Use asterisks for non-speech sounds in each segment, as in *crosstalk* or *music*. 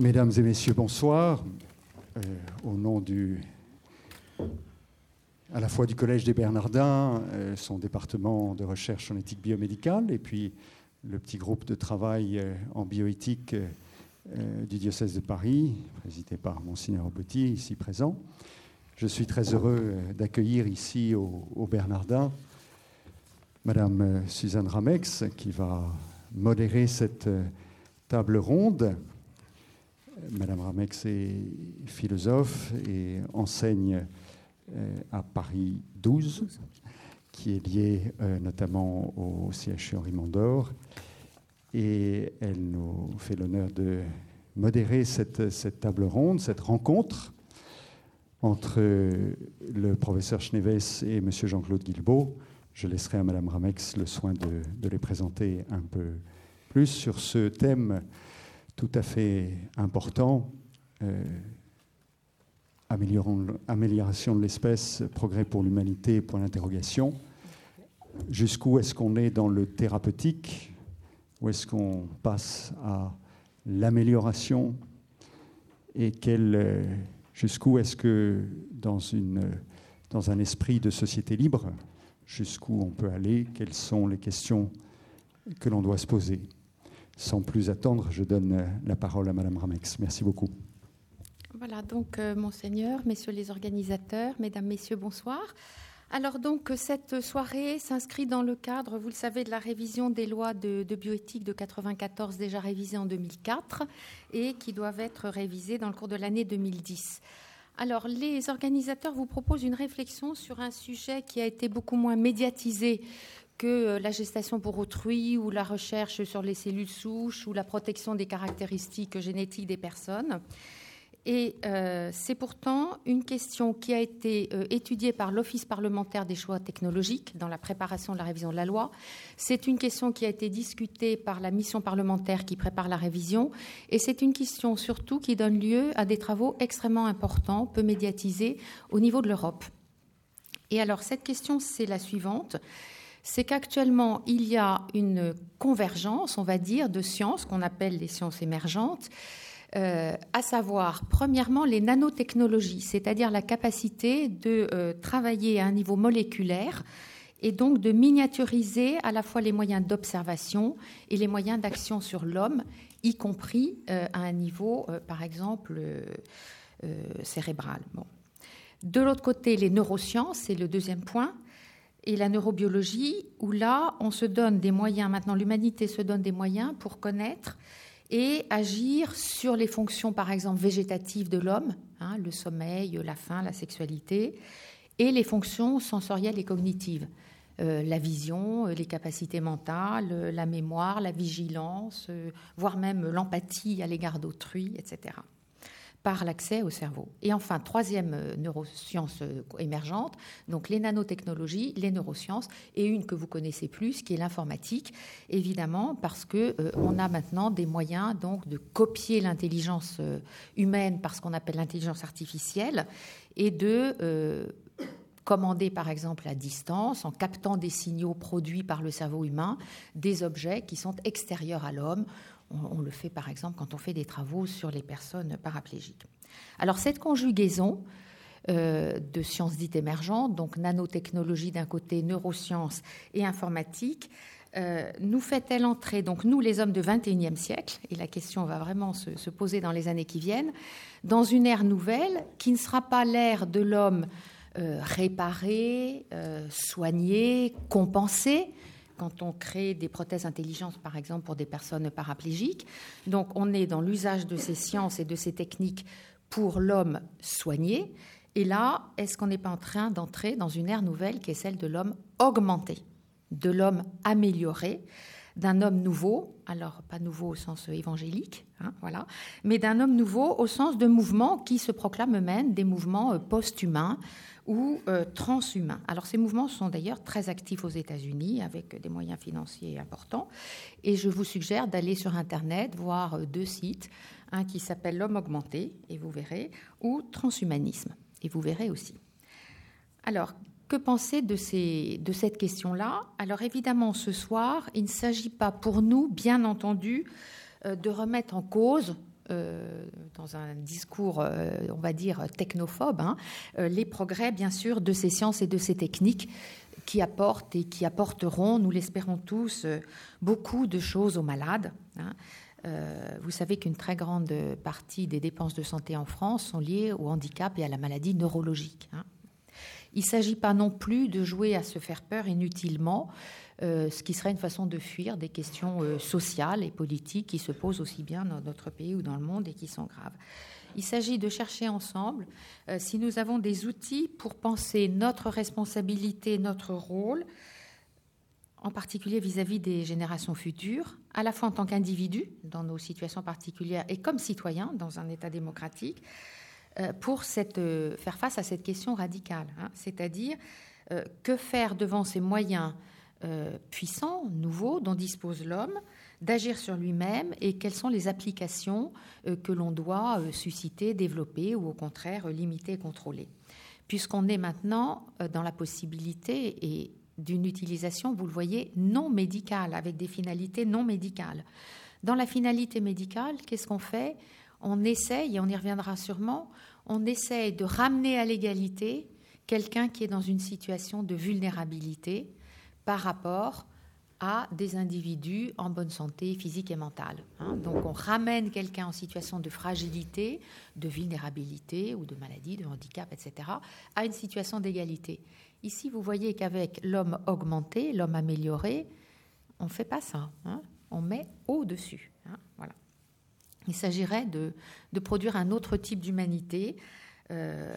Mesdames et messieurs, bonsoir. Euh, au nom du, à la fois du Collège des Bernardins, euh, son département de recherche en éthique biomédicale, et puis le petit groupe de travail euh, en bioéthique du diocèse de Paris, présidé par Monseigneur Petit, ici présent. Je suis très heureux d'accueillir ici au, au Bernardin Madame Suzanne Ramex, qui va modérer cette table ronde Madame Ramex est philosophe et enseigne euh, à Paris 12, qui est lié euh, notamment au CHU Henri Mondor. Et elle nous fait l'honneur de modérer cette, table ronde, cette rencontre entre le professeur Schneves et M. Jean-Claude Guilbeault. Je laisserai à Madame Ramex le soin de les présenter un peu plus sur ce thème tout à fait important. Euh, amélioration de l'espèce, progrès pour l'humanité, pour l'interrogation. Jusqu'où est-ce qu'on est dans le thérapeutique? Où est-ce qu'on passe à l'amélioration? Et quel, jusqu'où est-ce que dans, une, dans un esprit de société libre, jusqu'où on peut aller? Quelles sont les questions que l'on doit se poser? Sans plus attendre, je donne euh, la parole à Madame Ramex. Merci beaucoup. Voilà, donc, euh, Monseigneur, Messieurs les organisateurs, Mesdames, Messieurs, bonsoir. Alors, donc, cette soirée s'inscrit dans le cadre, vous le savez, de la révision des lois de, bioéthique de 94, déjà révisées en 2004, et qui doivent être révisées dans le cours de l'année 2010. Alors, les organisateurs vous proposent une réflexion sur un sujet qui a été beaucoup moins médiatisé que euh, la gestation pour autrui ou la recherche sur les cellules souches ou la protection des caractéristiques génétiques des personnes. Et euh, c'est pourtant une question qui a été euh, étudiée par l'Office parlementaire des choix technologiques dans la préparation de la révision de la loi. C'est une question qui a été discutée par la mission parlementaire qui prépare la révision. Et c'est une question surtout qui donne lieu à des travaux extrêmement importants, peu médiatisés, au niveau de l'Europe. Et alors cette question, c'est la suivante c'est qu'actuellement, il y a une convergence, on va dire, de sciences qu'on appelle les sciences émergentes, euh, à savoir, premièrement, les nanotechnologies, c'est-à-dire la capacité de euh, travailler à un niveau moléculaire et donc de miniaturiser à la fois les moyens d'observation et les moyens d'action sur l'homme, y compris euh, à un niveau, par exemple, cérébral. De l'autre côté, les neurosciences, c'est le deuxième point, et la neurobiologie, où là, on se donne des moyens, maintenant l'humanité se donne des moyens pour connaître et agir sur les fonctions, par exemple, végétatives de l'homme, hein, le sommeil, la faim, la sexualité, et les fonctions sensorielles et cognitives, euh, la vision, les capacités mentales, la mémoire, la vigilance, euh, voire même l'empathie à l'égard d'autrui, etc par l'accès au cerveau. Et enfin, troisième euh, neuroscience euh, émergente, donc les nanotechnologies, les neurosciences, et une que vous connaissez plus, qui est l'informatique, évidemment, parce que euh, on a maintenant des moyens donc de copier l'intelligence humaine par ce qu'on appelle l'intelligence artificielle et de commander par exemple à distance, en captant des signaux produits par le cerveau humain, des objets qui sont extérieurs à l'homme. On, le fait par exemple quand on fait des travaux sur les personnes paraplégiques. Alors cette conjugaison euh, de sciences dites émergentes, donc nanotechnologie d'un côté, neurosciences et informatique, euh, nous fait-elle entrer, donc nous les hommes du XXIe siècle, et la question va vraiment se, poser dans les années qui viennent, dans une ère nouvelle qui ne sera pas l'ère de l'homme euh, réparé, soigné, compensé, quand on crée des prothèses intelligentes, par exemple, pour des personnes paraplégiques. Donc, on est dans l'usage de ces sciences et de ces techniques pour l'homme soigné. Et là, est-ce qu'on n'est pas en train d'entrer dans une ère nouvelle qui est celle de l'homme augmenté, de l'homme amélioré, d'un homme nouveau, alors pas nouveau au sens évangélique, hein, voilà, mais d'un homme nouveau au sens de mouvements qui se proclament eux-mêmes des mouvements euh, post-humains, ou euh, transhumains. Alors ces mouvements sont d'ailleurs très actifs aux États-Unis avec des moyens financiers importants. Et je vous suggère d'aller sur Internet voir euh, deux sites, un qui s'appelle L'homme augmenté, et vous verrez, ou Transhumanisme, et vous verrez aussi. Alors, que penser de, ces, de cette question-là? Alors évidemment, ce soir, il ne s'agit pas pour nous, bien entendu, euh, de remettre en cause dans un discours, on va dire, technophobe, hein, les progrès, bien sûr, de ces sciences et de ces techniques qui apportent et qui apporteront, nous l'espérons tous, beaucoup de choses aux malades. Hein. vous savez qu'une très grande partie des dépenses de santé en France sont liées au handicap et à la maladie neurologique. Hein. Il ne s'agit pas non plus de jouer à se faire peur inutilement, euh, ce qui serait une façon de fuir des questions euh, sociales et politiques qui se posent aussi bien dans notre pays ou dans le monde et qui sont graves. Il s'agit de chercher ensemble euh, si nous avons des outils pour penser notre responsabilité, notre rôle, en particulier vis-à-vis des générations futures, à la fois en tant qu'individu dans nos situations particulières et comme citoyen dans un État démocratique, euh, pour euh, faire face à cette question radicale, hein. c'est-à-dire euh, que faire devant ces moyens puissants, nouveaux, dont dispose l'homme, d'agir sur lui-même et quelles sont les applications que l'on doit susciter, développer ou au contraire limiter et contrôler. Puisqu'on est maintenant dans la possibilité et d'une utilisation, vous le voyez, non médicale, avec des finalités non médicales. Dans la finalité médicale, qu'est-ce qu'on fait? On essaye, et on y reviendra sûrement, on essaye de ramener à l'égalité quelqu'un qui est dans une situation de vulnérabilité par rapport à des individus en bonne santé physique et mentale. Hein. Donc on ramène quelqu'un en situation de fragilité, de vulnérabilité ou de maladie, de handicap, etc., à une situation d'égalité. Ici, vous voyez qu'avec l'homme augmenté, l'homme amélioré, on ne fait pas ça. Hein. On met au-dessus. Hein. Voilà. Il s'agirait de, produire un autre type d'humanité, euh,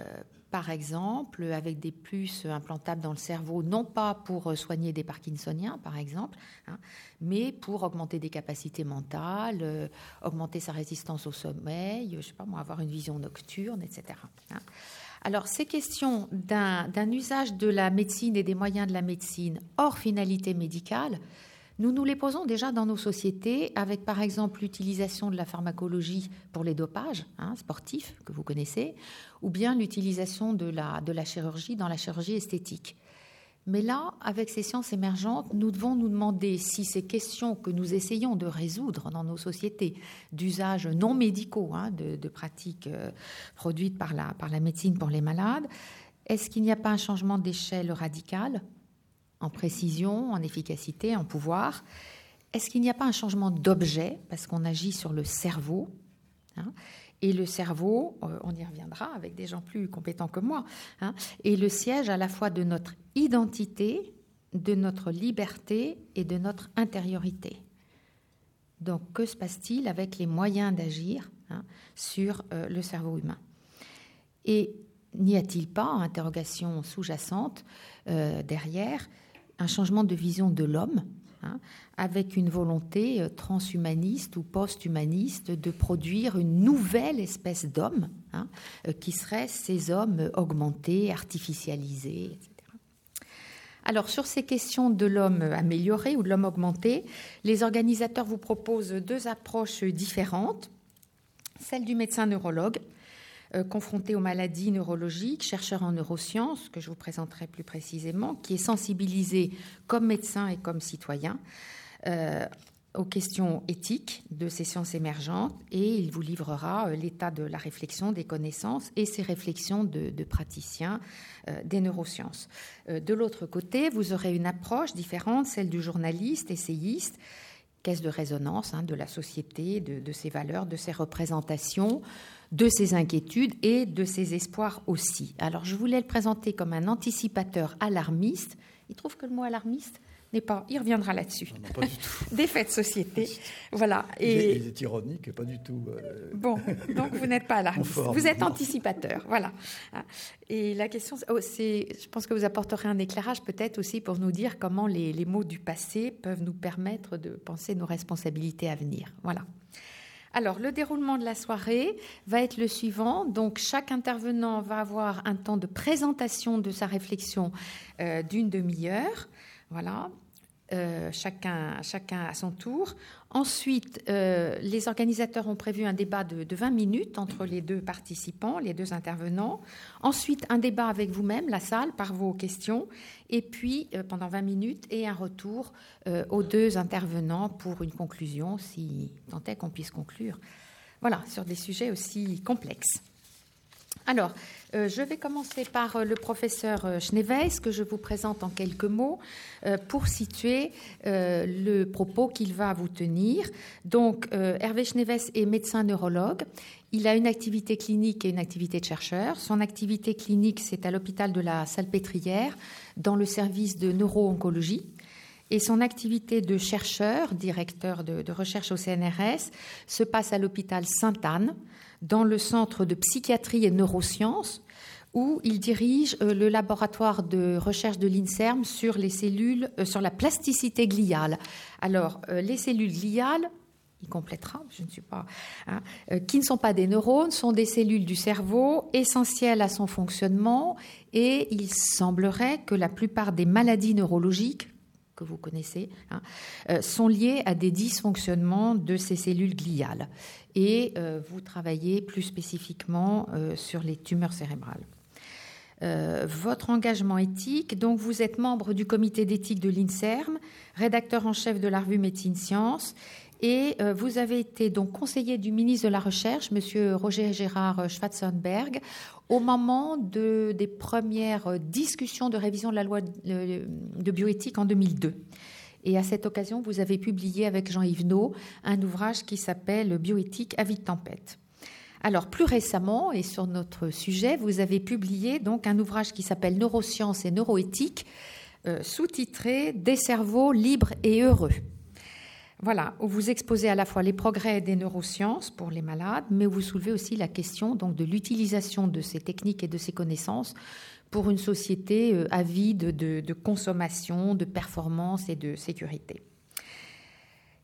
par exemple avec des puces implantables dans le cerveau, non pas pour soigner des Parkinsoniens, par exemple, hein, mais pour augmenter des capacités mentales, euh, augmenter sa résistance au sommeil, je sais pas avoir une vision nocturne, etc. Hein. Alors, ces questions d'un usage de la médecine et des moyens de la médecine hors finalité médicale, nous nous les posons déjà dans nos sociétés avec, par exemple, l'utilisation de la pharmacologie pour les dopages hein, sportifs, que vous connaissez, ou bien l'utilisation de la, chirurgie dans la chirurgie esthétique. Mais là, avec ces sciences émergentes, nous devons nous demander si ces questions que nous essayons de résoudre dans nos sociétés, d'usages non médicaux, hein, de, pratiques euh, produites par la, par la médecine pour les malades, est-ce qu'il n'y a pas un changement d'échelle radical en précision, en efficacité, en pouvoir. Est-ce qu'il n'y a pas un changement d'objet? Parce qu'on agit sur le cerveau hein et le cerveau, euh, on y reviendra avec des gens plus compétents que moi, hein, est le siège à la fois de notre identité, de notre liberté et de notre intériorité. Donc, que se passe-t-il avec les moyens d'agir hein, sur euh, le cerveau humain? Et n'y a-t-il pas, interrogation sous-jacente euh, derrière, un changement de vision de l'homme, hein, avec une volonté euh, transhumaniste ou post-humaniste de produire une nouvelle espèce d'homme, hein, euh, qui serait ces hommes augmentés, artificialisés, etc. Alors sur ces questions de l'homme amélioré ou de l'homme augmenté, les organisateurs vous proposent deux approches différentes. Celle du médecin neurologue, euh, confronté aux maladies neurologiques, chercheur en neurosciences, que je vous présenterai plus précisément, qui est sensibilisé comme médecin et comme citoyen euh, aux questions éthiques de ces sciences émergentes et il vous livrera euh, l'état de la réflexion, des connaissances et ses réflexions de, praticiens des neurosciences. de l'autre côté, vous aurez une approche différente, celle du journaliste, essayiste, caisse de résonance hein, de la société, de, de, ses valeurs, de ses représentations, de ses inquiétudes et de ses espoirs aussi. Alors je voulais le présenter comme un anticipateur alarmiste. Il trouve que le mot alarmiste n'est pas. Il reviendra là-dessus. pas du tout. *laughs* Des faits de société. voilà. Et il est ironique, pas du tout. Euh, bon, donc vous n'êtes pas alarmiste. Vous êtes anticipateur. Voilà. Et la question, oh, c'est, je pense que vous apporterez un éclairage peut-être aussi pour nous dire comment les, les mots du passé peuvent nous permettre de penser nos responsabilités à venir. Voilà. Alors, le déroulement de la soirée va être le suivant. Donc, chaque intervenant va avoir un temps de présentation de sa réflexion euh, d'une demi-heure. Voilà. Euh, chacun, chacun à son tour. Ensuite, euh, les organisateurs ont prévu un débat de, 20 minutes entre les deux participants, les deux intervenants. Ensuite, un débat avec vous-même, la salle, par vos questions. Et puis, euh, pendant 20 minutes, et un retour aux deux intervenants pour une conclusion, si tant est qu'on puisse conclure. Voilà. sur des sujets aussi complexes. Alors, je vais commencer par euh, le professeur euh, Schneeweiss, que je vous présente en quelques mots, pour situer le propos qu'il va vous tenir. Donc, Hervé Schneeweiss est médecin neurologue. Il a une activité clinique et une activité de chercheur. Son activité clinique, c'est à l'hôpital de la Salpêtrière, dans le service de neuro-oncologie. Et son activité de chercheur, directeur de recherche au CNRS, se passe à l'hôpital Sainte-Anne, dans le centre de psychiatrie et neurosciences, où il dirige euh, le laboratoire de recherche de l'INSERM sur les cellules, euh, sur la plasticité gliale. Alors, euh, les cellules gliales, il complétera, je ne suis pas, hein, qui ne sont pas des neurones, sont des cellules du cerveau essentielles à son fonctionnement, et il semblerait que la plupart des maladies neurologiques que vous connaissez, hein, sont liées à des dysfonctionnements de ces cellules gliales et euh, vous travaillez plus spécifiquement euh, sur les tumeurs cérébrales. Euh, votre engagement éthique, donc vous êtes membre du comité d'éthique de l'INSERM, rédacteur en chef de la revue Médecine Sciences, et vous avez été donc conseiller du ministre de la Recherche, Monsieur Roger Gérard Schwarzenberg, au moment de, des premières discussions de révision de la loi de bioéthique en 2002. Et à cette occasion, vous avez publié avec Jean Yves un ouvrage qui s'appelle Bioéthique à vie de tempête. Alors plus récemment, et sur notre sujet, vous avez publié donc un ouvrage qui s'appelle Neurosciences et neuroéthique, euh, sous-titré Des cerveaux libres et heureux. Voilà, où vous exposez à la fois les progrès des neurosciences pour les malades, mais vous soulevez aussi la question donc de l'utilisation de ces techniques et de ces connaissances pour une société euh, avide de, consommation, de performance et de sécurité.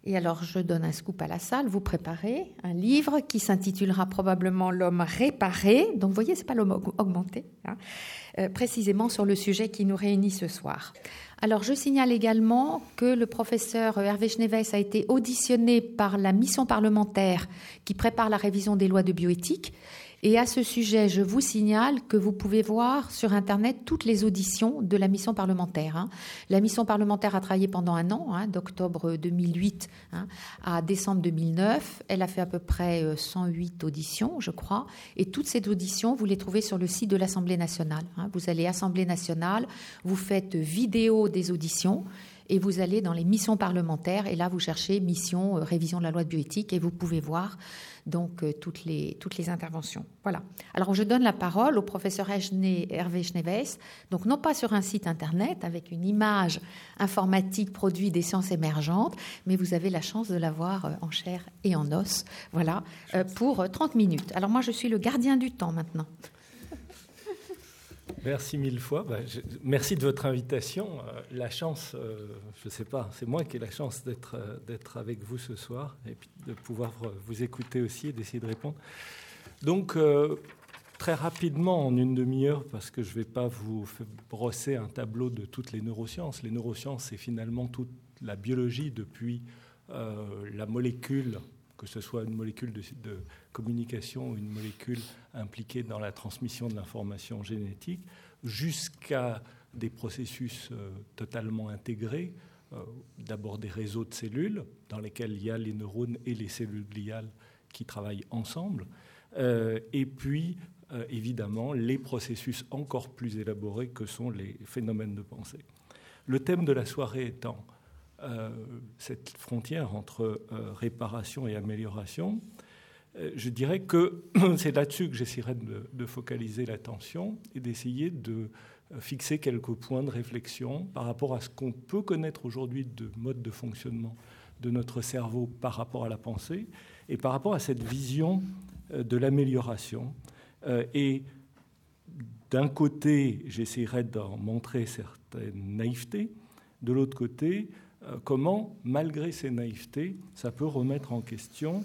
Et alors, je donne un scoop à la salle. Vous préparez un livre qui s'intitulera probablement L'homme réparé. Donc, vous voyez, c'est pas l'homme augmenté, hein, euh, précisément sur le sujet qui nous réunit ce soir. Alors, je signale également que le professeur Hervé Schneeweiss a été auditionné par la mission parlementaire qui prépare la révision des lois de bioéthique et à ce sujet, je vous signale que vous pouvez voir sur Internet toutes les auditions de la mission parlementaire. Hein. La mission parlementaire a travaillé pendant un an, hein, d'octobre 2008 hein, à décembre 2009. Elle a fait à peu près 108 euh, auditions, je crois. Et toutes ces auditions, vous les trouvez sur le site de l'Assemblée nationale. Vous allez Assemblée nationale, vous faites vidéo des auditions et vous allez dans les missions parlementaires et là vous cherchez mission euh, révision de la loi de bioéthique et vous pouvez voir donc euh, toutes les toutes les interventions. Voilà. Alors je donne la parole au professeur Hervé Schneeweiss, donc non pas sur un site internet avec une image informatique produit des sciences émergentes, mais vous avez la chance de l'avoir euh, en chair et en os. Voilà pour 30 minutes. Alors moi je suis le gardien du temps maintenant. Merci mille fois. Bah, merci de votre invitation. Euh, la chance, euh, je ne sais pas, c'est moi qui ai la chance euh, d'être avec vous ce soir et de pouvoir vous écouter aussi et d'essayer de répondre. Donc, très rapidement, en une demi-heure, parce que je ne vais pas vous brosser un tableau de toutes les neurosciences. Les neurosciences, c'est finalement toute la biologie depuis la molécule que ce soit une molécule de, communication ou une molécule impliquée dans la transmission de l'information génétique, jusqu'à des processus euh, totalement intégrés, euh, d'abord des réseaux de cellules dans lesquels il y a les neurones et les cellules gliales qui travaillent ensemble, euh, et puis évidemment les processus encore plus élaborés que sont les phénomènes de pensée. Le thème de la soirée étant cette frontière entre euh, réparation et amélioration, euh, je dirais que *clears throat* c'est là-dessus que j'essaierai de, focaliser l'attention et d'essayer de fixer quelques points de réflexion par rapport à ce qu'on peut connaître aujourd'hui de mode de fonctionnement de notre cerveau par rapport à la pensée et par rapport à cette vision de l'amélioration. Et d'un côté, j'essaierai d'en montrer certaines naïvetés, de l'autre côté, euh, comment, malgré ces naïvetés, ça peut remettre en question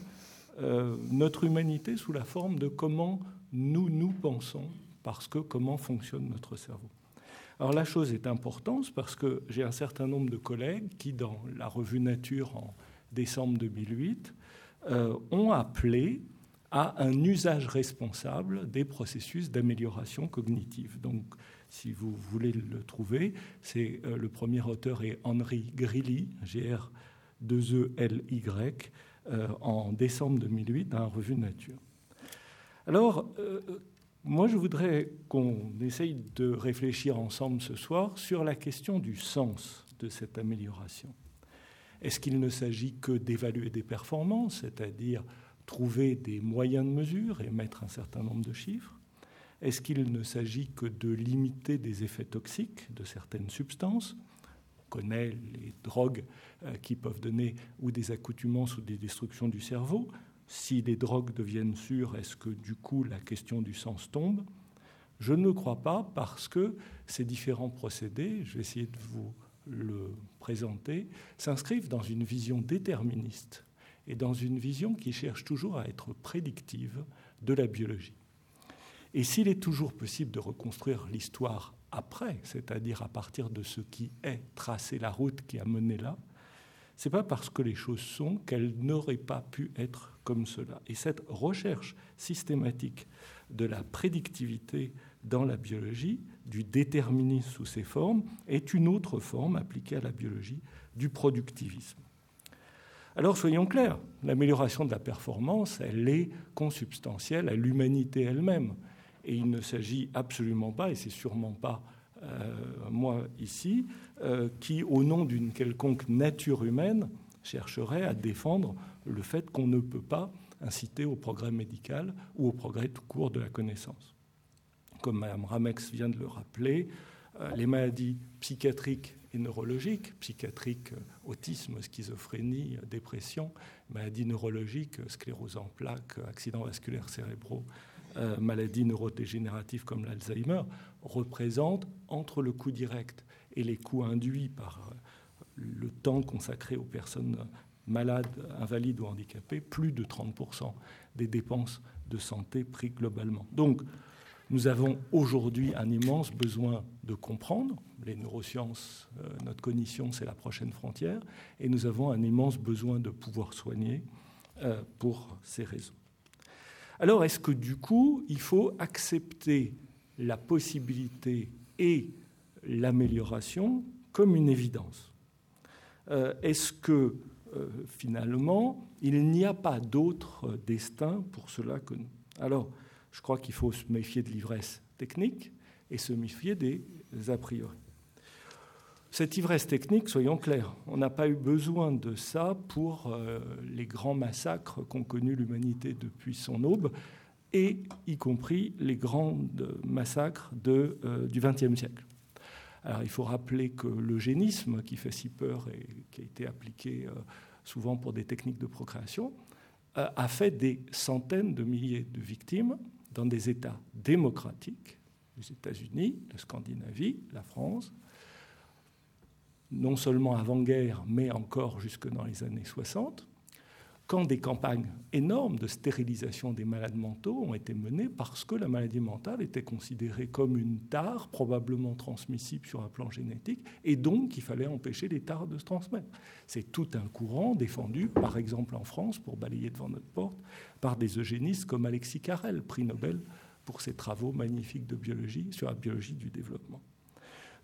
euh, notre humanité sous la forme de comment nous nous pensons, parce que comment fonctionne notre cerveau. Alors la chose est importante parce que j'ai un certain nombre de collègues qui, dans la revue Nature en décembre 2008, euh, ont appelé à un usage responsable des processus d'amélioration cognitive. Donc si vous voulez le trouver. C'est euh, le premier auteur est Henri Grilly, G-R-2-E-L-Y, en décembre 2008 dans la revue Nature. Alors, moi, je voudrais qu'on essaye de réfléchir ensemble ce soir sur la question du sens de cette amélioration. Est-ce qu'il ne s'agit que d'évaluer des performances, c'est-à-dire trouver des moyens de mesure et mettre un certain nombre de chiffres? Est-ce qu'il ne s'agit que de limiter des effets toxiques de certaines substances On connaît les drogues euh, qui peuvent donner ou des accoutumances ou des destructions du cerveau. Si les drogues deviennent sûres, est-ce que du coup la question du sens tombe? Je ne crois pas parce que ces différents procédés, je vais essayer de vous le présenter, s'inscrivent dans une vision déterministe et dans une vision qui cherche toujours à être prédictive de la biologie. Et s'il est toujours possible de reconstruire l'histoire après, c'est-à-dire à partir de ce qui est, tracer la route qui a mené là, c'est pas parce que les choses sont qu'elles n'auraient pas pu être comme cela. Et cette recherche systématique de la prédictivité dans la biologie, du déterminisme sous ses formes, est une autre forme appliquée à la biologie du productivisme. Alors soyons clairs, l'amélioration de la performance, elle est consubstantielle à l'humanité elle-même. Et il ne s'agit absolument pas, et c'est sûrement pas euh, moi ici, euh, qui, au nom d'une quelconque nature humaine, chercherait à défendre le fait qu'on ne peut pas inciter au progrès médical ou au progrès tout court de la connaissance. Comme Mme Ramex vient de le rappeler, euh, les maladies psychiatriques et neurologiques, psychiatriques, autisme, schizophrénie, dépression, maladies neurologiques, sclérose en plaques, accidents vasculaires cérébraux, maladies neurodégénératives comme l'Alzheimer, représentent entre le coût direct et les coûts induits par le temps consacré aux personnes malades, invalides ou handicapées, plus de 30% des dépenses de santé pris globalement. Donc, nous avons aujourd'hui un immense besoin de comprendre. Les neurosciences, euh, notre cognition, c'est la prochaine frontière. Et nous avons un immense besoin de pouvoir soigner euh, pour ces raisons. Alors, est-ce que du coup, il faut accepter la possibilité et l'amélioration comme une évidence? Euh, Est-ce que finalement, il n'y a pas d'autre destin pour cela que nous? Alors, je crois qu'il faut se méfier de l'ivresse technique et se méfier des a priori. Cette ivresse technique, soyons clairs, on n'a pas eu besoin de ça pour euh, les grands massacres qu'ont connus l'humanité depuis son aube, et y compris les grands massacres de, euh, du XXe siècle. Alors il faut rappeler que l'eugénisme, qui fait si peur et qui a été appliqué euh, souvent pour des techniques de procréation, a fait des centaines de milliers de victimes dans des États démocratiques, les États-Unis, la Scandinavie, la France, non seulement avant-guerre, mais encore jusque dans les années 60, quand des campagnes énormes de stérilisation des malades mentaux ont été menées parce que la maladie mentale était considérée comme une tare probablement transmissible sur un plan génétique et donc il fallait empêcher les tares de se transmettre. C'est tout un courant défendu, par exemple en France, pour balayer devant notre porte, par des eugénistes comme Alexis Carrel, prix Nobel pour ses travaux magnifiques de biologie sur la biologie du développement.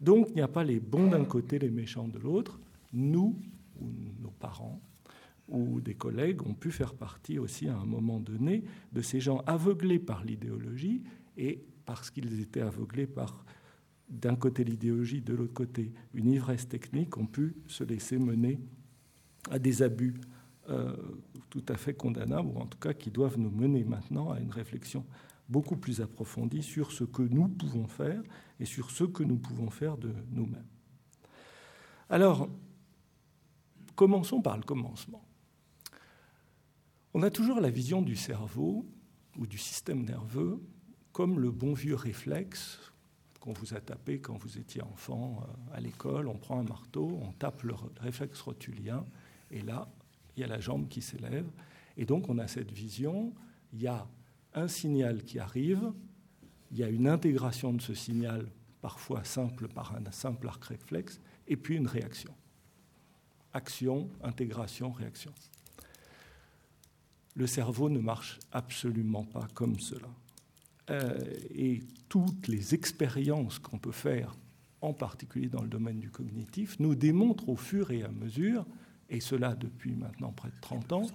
Donc il n'y a pas les bons d'un côté, les méchants de l'autre. Nous, ou nos parents, ou des collègues ont pu faire partie aussi à un moment donné de ces gens aveuglés par l'idéologie et parce qu'ils étaient aveuglés par d'un côté l'idéologie, de l'autre côté une ivresse technique, ont pu se laisser mener à des abus euh, tout à fait condamnables, ou en tout cas qui doivent nous mener maintenant à une réflexion beaucoup plus approfondie sur ce que nous pouvons faire et sur ce que nous pouvons faire de nous-mêmes. Alors, commençons par le commencement. On a toujours la vision du cerveau ou du système nerveux comme le bon vieux réflexe qu'on vous a tapé quand vous étiez enfant euh, à l'école. On prend un marteau, on tape le réflexe rotulien, et là, il y a la jambe qui s'élève. Et donc, on a cette vision, il y a un signal qui arrive, il y a une intégration de ce signal, parfois simple par un simple arc réflexe, et puis une réaction. Action, intégration, réaction le cerveau ne marche absolument pas comme cela. Euh, et toutes les expériences qu'on peut faire, en particulier dans le domaine du cognitif, nous démontrent au fur et à mesure, et cela depuis maintenant près de 30 ans,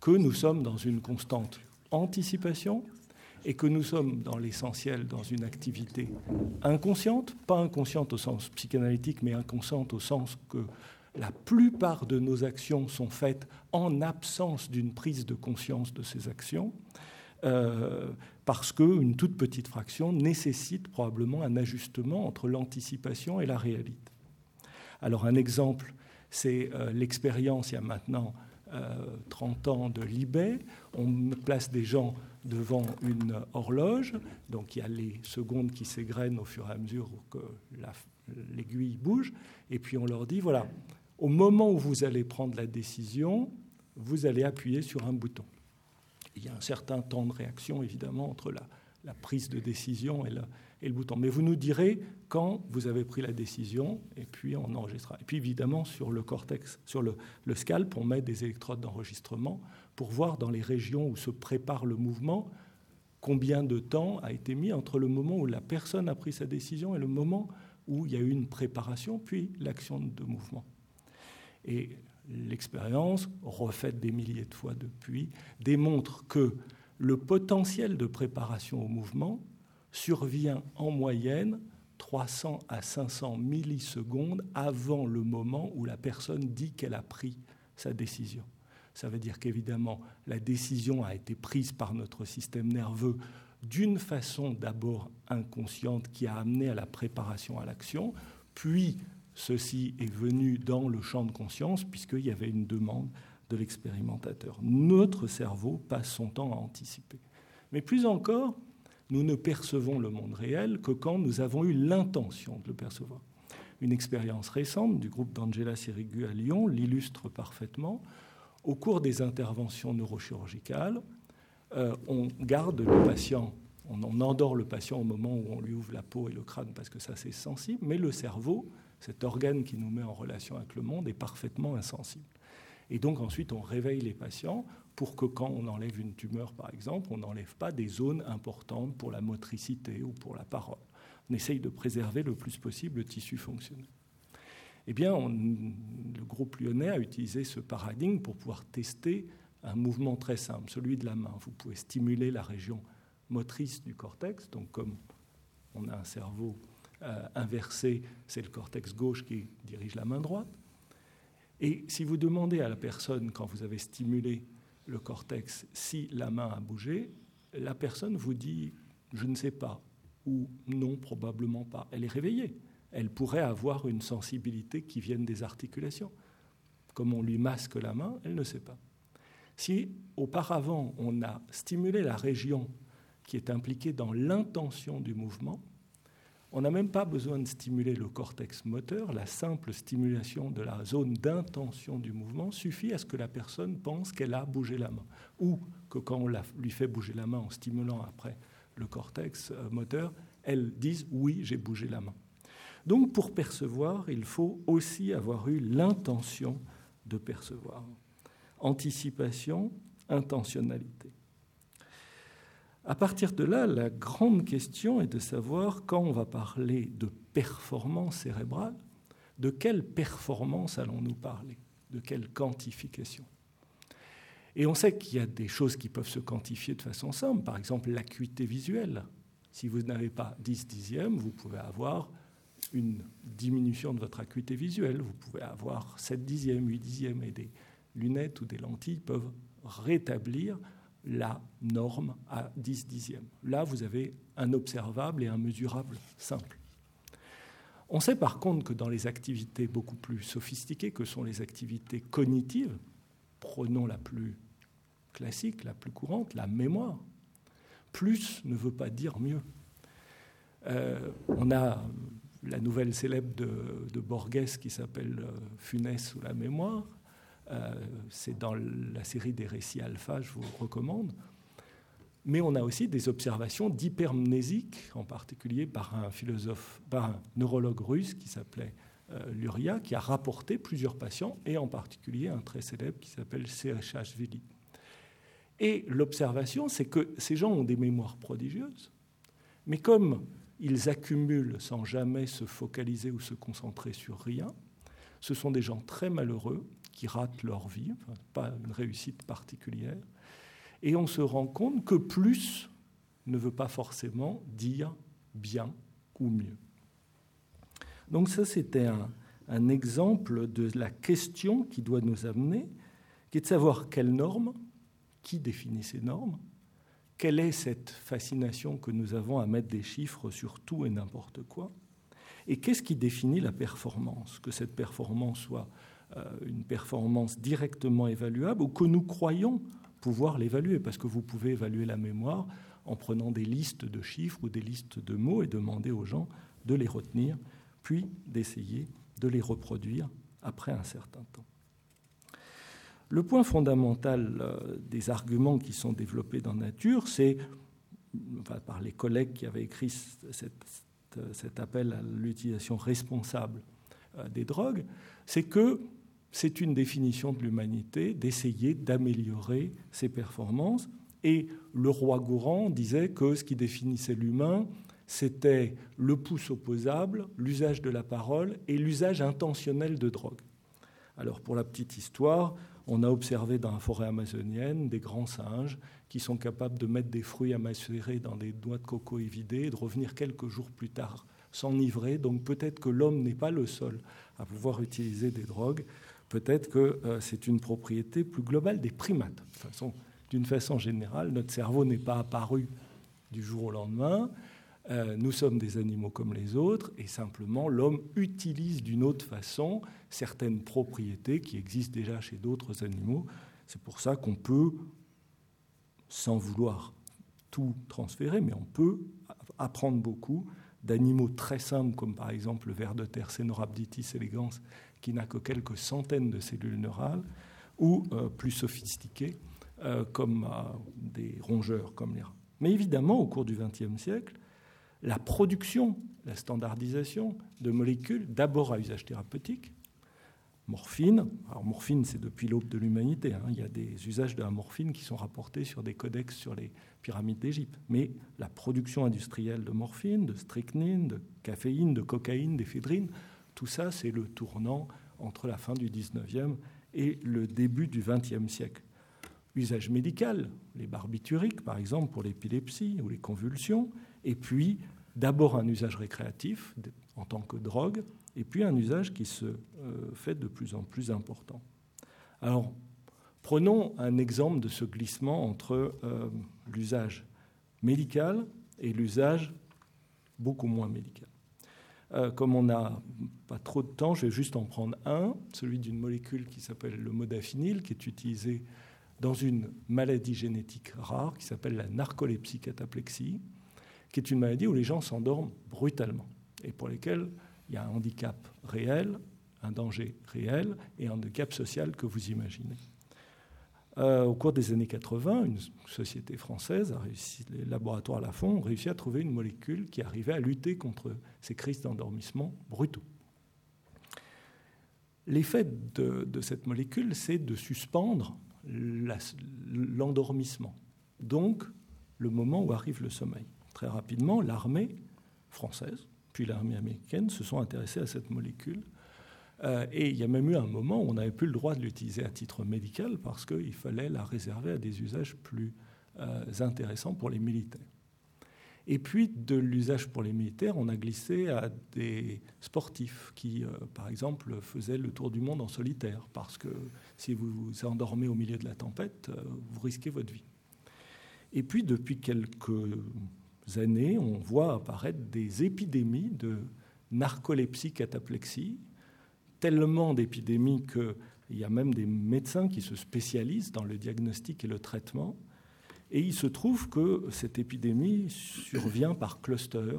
que nous sommes dans une constante anticipation et que nous sommes dans l'essentiel dans une activité inconsciente, pas inconsciente au sens psychanalytique, mais inconsciente au sens que la plupart de nos actions sont faites en absence d'une prise de conscience de ces actions, euh, parce qu'une toute petite fraction nécessite probablement un ajustement entre l'anticipation et la réalité. Alors un exemple, c'est euh, l'expérience il y a maintenant 30 euh, ans de l'IBE. On place des gens devant une horloge, donc il y a les secondes qui s'égrènent au fur et à mesure que l'aiguille bouge, et puis on leur dit, voilà, au moment où vous allez prendre la décision, vous allez appuyer sur un bouton. Il y a un certain temps de réaction, évidemment, entre la, prise de décision et, le bouton. Mais vous nous direz quand vous avez pris la décision, et puis on enregistrera. Et puis, évidemment, sur le cortex, sur le, le scalp, on met des électrodes d'enregistrement pour voir dans les régions où se prépare le mouvement combien de temps a été mis entre le moment où la personne a pris sa décision et le moment où il y a eu une préparation, puis l'action de mouvement. Et l'expérience, refaite des milliers de fois depuis, démontre que le potentiel de préparation au mouvement survient en moyenne 300 à 500 millisecondes avant le moment où la personne dit qu'elle a pris sa décision. Ça veut dire qu'évidemment, la décision a été prise par notre système nerveux d'une façon d'abord inconsciente qui a amené à la préparation à l'action, puis Ceci est venu dans le champ de conscience puisqu'il y avait une demande de l'expérimentateur. Notre cerveau passe son temps à anticiper. Mais plus encore, nous ne percevons le monde réel que quand nous avons eu l'intention de le percevoir. Une expérience récente du groupe d'Angela Sirigu à Lyon l'illustre parfaitement. Au cours des interventions neurochirurgicales, euh, on garde le patient, on endort le patient au moment où on lui ouvre la peau et le crâne parce que ça c'est sensible, mais le cerveau cet organe qui nous met en relation avec le monde est parfaitement insensible. Et donc ensuite, on réveille les patients pour que quand on enlève une tumeur, par exemple, on n'enlève pas des zones importantes pour la motricité ou pour la parole. On essaye de préserver le plus possible le tissu fonctionnel. Eh bien, le groupe lyonnais a utilisé ce paradigme pour pouvoir tester un mouvement très simple, celui de la main. Vous pouvez stimuler la région motrice du cortex, donc comme on a un cerveau euh, inversé, c'est le cortex gauche qui dirige la main droite. Et si vous demandez à la personne, quand vous avez stimulé le cortex, si la main a bougé, la personne vous dit je ne sais pas ou non, probablement pas. Elle est réveillée. Elle pourrait avoir une sensibilité qui vienne des articulations. Comme on lui masque la main, elle ne sait pas. Si auparavant on a stimulé la région qui est impliquée dans l'intention du mouvement, on n'a même pas besoin de stimuler le cortex moteur, la simple stimulation de la zone d'intention du mouvement suffit à ce que la personne pense qu'elle a bougé la main. Ou que quand on lui fait bouger la main en stimulant après le cortex euh, moteur, elle dise oui, j'ai bougé la main. Donc pour percevoir, il faut aussi avoir eu l'intention de percevoir. Anticipation, intentionnalité. À partir de là, la grande question est de savoir, quand on va parler de performance cérébrale, de quelle performance allons-nous parler De quelle quantification? Et on sait qu'il y a des choses qui peuvent se quantifier de façon simple, par exemple l'acuité visuelle. Si vous n'avez pas 10 dixièmes, vous pouvez avoir une diminution de votre acuité visuelle, vous pouvez avoir 7 dixièmes, 8 dixièmes, et des lunettes ou des lentilles peuvent rétablir la norme à 10 dixièmes. Là, vous avez un observable et un mesurable simple. On sait par contre que dans les activités beaucoup plus sophistiquées, que sont les activités cognitives, prenons la plus classique, la plus courante, la mémoire, plus ne veut pas dire mieux. Euh, on a la nouvelle célèbre de, de Borges qui s'appelle euh, Funès ou la mémoire. Euh, c'est dans la série des récits alpha, je vous recommande. Mais on a aussi des observations d'hypermnésique, en particulier par un philosophe, par un neurologue russe qui s'appelait euh, Luria, qui a rapporté plusieurs patients, et en particulier un très célèbre qui s'appelle Serechashvili. Et l'observation, c'est que ces gens ont des mémoires prodigieuses, mais comme ils accumulent sans jamais se focaliser ou se concentrer sur rien, ce sont des gens très malheureux qui ratent leur vie, pas une réussite particulière. Et on se rend compte que plus ne veut pas forcément dire bien ou mieux. Donc ça, c'était un, un, exemple de la question qui doit nous amener, qui est de savoir quelles normes, qui définit ces normes, quelle est cette fascination que nous avons à mettre des chiffres sur tout et n'importe quoi, et qu'est-ce qui définit la performance Que cette performance soit une performance directement évaluable ou que nous croyons pouvoir l'évaluer, parce que vous pouvez évaluer la mémoire en prenant des listes de chiffres ou des listes de mots et demander aux gens de les retenir, puis d'essayer de les reproduire après un certain temps. Le point fondamental euh, des arguments qui sont développés dans Nature, c'est, par les collègues qui avaient écrit cet appel à l'utilisation responsable euh, des drogues, c'est que c'est une définition de l'humanité d'essayer d'améliorer ses performances. Et le roi Gourand disait que ce qui définissait l'humain, c'était le pouce opposable, l'usage de la parole et l'usage intentionnel de drogue. Alors pour la petite histoire, on a observé dans la forêt amazonienne des grands singes qui sont capables de mettre des fruits à macérer dans des noix de coco évidées et de revenir quelques jours plus tard s'enivrer. Donc peut-être que l'homme n'est pas le seul à pouvoir utiliser des drogues peut-être que euh, c'est une propriété plus globale des primates. D'une façon, générale, notre cerveau n'est pas apparu du jour au lendemain. Euh, nous sommes des animaux comme les autres et simplement l'homme utilise d'une autre façon certaines propriétés qui existent déjà chez d'autres animaux. C'est pour ça qu'on peut, sans vouloir tout transférer, mais on peut apprendre beaucoup d'animaux très simples comme par exemple le ver de terre Cenorhabditis elegans qui n'a que quelques centaines de cellules neurales, ou euh, plus sophistiqués, euh, comme euh, des rongeurs comme les rats. Mais évidemment, au cours du XXe siècle, la production, la standardisation de molécules, d'abord à usage thérapeutique, morphine. Alors morphine, c'est depuis l'aube de l'humanité. Hein. Il y a des usages de la morphine qui sont rapportés sur des codex sur les pyramides d'Égypte. Mais la production industrielle de morphine, de strychnine, de caféine, de cocaïne, d'éphédrine, tout ça, c'est le tournant entre la fin du XIXe et le début du XXe siècle. Usage médical, les barbituriques par exemple pour l'épilepsie ou les convulsions, et puis d'abord un usage récréatif en tant que drogue, et puis un usage qui se euh, fait de plus en plus important. Alors, prenons un exemple de ce glissement entre euh, l'usage médical et l'usage beaucoup moins médical. Euh, comme on n'a pas trop de temps, je vais juste en prendre un, celui d'une molécule qui s'appelle le modafinil, qui est utilisé dans une maladie génétique rare qui s'appelle la narcolepsie cataplexie, qui est une maladie où les gens s'endorment brutalement et pour lesquels il y a un handicap réel, un danger réel et un handicap social que vous imaginez. Euh, au cours des années 80, une société française a réussi, les laboratoires à la fond ont réussi à trouver une molécule qui arrivait à lutter contre ces crises d'endormissement brutaux. L'effet de, cette molécule, c'est de suspendre l'endormissement, donc le moment où arrive le sommeil. Très rapidement, l'armée française, puis l'armée américaine se sont intéressées à cette molécule euh, et il y a même eu un moment où on n'avait plus le droit de l'utiliser à titre médical parce qu'il fallait la réserver à des usages plus euh, intéressants pour les militaires. Et puis, de l'usage pour les militaires, on a glissé à des sportifs qui, euh, par exemple, faisaient le tour du monde en solitaire, parce que si vous vous endormez au milieu de la tempête, vous risquez votre vie. Et puis, depuis quelques années, on voit apparaître des épidémies de narcolepsie, cataplexie, tellement d'épidémies qu'il y a même des médecins qui se spécialisent dans le diagnostic et le traitement. Et il se trouve que cette épidémie survient par cluster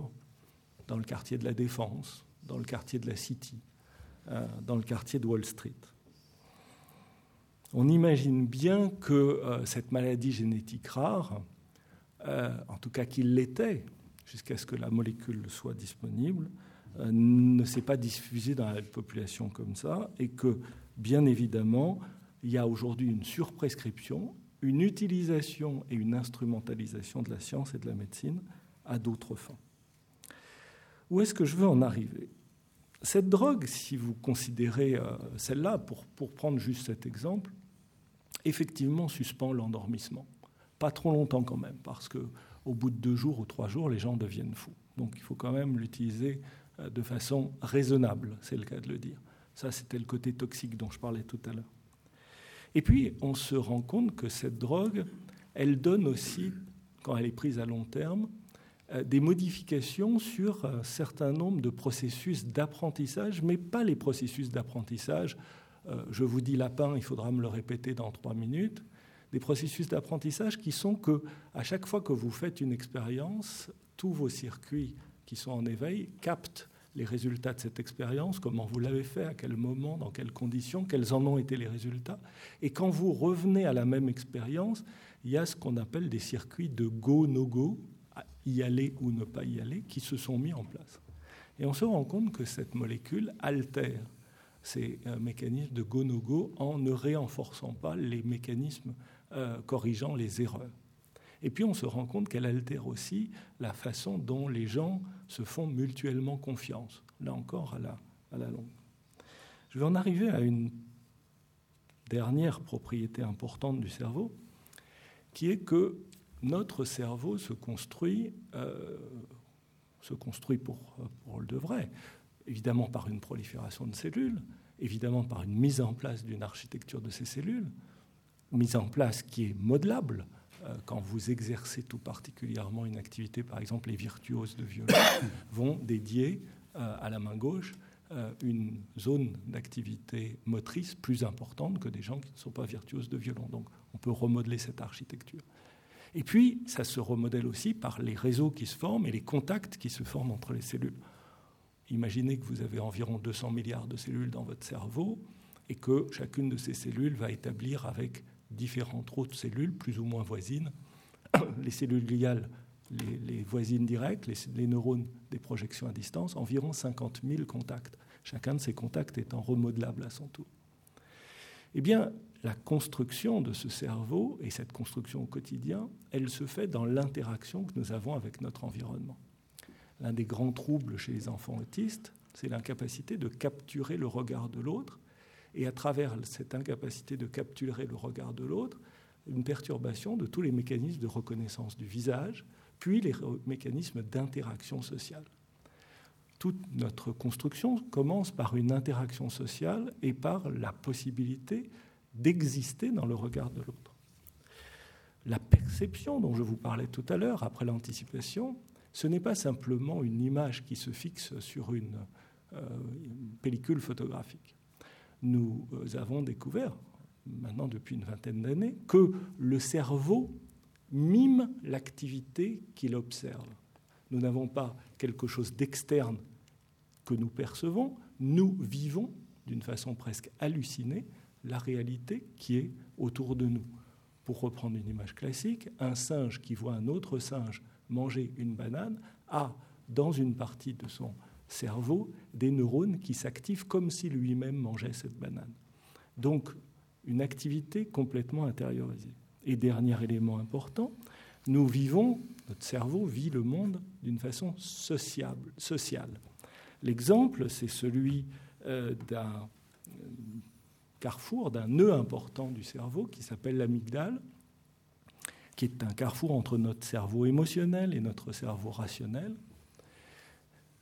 dans le quartier de la Défense, dans le quartier de la City, euh, dans le quartier de Wall Street. On imagine bien que euh, cette maladie génétique rare, euh, en tout cas qu'il l'était, jusqu'à ce que la molécule soit disponible, ne s'est pas diffusé dans la population comme ça et que, bien évidemment, il y a aujourd'hui une surprescription, une utilisation et une instrumentalisation de la science et de la médecine à d'autres fins. Où est-ce que je veux en arriver? Cette drogue, si vous considérez euh, celle-là, pour, pour prendre juste cet exemple, effectivement suspend l'endormissement. Pas trop longtemps quand même, parce que au bout de deux jours ou trois jours, les gens deviennent fous. Donc il faut quand même l'utiliser euh, de façon raisonnable, c'est le cas de le dire. Ça, c'était le côté toxique dont je parlais tout à l'heure. Et puis, on se rend compte que cette drogue, elle donne aussi, quand elle est prise à long terme, euh, des modifications sur un certain nombre de processus d'apprentissage, mais pas les processus d'apprentissage. Euh, je vous dis lapin, il faudra me le répéter dans trois minutes. Des processus d'apprentissage qui sont que, à chaque fois que vous faites une expérience, tous vos circuits qui sont en éveil captent les résultats de cette expérience, comment vous l'avez fait, à quel moment, dans quelles conditions, quels en ont été les résultats. Et quand vous revenez à la même expérience, il y a ce qu'on appelle des circuits de go-no-go, y aller ou ne pas y aller, qui se sont mis en place. Et on se rend compte que cette molécule altère ces euh, mécanismes de go-no-go en ne réenforçant pas les mécanismes euh, corrigeant les erreurs. Et puis on se rend compte qu'elle altère aussi la façon dont les gens se font mutuellement confiance, là encore à la, à la longue. Je vais en arriver à une dernière propriété importante du cerveau, qui est que notre cerveau se construit, euh, se construit pour, pour, le de vrai, évidemment par une prolifération de cellules, évidemment par une mise en place d'une architecture de ces cellules, mise en place qui est modelable, quand vous exercez tout particulièrement une activité, par exemple les virtuoses de violon *coughs* vont dédier euh, à la main gauche euh, une zone d'activité motrice plus importante que des gens qui ne sont pas virtuoses de violon. Donc on peut remodeler cette architecture. Et puis, ça se remodèle aussi par les réseaux qui se forment et les contacts qui se forment entre les cellules. Imaginez que vous avez environ 200 milliards de cellules dans votre cerveau et que chacune de ces cellules va établir avec différentes autres cellules plus ou moins voisines. *coughs* Les cellules gliales, les, voisines directes, les, neurones des projections à distance, environ 50 000 contacts. Chacun de ces contacts étant remodelable à son tour. Eh bien, la construction de ce cerveau et cette construction au quotidien, elle se fait dans l'interaction que nous avons avec notre environnement. L'un des grands troubles chez les enfants autistes, c'est l'incapacité de capturer le regard de l'autre et à travers cette incapacité de capturer le regard de l'autre, une perturbation de tous les mécanismes de reconnaissance du visage, puis les mécanismes d'interaction sociale. Toute notre construction commence par une interaction sociale et par la possibilité d'exister dans le regard de l'autre. La perception dont je vous parlais tout à l'heure, après l'anticipation, ce n'est pas simplement une image qui se fixe sur une, euh, une pellicule photographique nous euh, avons découvert, maintenant depuis une vingtaine d'années, que le cerveau mime l'activité qu'il observe. Nous n'avons pas quelque chose d'externe que nous percevons, nous vivons d'une façon presque hallucinée la réalité qui est autour de nous. Pour reprendre une image classique, un singe qui voit un autre singe manger une banane a, dans une partie de son cerveau des neurones qui s'activent comme si lui-même mangeait cette banane. Donc, une activité complètement intériorisée. Et dernier élément important, nous vivons, notre cerveau vit le monde d'une façon sociable, sociale. L'exemple, c'est celui euh, d'un carrefour, d'un nœud important du cerveau qui s'appelle l'amygdale, qui est un carrefour entre notre cerveau émotionnel et notre cerveau rationnel.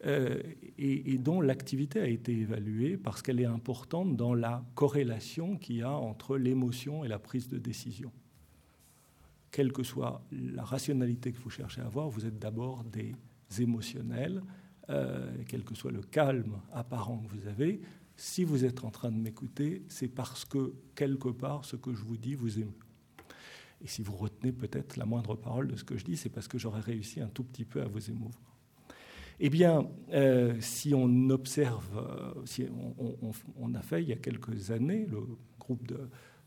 Euh, et, dont l'activité a été évaluée parce qu'elle est importante dans la corrélation qu'il y a entre l'émotion et la prise de décision. Quelle que soit la rationalité que vous cherchez à avoir, vous êtes d'abord des émotionnels, euh, quel que soit le calme apparent que vous avez. Si vous êtes en train de m'écouter, c'est parce que quelque part ce que je vous dis vous émeut. Et si vous retenez peut-être la moindre parole de ce que je dis, c'est parce que j'aurais réussi un tout petit peu à vous émouvoir. Eh bien, euh, si on observe, euh, si on, a fait il y a quelques années,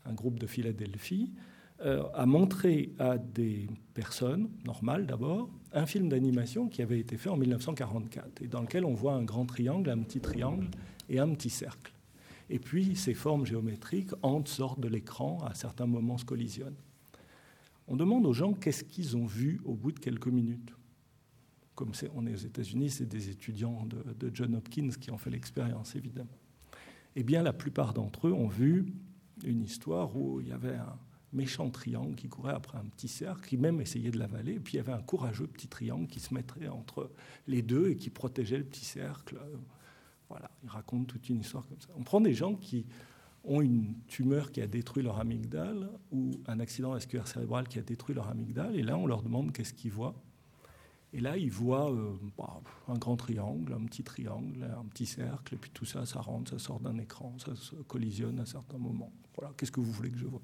un groupe de Philadelphie euh, a montré à des personnes, normales d'abord, un film d'animation qui avait été fait en 1944 et dans lequel on voit un grand triangle, un petit triangle et un petit cercle. Et puis ces formes géométriques entrent, sortent de l'écran, à certains moments se collisionnent. On demande aux gens qu'est-ce qu'ils ont vu au bout de quelques minutes comme on est aux États-Unis, c'est des étudiants de, John Hopkins qui ont fait l'expérience, évidemment. Eh bien, la plupart d'entre eux ont vu une histoire où il y avait un méchant triangle qui courait après un petit cercle, qui même essayait de l'avaler, et puis il y avait un courageux petit triangle qui se mettrait entre les deux et qui protégeait le petit cercle. Voilà, il raconte toute une histoire comme ça. On prend des gens qui ont une tumeur qui a détruit leur amygdale ou un accident vasculaire cérébral qui a détruit leur amygdale, et là on leur demande qu'est-ce qu'ils voient. Et là, ils voient euh, bah, un grand triangle, un petit triangle, un petit cercle, et puis tout ça, ça rentre, ça sort d'un écran, ça collisionne à certains moments. Voilà, qu'est-ce que vous voulez que je vois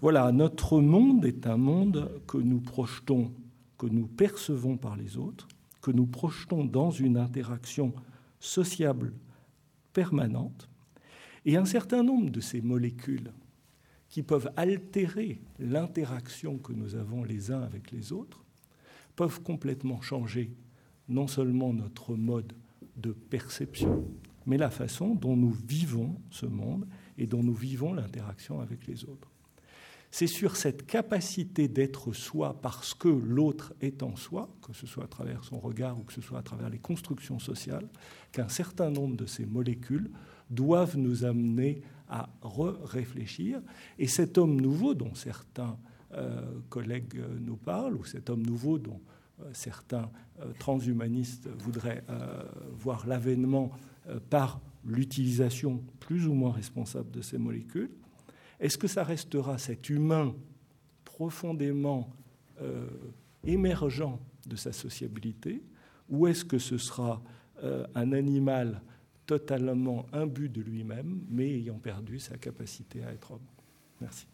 Voilà, notre monde est un monde que nous projetons, que nous percevons par les autres, que nous projetons dans une interaction sociable permanente, et un certain nombre de ces molécules qui peuvent altérer l'interaction que nous avons les uns avec les autres peuvent complètement changer non seulement notre mode de perception, mais la façon dont nous vivons ce monde et dont nous vivons l'interaction avec les autres. C'est sur cette capacité d'être soi parce que l'autre est en soi, que ce soit à travers son regard ou que ce soit à travers les constructions sociales, qu'un certain nombre de ces molécules doivent nous amener à re-réfléchir. Et cet homme nouveau dont certains euh, collègues nous parlent, ou cet homme nouveau dont euh, certains euh, transhumanistes voudraient voir l'avènement par l'utilisation plus ou moins responsable de ces molécules, est-ce que ça restera cet humain profondément émergent de sa sociabilité, ou est-ce que ce sera un animal totalement imbu de lui-même, mais ayant perdu sa capacité à être homme? Merci.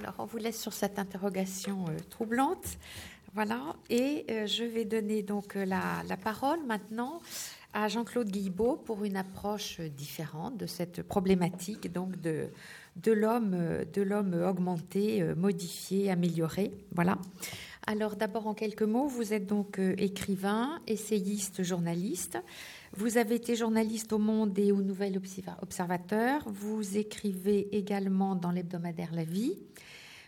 Alors, on vous laisse sur cette interrogation euh, troublante. Voilà. Et euh, je vais donner donc euh, la, parole maintenant à Jean-Claude Guillebeau pour une approche différente de cette problématique donc de, l'homme, de l'homme augmenté, modifié, amélioré. Voilà. Alors d'abord en quelques mots, vous êtes donc écrivain, essayiste, journaliste. Vous avez été journaliste au Monde et au Nouvel Observateur. Vous écrivez également dans l'hebdomadaire La Vie.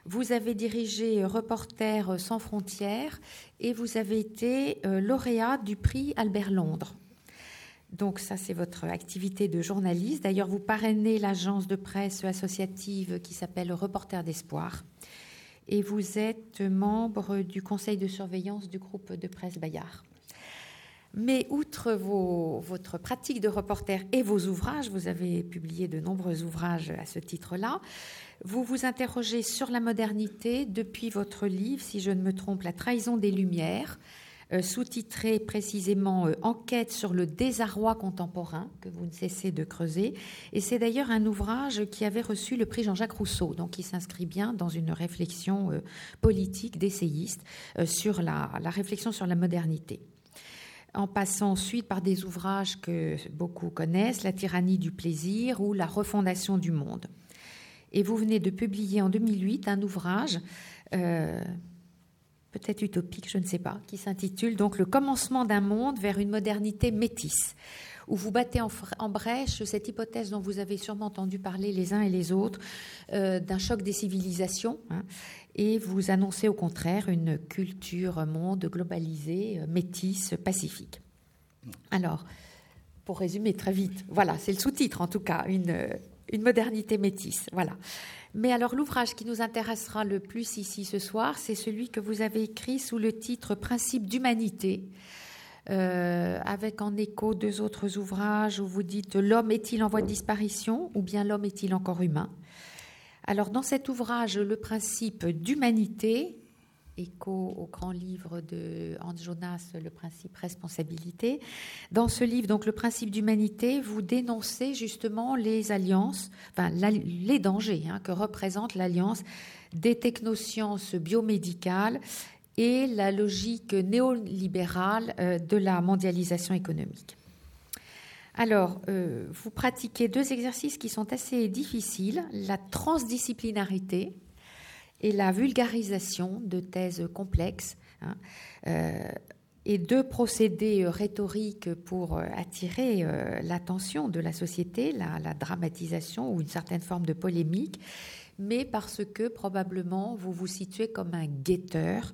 Vous avez dirigé Reporters sans frontières et vous avez été euh, lauréat du prix Albert Londres. Donc ça, c'est votre activité de journaliste. D'ailleurs, vous parrainez l'agence de presse associative qui s'appelle Reporter d'Espoir. Et vous êtes membre du conseil de surveillance du groupe de presse Bayard. Mais outre votre pratique de reporter et vos ouvrages, vous avez publié de nombreux ouvrages à ce titre-là, vous vous interrogez sur la modernité depuis votre livre, si je ne me trompe, La trahison des Lumières, euh, sous-titré précisément euh, Enquête sur le désarroi contemporain, que vous ne cessez de creuser. Et c'est d'ailleurs un ouvrage qui avait reçu le prix Jean-Jacques Rousseau, donc qui s'inscrit bien dans une réflexion euh, politique d'essayiste sur la, la réflexion sur la modernité en passant ensuite par des ouvrages que beaucoup connaissent, La tyrannie du plaisir ou La refondation du monde. Et vous venez de publier en 2008 un ouvrage peut-être utopique, je ne sais pas, qui s'intitule donc Le commencement d'un monde vers une modernité métisse, où vous battez en, brèche cette hypothèse dont vous avez sûrement entendu parler les uns et les autres, euh, d'un choc des civilisations, hein, et vous annoncez au contraire une culture monde globalisée, euh, métisse, pacifique. Alors, pour résumer très vite, voilà, c'est le sous-titre en tout cas, une, une modernité métisse. Voilà. Mais alors l'ouvrage qui nous intéressera le plus ici ce soir, c'est celui que vous avez écrit sous le titre Principe d'humanité, euh, avec en écho deux autres ouvrages où vous dites L'homme est-il en voie de disparition ou bien l'homme est-il encore humain? Alors dans cet ouvrage, le principe d'humanité écho au grand livre de Hans Jonas, Le principe responsabilité. Dans ce livre, donc Le principe d'humanité, vous dénoncez justement les alliances, enfin les dangers hein, que représente l'alliance des technosciences biomédicales et la logique néolibérale euh, de la mondialisation économique. Alors, euh, vous pratiquez deux exercices qui sont assez difficiles, la transdisciplinarité, et la vulgarisation de thèses complexes. Hein. Euh, et deux procédés rhétoriques pour attirer l'attention de la société, la, dramatisation ou une certaine forme de polémique, mais parce que probablement vous vous situez comme un guetteur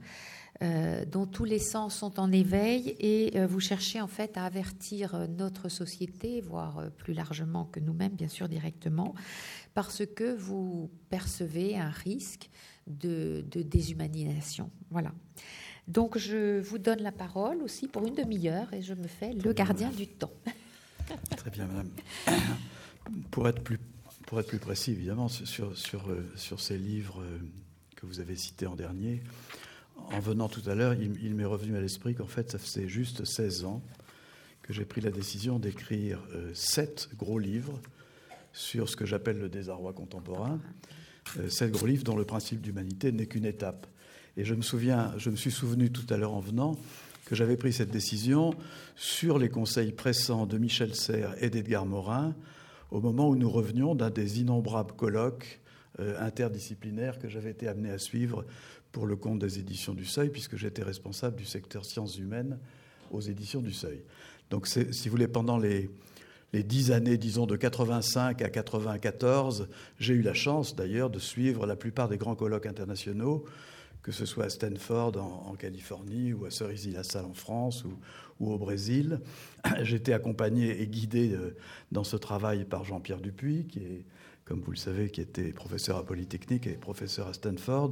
euh, dont tous les sens sont en éveil et euh, vous cherchez en fait à avertir euh, notre société, voire plus largement que nous-mêmes, bien sûr directement, parce que vous percevez un risque de, déshumanisation. Voilà. Donc je vous donne la parole aussi pour une demi-heure et je me fais le gardien du temps. *laughs* Très bien, madame. Pour être plus, précis, évidemment, sur ces livres que vous avez cités en dernier, en venant tout à l'heure, il, m'est revenu à l'esprit qu'en fait, ça faisait juste 16 ans que j'ai pris la décision d'écrire euh, sept gros livres sur ce que j'appelle le désarroi contemporain. Euh, sept gros livres dont le principe d'humanité n'est qu'une étape. Et je me souviens, je me suis souvenu tout à l'heure en venant que j'avais pris cette décision sur les conseils pressants de Michel Serres et d'Edgar Morin au moment où nous revenions d'un des innombrables colloques euh, interdisciplinaires que j'avais été amené à suivre pour le compte des éditions du Seuil, puisque j'étais responsable du secteur sciences humaines aux éditions du Seuil. Donc, si vous voulez, pendant les, les dix années, disons, de 85 à 94, j'ai eu la chance d'ailleurs de suivre la plupart des grands colloques internationaux, que ce soit à Stanford en, Californie ou à Cerisy-la-Salle en France ou, au Brésil. *clears throat* J'étais accompagné et guidé euh, dans ce travail par Jean-Pierre Dupuis, qui comme vous le savez, qui était professeur à Polytechnique et professeur à Stanford.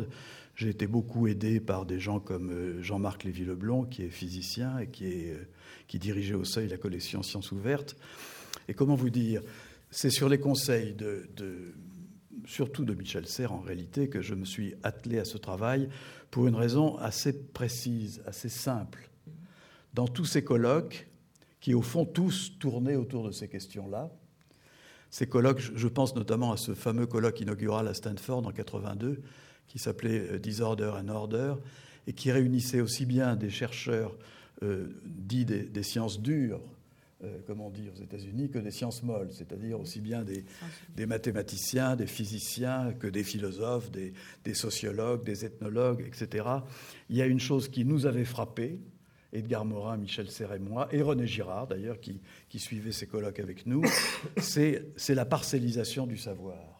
J'ai été beaucoup aidé par des gens comme euh, Jean-Marc Lévy-Leblond, qui est physicien et euh, qui dirigeait au seuil la collection Sciences ouvertes. Et comment vous dire C'est sur les conseils de, surtout de Michel Serres en réalité que je me suis attelé à ce travail pour une raison assez précise, assez simple. Dans tous ces colloques, qui au fond tous tournaient autour de ces questions-là, ces colloques, je pense notamment à ce fameux colloque inaugural à Stanford en 82, qui s'appelait euh, Disorder and Order, et qui réunissait aussi bien des chercheurs euh, dits des, sciences dures, euh, comme on dit aux États-Unis, que des sciences molles, c'est-à-dire aussi bien des, des, mathématiciens, des physiciens, que des philosophes, des, des, sociologues, des ethnologues, etc. Il y a une chose qui nous avait frappé, Edgar Morin, Michel Serre et moi, et René Girard d'ailleurs, qui, qui suivait ces colloques avec nous, *coughs* c'est la parcellisation du savoir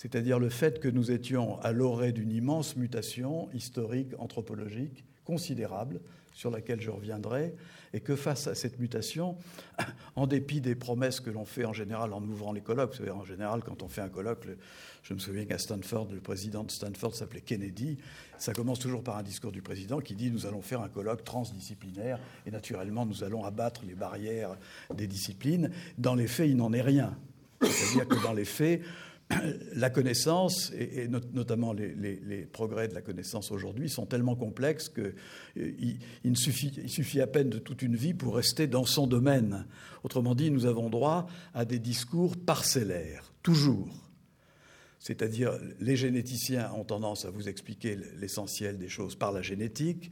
c'est-à-dire le fait que nous étions à l'orée d'une immense mutation historique, anthropologique, considérable, sur laquelle je reviendrai, et que face à cette mutation, *laughs* en dépit des promesses que l'on fait en général en ouvrant les colloques, vous savez, en général, quand on fait un colloque, je me souviens qu'à Stanford, le président de Stanford s'appelait Kennedy, ça commence toujours par un discours du président qui dit nous allons faire un colloque transdisciplinaire, et naturellement nous allons abattre les barrières des disciplines. Dans les faits, il n'en est rien. C'est-à-dire que dans les faits, la connaissance, et, notamment les, progrès de la connaissance aujourd'hui, sont tellement complexes qu'il euh, il, suffit, à peine de toute une vie pour rester dans son domaine. Autrement dit, nous avons droit à des discours parcellaires, toujours. C'est-à-dire, les généticiens ont tendance à vous expliquer l'essentiel des choses par la génétique,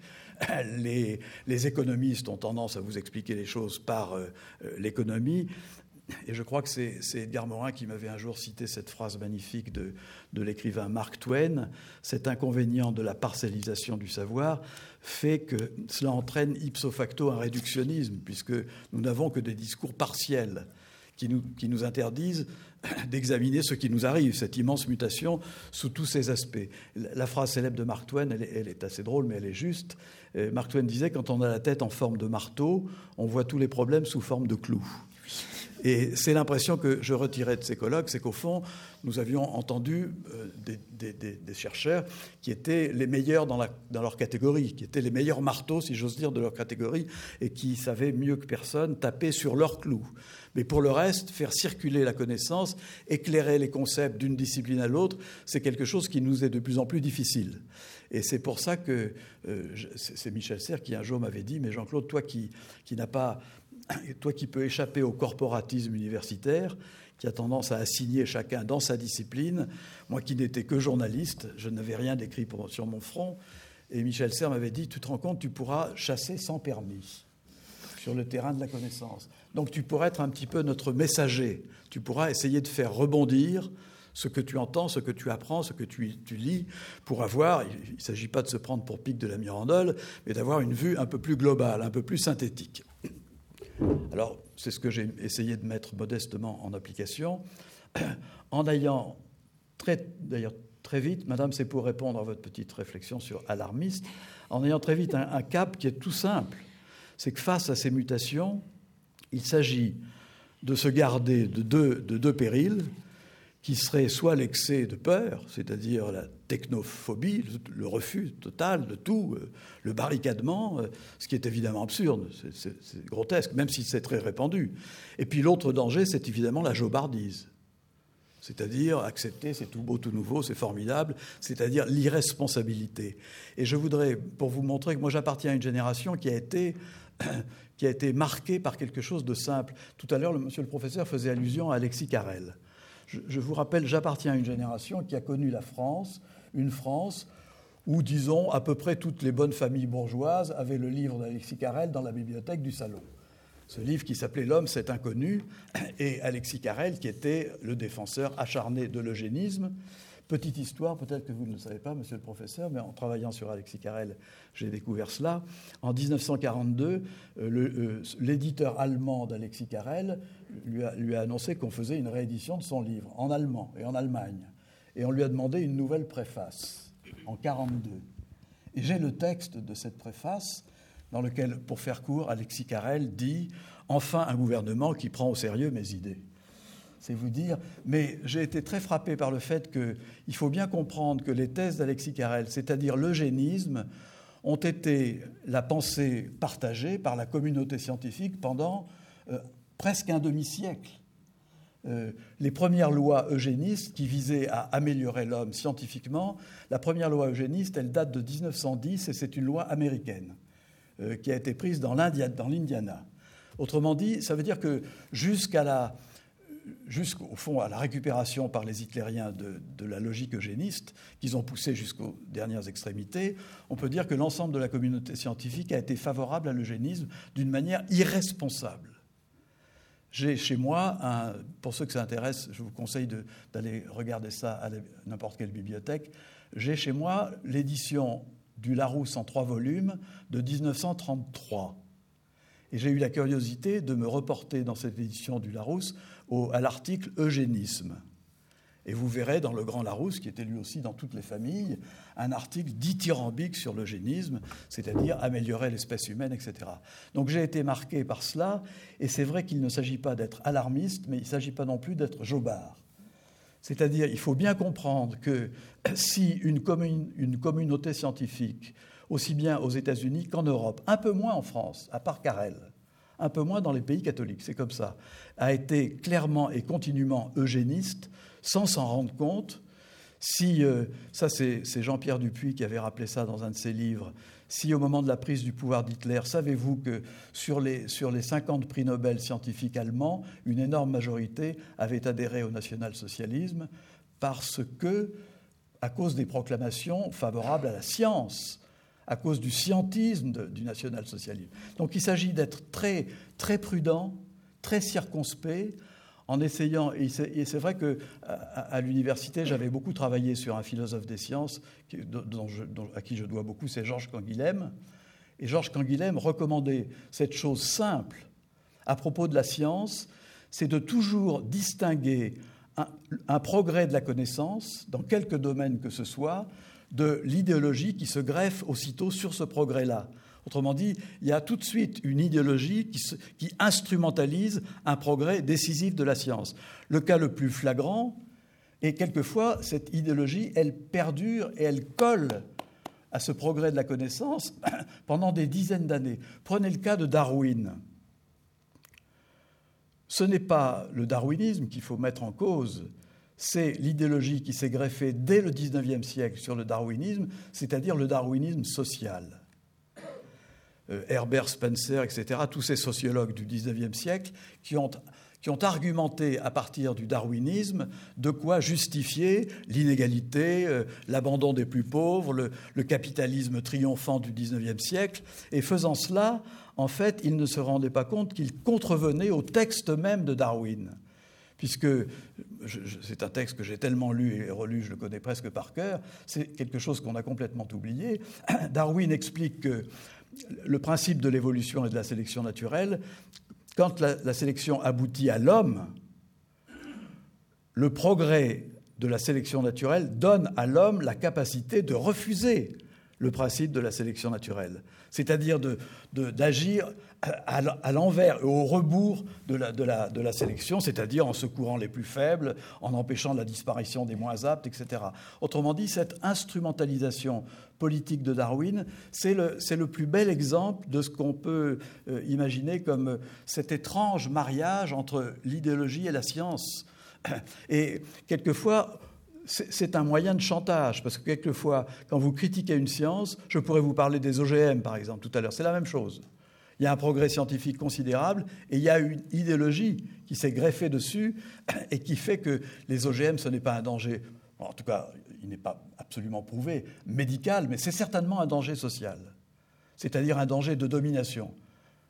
les, les, économistes ont tendance à vous expliquer les choses par euh, euh, l'économie, et je crois que c'est Edgar Morin qui m'avait un jour cité cette phrase magnifique de, l'écrivain Mark Twain. Cet inconvénient de la parcellisation du savoir fait que cela entraîne ipso facto un réductionnisme, puisque nous n'avons que des discours partiels qui nous, qui nous interdisent *coughs* d'examiner ce qui nous arrive, cette immense mutation sous tous ses aspects. La phrase célèbre de Mark Twain, elle, elle est assez drôle, mais elle est juste. Euh, Mark Twain disait, quand on a la tête en forme de marteau, on voit tous les problèmes sous forme de clous. Et c'est l'impression que je retirais de ces colloques, c'est qu'au fond, nous avions entendu euh, des, chercheurs qui étaient les meilleurs dans, leur catégorie, qui étaient les meilleurs marteaux, si j'ose dire, de leur catégorie, et qui savaient mieux que personne taper sur leurs clous. Mais pour le reste, faire circuler la connaissance, éclairer les concepts d'une discipline à l'autre, c'est quelque chose qui nous est de plus en plus difficile. Et c'est pour ça que euh, c'est Michel Serres qui un jour m'avait dit, mais Jean-Claude, toi qui, qui n'as pas et toi qui peux échapper au corporatisme universitaire, qui a tendance à assigner chacun dans sa discipline, moi qui n'étais que journaliste, je n'avais rien d'écrit sur mon front, et Michel Serres m'avait dit, tu te rends compte, tu pourras chasser sans permis sur le terrain de la connaissance. Donc tu pourras être un petit peu notre messager, tu pourras essayer de faire rebondir ce que tu entends, ce que tu apprends, ce que tu, lis, pour avoir, il ne s'agit pas de se prendre pour pic de la Mirandole, mais d'avoir une vue un peu plus globale, un peu plus synthétique. Alors, c'est ce que j'ai essayé de mettre modestement en application, *clears throat* en ayant très, d'ailleurs très vite, Madame, c'est pour répondre à votre petite réflexion sur alarmiste, en ayant très vite un, cap qui est tout simple. C'est que face à ces mutations, il s'agit de se garder de deux, de deux périls qui seraient soit l'excès de peur, c'est-à-dire la technophobie, le refus total de tout, euh, le barricadement, euh, ce qui est évidemment absurde, c'est grotesque, même si c'est très répandu. Et puis l'autre danger, c'est évidemment la jobardise c'est-à-dire accepter, c'est tout beau, tout nouveau, c'est formidable, c'est-à-dire l'irresponsabilité. Et je voudrais, pour vous montrer que moi j'appartiens à une génération qui a été *clears throat* qui a été marquée par quelque chose de simple. Tout à l'heure, le monsieur le professeur faisait allusion à Alexis Carrel. Je, je vous rappelle, j'appartiens à une génération qui a connu la France, une France où, disons, à peu près toutes les bonnes familles bourgeoises avaient le livre d'Alexis Carrel dans la bibliothèque du salon ce livre qui s'appelait L'homme, c'est inconnu, *clears throat* et Alexis Carrel, qui était le défenseur acharné de l'eugénisme. Petite histoire, peut-être que vous ne le savez pas, monsieur le professeur, mais en travaillant sur Alexis Carrel, j'ai découvert cela. En 1942, euh, euh, l'éditeur allemand d'Alexis Carrel lui a, lui a annoncé qu'on faisait une réédition de son livre en allemand et en Allemagne. Et on lui a demandé une nouvelle préface en 1942. Et j'ai le texte de cette préface dans lequel, pour faire court, Alexis Carrel dit Enfin un gouvernement qui prend au sérieux mes idées. C'est vous dire, mais j'ai été très frappé par le fait qu'il faut bien comprendre que les thèses d'Alexis Carrel, c'est-à-dire l'eugénisme, ont été la pensée partagée par la communauté scientifique pendant euh, presque un demi-siècle. Euh, les premières lois eugénistes qui visaient à améliorer l'homme scientifiquement, la première loi eugéniste, elle date de 1910 et c'est une loi américaine. Euh, qui a été prise dans l'Indiana. Autrement dit, ça veut dire que jusqu'au fond à la récupération par les hitlériens de, de la logique eugéniste, qu'ils ont poussé jusqu'aux dernières extrémités, on peut dire que l'ensemble de la communauté scientifique a été favorable à l'eugénisme d'une manière irresponsable. J'ai chez moi, pour ceux que ça intéresse, je vous conseille d'aller regarder ça à n'importe quelle bibliothèque, j'ai chez moi l'édition du Larousse en trois volumes de 1933. Et j'ai eu la curiosité de me reporter dans cette édition du Larousse à l'article Eugénisme. Et vous verrez dans le Grand Larousse, qui était lui aussi dans toutes les familles, un article dithyrambique sur l'eugénisme, c'est-à-dire améliorer l'espèce humaine, etc. Donc j'ai été marqué par cela, et c'est vrai qu'il ne s'agit pas d'être alarmiste, mais il ne s'agit pas non plus d'être jobard. C'est-à-dire, il faut bien comprendre que *clears throat* si une, communauté scientifique, aussi bien aux États-Unis qu'en Europe, un peu moins en France, à part Carrel, un peu moins dans les pays catholiques, c'est comme ça, a été clairement et continuellement eugéniste, sans s'en rendre compte, si, euh, ça c'est Jean-Pierre Dupuis qui avait rappelé ça dans un de ses livres, si au moment de la prise du pouvoir d'Hitler, savez-vous que sur les, sur les 50 prix Nobel scientifiques allemands, une énorme majorité avait adhéré au national-socialisme parce que, à cause des proclamations favorables à la science, à cause du scientisme du national-socialisme. Donc il s'agit d'être très, très prudent, très circonspect, en essayant, et c'est vrai que à, l'université, j'avais beaucoup travaillé sur un philosophe des sciences à qui je dois beaucoup, c'est Georges Canguilhem. Et Georges Canguilhem recommandait cette chose simple à propos de la science, c'est de toujours distinguer un, progrès de la connaissance, dans quelque domaine que ce soit, de l'idéologie qui se greffe aussitôt sur ce progrès-là. Autrement dit, il y a tout de suite une idéologie qui, instrumentalise un progrès décisif de la science. Le cas le plus flagrant est quelquefois cette idéologie, elle perdure et elle colle à ce progrès de la connaissance *clears throat* pendant des dizaines d'années. Prenez le cas de Darwin. Ce n'est pas le darwinisme qu'il faut mettre en cause, c'est l'idéologie qui s'est greffée dès le XIXe siècle sur le darwinisme, c'est-à-dire le darwinisme social. Euh, Herbert Spencer, etc., tous ces sociologues du XIXe siècle qui ont, qui ont argumenté à partir du darwinisme de quoi justifier l'inégalité, euh, l'abandon des plus pauvres, le, le, capitalisme triomphant du XIXe siècle. Et faisant cela, en fait, ils ne se rendaient pas compte qu'ils contrevenaient au texte même de Darwin puisque c'est un texte que j'ai tellement lu et relu, je le connais presque par cœur, c'est quelque chose qu'on a complètement oublié. *coughs* Darwin explique que le principe de l'évolution et de la sélection naturelle, quand la sélection aboutit à l'homme, le progrès de la sélection naturelle donne à l'homme la capacité de refuser le principe de la sélection naturelle, c'est-à-dire d'agir à l'envers au rebours de la, sélection, c'est-à-dire en secourant les plus faibles, en empêchant la disparition des moins aptes, etc. Autrement dit, cette instrumentalisation politique de Darwin, c'est le, plus bel exemple de ce qu'on peut euh, imaginer comme cet étrange mariage entre l'idéologie et la science. Et quelquefois, c'est un moyen de chantage, parce que quelquefois, quand vous critiquez une science, je pourrais vous parler des OGM, par exemple, tout à l'heure, c'est la même chose. Il y a un progrès scientifique considérable et il y a une idéologie qui s'est greffée dessus *coughs* et qui fait que les OGM, ce n'est pas un danger, en tout cas, il n'est pas absolument prouvé, médical, mais c'est certainement un danger social, c'est-à-dire un danger de domination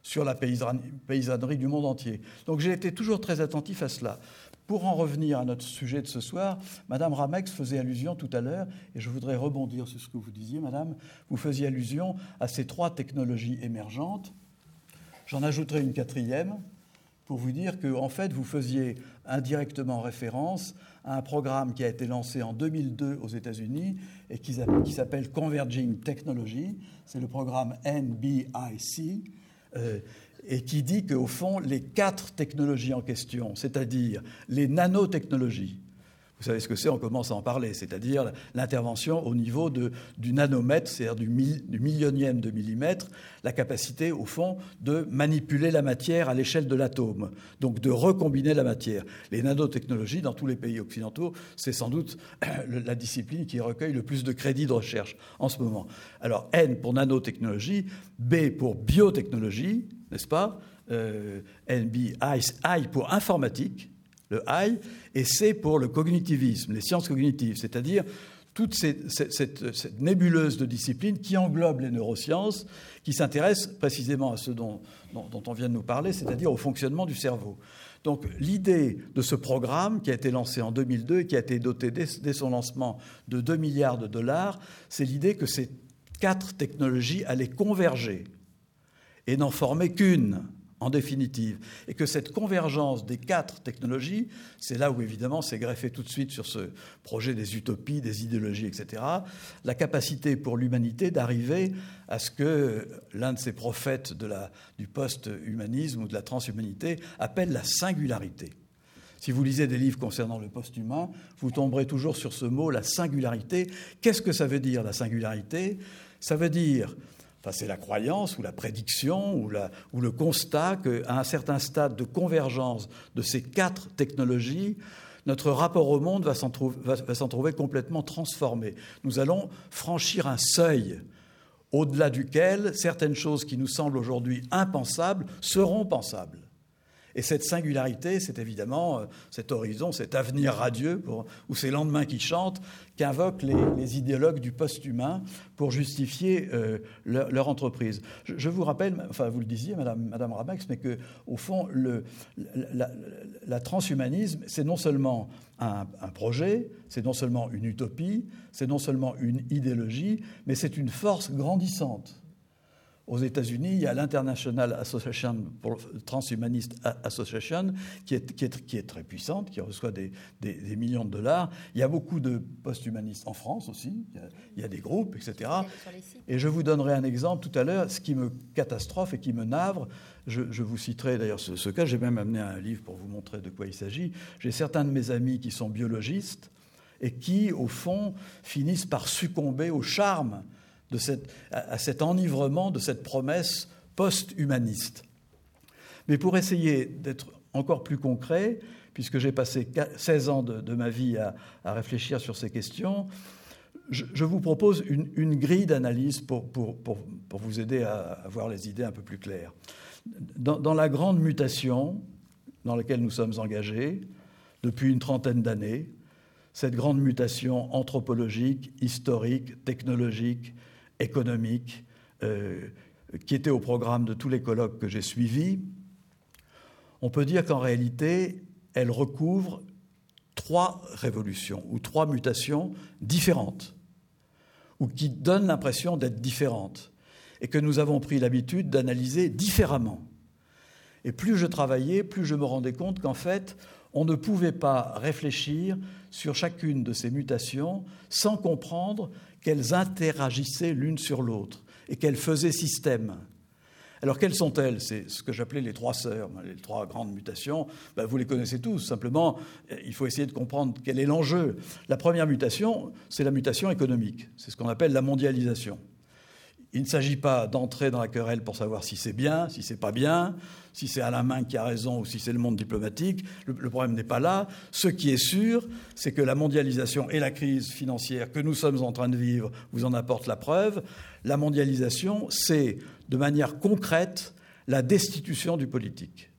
sur la paysannerie du monde entier. Donc j'ai été toujours très attentif à cela. Pour en revenir à notre sujet de ce soir, Madame Ramex faisait allusion tout à l'heure, et je voudrais rebondir sur ce que vous disiez, Madame. Vous faisiez allusion à ces trois technologies émergentes. J'en ajouterai une quatrième pour vous dire que, en fait, vous faisiez indirectement référence à un programme qui a été lancé en 2002 aux États-Unis et qui s'appelle Converging Technology. C'est le programme NBIC. Euh, et qui dit qu'au fond, les quatre technologies en question, c'est-à-dire les nanotechnologies, vous savez ce que c'est, on commence à en parler, c'est-à-dire l'intervention au niveau de, du nanomètre, c'est-à-dire du, millionième de millimètre, la capacité, au fond, de manipuler la matière à l'échelle de l'atome, donc de recombiner la matière. Les nanotechnologies, dans tous les pays occidentaux, c'est sans doute *coughs* la discipline qui recueille le plus de crédits de recherche en ce moment. Alors, N pour nanotechnologie, B pour biotechnologie, n'est-ce pas? Euh, NB, I pour informatique, le I, et C pour le cognitivisme, les sciences cognitives, c'est-à-dire toute cette, nébuleuse de disciplines qui englobe les neurosciences, qui s'intéressent précisément à ce dont, dont, on vient de nous parler, c'est-à-dire au fonctionnement du cerveau. Donc l'idée de ce programme qui a été lancé en 2002 et qui a été doté dès, dès son lancement de 2 milliards de dollars, c'est l'idée que ces quatre technologies allaient converger et n'en former qu'une en définitive, et que cette convergence des quatre technologies, c'est là où évidemment c'est greffé tout de suite sur ce projet des utopies, des idéologies, etc., la capacité pour l'humanité d'arriver à ce que l'un de ces prophètes du post-humanisme ou de la transhumanité appelle la singularité. Si vous lisez des livres concernant le post-humain, vous tomberez toujours sur ce mot, la singularité. Qu'est-ce que ça veut dire, la singularité? Ça veut dire c'est la croyance ou la prédiction ou, le constat qu'à un certain stade de convergence de ces quatre technologies, notre rapport au monde va s'en trouver, complètement transformé. Nous allons franchir un seuil au-delà duquel certaines choses qui nous semblent aujourd'hui impensables seront pensables. Et cette singularité, c'est évidemment euh, cet horizon, cet avenir radieux, ou ces lendemains qui chantent, qu'invoquent les, idéologues du post-humain pour justifier euh, leur, entreprise. Je, vous rappelle, enfin vous le disiez, Madame, Madame Ramex, mais que au fond, le, la, transhumanisme, c'est non seulement un projet, c'est non seulement une utopie, c'est non seulement une idéologie, mais c'est une force grandissante aux États-Unis, il y a l'International Association pour Transhumanist Association, qui est, qui, est, qui est, très puissante, qui reçoit des, des, millions de dollars. Il y a beaucoup de post-humanistes en France aussi. Il y, a, des groupes, etc. Et je vous donnerai un exemple tout à l'heure. Ce qui me catastrophe et qui me navre, je, vous citerai d'ailleurs ce, ce cas. J'ai même amené un livre pour vous montrer de quoi il s'agit. J'ai certains de mes amis qui sont biologistes et qui, au fond, finissent par succomber au charme à cet enivrement de cette promesse post-humaniste. Mais pour essayer d'être encore plus concret, puisque j'ai passé 16 ans de, ma vie à, réfléchir sur ces questions, je, vous propose une, grille d'analyse pour, vous aider à avoir les idées un peu plus claires. Dans la grande mutation dans laquelle nous sommes engagés depuis une trentaine d'années, cette grande mutation anthropologique, historique, technologique, économique euh, qui était au programme de tous les colloques que j'ai suivis, on peut dire qu'en réalité, elle recouvre trois révolutions ou trois mutations différentes, ou qui donnent l'impression d'être différentes, et que nous avons pris l'habitude d'analyser différemment. Et plus je travaillais, plus je me rendais compte qu'en fait, on ne pouvait pas réfléchir sur chacune de ces mutations sans comprendre qu'elles interagissaient l'une sur l'autre et qu'elles faisaient système. Alors quelles sont-elles? C'est ce que j'appelais les trois sœurs, les trois grandes mutations. Ben, vous les connaissez tous. Simplement, il faut essayer de comprendre quel est l'enjeu. La première mutation, c'est la mutation économique. C'est ce qu'on appelle la mondialisation. Il ne s'agit pas d'entrer dans la querelle pour savoir si c'est bien, si c'est pas bien, si c'est Alain Main qui a raison ou si c'est le monde diplomatique. Le, le problème n'est pas là. Ce qui est sûr, c'est que la mondialisation et la crise financière que nous sommes en train de vivre vous en apportent la preuve. La mondialisation, c'est de manière concrète la destitution du politique.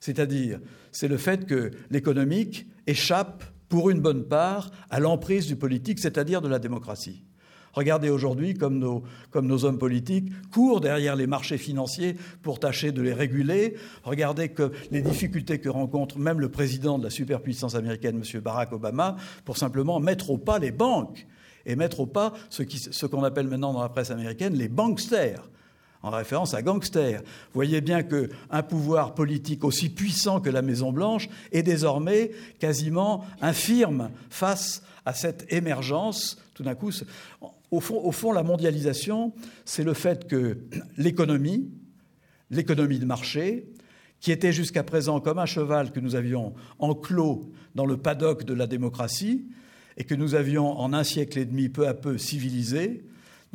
C'est-à-dire, c'est le fait que l'économique échappe pour une bonne part à l'emprise du politique, c'est-à-dire de la démocratie. Regardez aujourd'hui comme nos, hommes politiques courent derrière les marchés financiers pour tâcher de les réguler. Regardez les difficultés que rencontre même le président de la superpuissance américaine, M. Barack Obama, pour simplement mettre au pas les banques et mettre au pas ce qu'on appelle maintenant dans la presse américaine les banksters en référence à gangster. Voyez bien qu'un pouvoir politique aussi puissant que la Maison-Blanche est désormais quasiment infirme face à cette émergence. Tout d'un coup, au fond, la mondialisation, c'est le fait que l'économie, l'économie de marché, qui était jusqu'à présent comme un cheval que nous avions enclos dans le paddock de la démocratie et que nous avions en un siècle et demi peu à peu civilisé,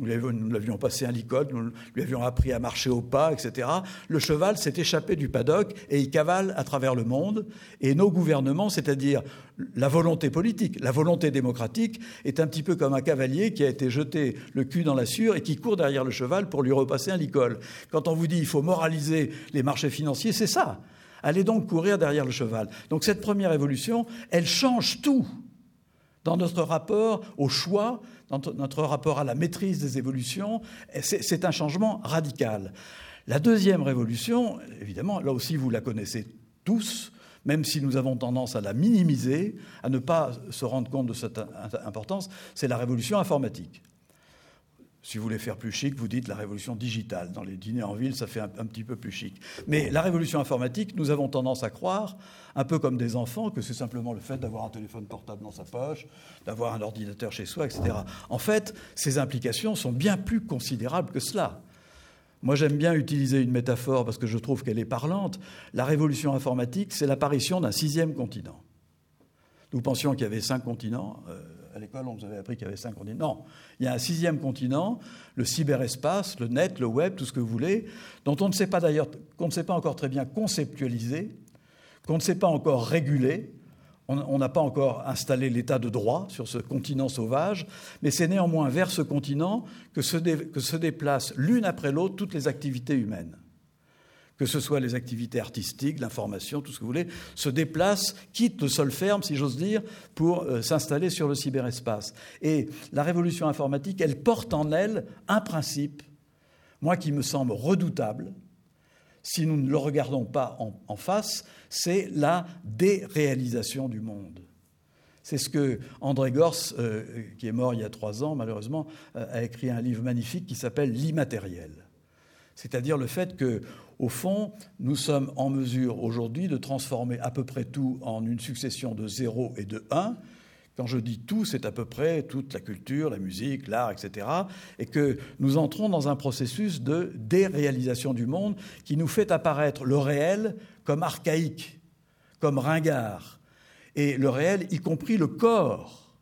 nous l'avions passé à l'école, nous lui avions appris à marcher au pas, etc. Le cheval s'est échappé du paddock et il cavale à travers le monde. Et nos gouvernements, c'est-à-dire la volonté politique, la volonté démocratique, est un petit peu comme un cavalier qui a été jeté le cul dans la sûre et qui court derrière le cheval pour lui repasser un licol. Quand on vous dit il faut moraliser les marchés financiers, c'est ça. Allez donc courir derrière le cheval. Donc cette première évolution, elle change tout dans notre rapport au choix, dans notre rapport à la maîtrise des évolutions. C'est un changement radical. La deuxième révolution, évidemment, là aussi vous la connaissez tous, même si nous avons tendance à la minimiser, à ne pas se rendre compte de cette importance, c'est la révolution informatique. Si vous voulez faire plus chic, vous dites la révolution digitale. Dans les dîners en ville, ça fait un, petit peu plus chic. Mais la révolution informatique, nous avons tendance à croire, un peu comme des enfants, que c'est simplement le fait d'avoir un téléphone portable dans sa poche, d'avoir un ordinateur chez soi, etc. En fait, ces implications sont bien plus considérables que cela. Moi, j'aime bien utiliser une métaphore parce que je trouve qu'elle est parlante. La révolution informatique, c'est l'apparition d'un sixième continent. Nous pensions qu'il y avait cinq continents. Euh, l'école, on nous avait appris qu'il y avait cinq continents. Non, il y a un sixième continent, le cyberespace, le net, le web, tout ce que vous voulez, dont on ne sait pas d'ailleurs, qu'on ne sait pas encore très bien conceptualiser, qu'on ne sait pas encore réguler. On n'a pas encore installé l'état de droit sur ce continent sauvage, mais c'est néanmoins vers ce continent que se, que se déplacent l'une après l'autre toutes les activités humaines que ce soit les activités artistiques, l'information, tout ce que vous voulez, se déplacent, quittent le sol ferme, si j'ose dire, pour euh, s'installer sur le cyberespace. Et la révolution informatique, elle porte en elle un principe, moi qui me semble redoutable, si nous ne le regardons pas en, face, c'est la déréalisation du monde. C'est ce que André Gors, euh, qui est mort il y a trois ans malheureusement, euh, a écrit un livre magnifique qui s'appelle L'immatériel. C'est-à-dire le fait que, au fond, nous sommes en mesure aujourd'hui de transformer à peu près tout en une succession de 0 et de 1. Quand je dis tout, c'est à peu près toute la culture, la musique, l'art, etc. Et que nous entrons dans un processus de déréalisation du monde qui nous fait apparaître le réel comme archaïque, comme ringard. Et le réel, y compris le corps.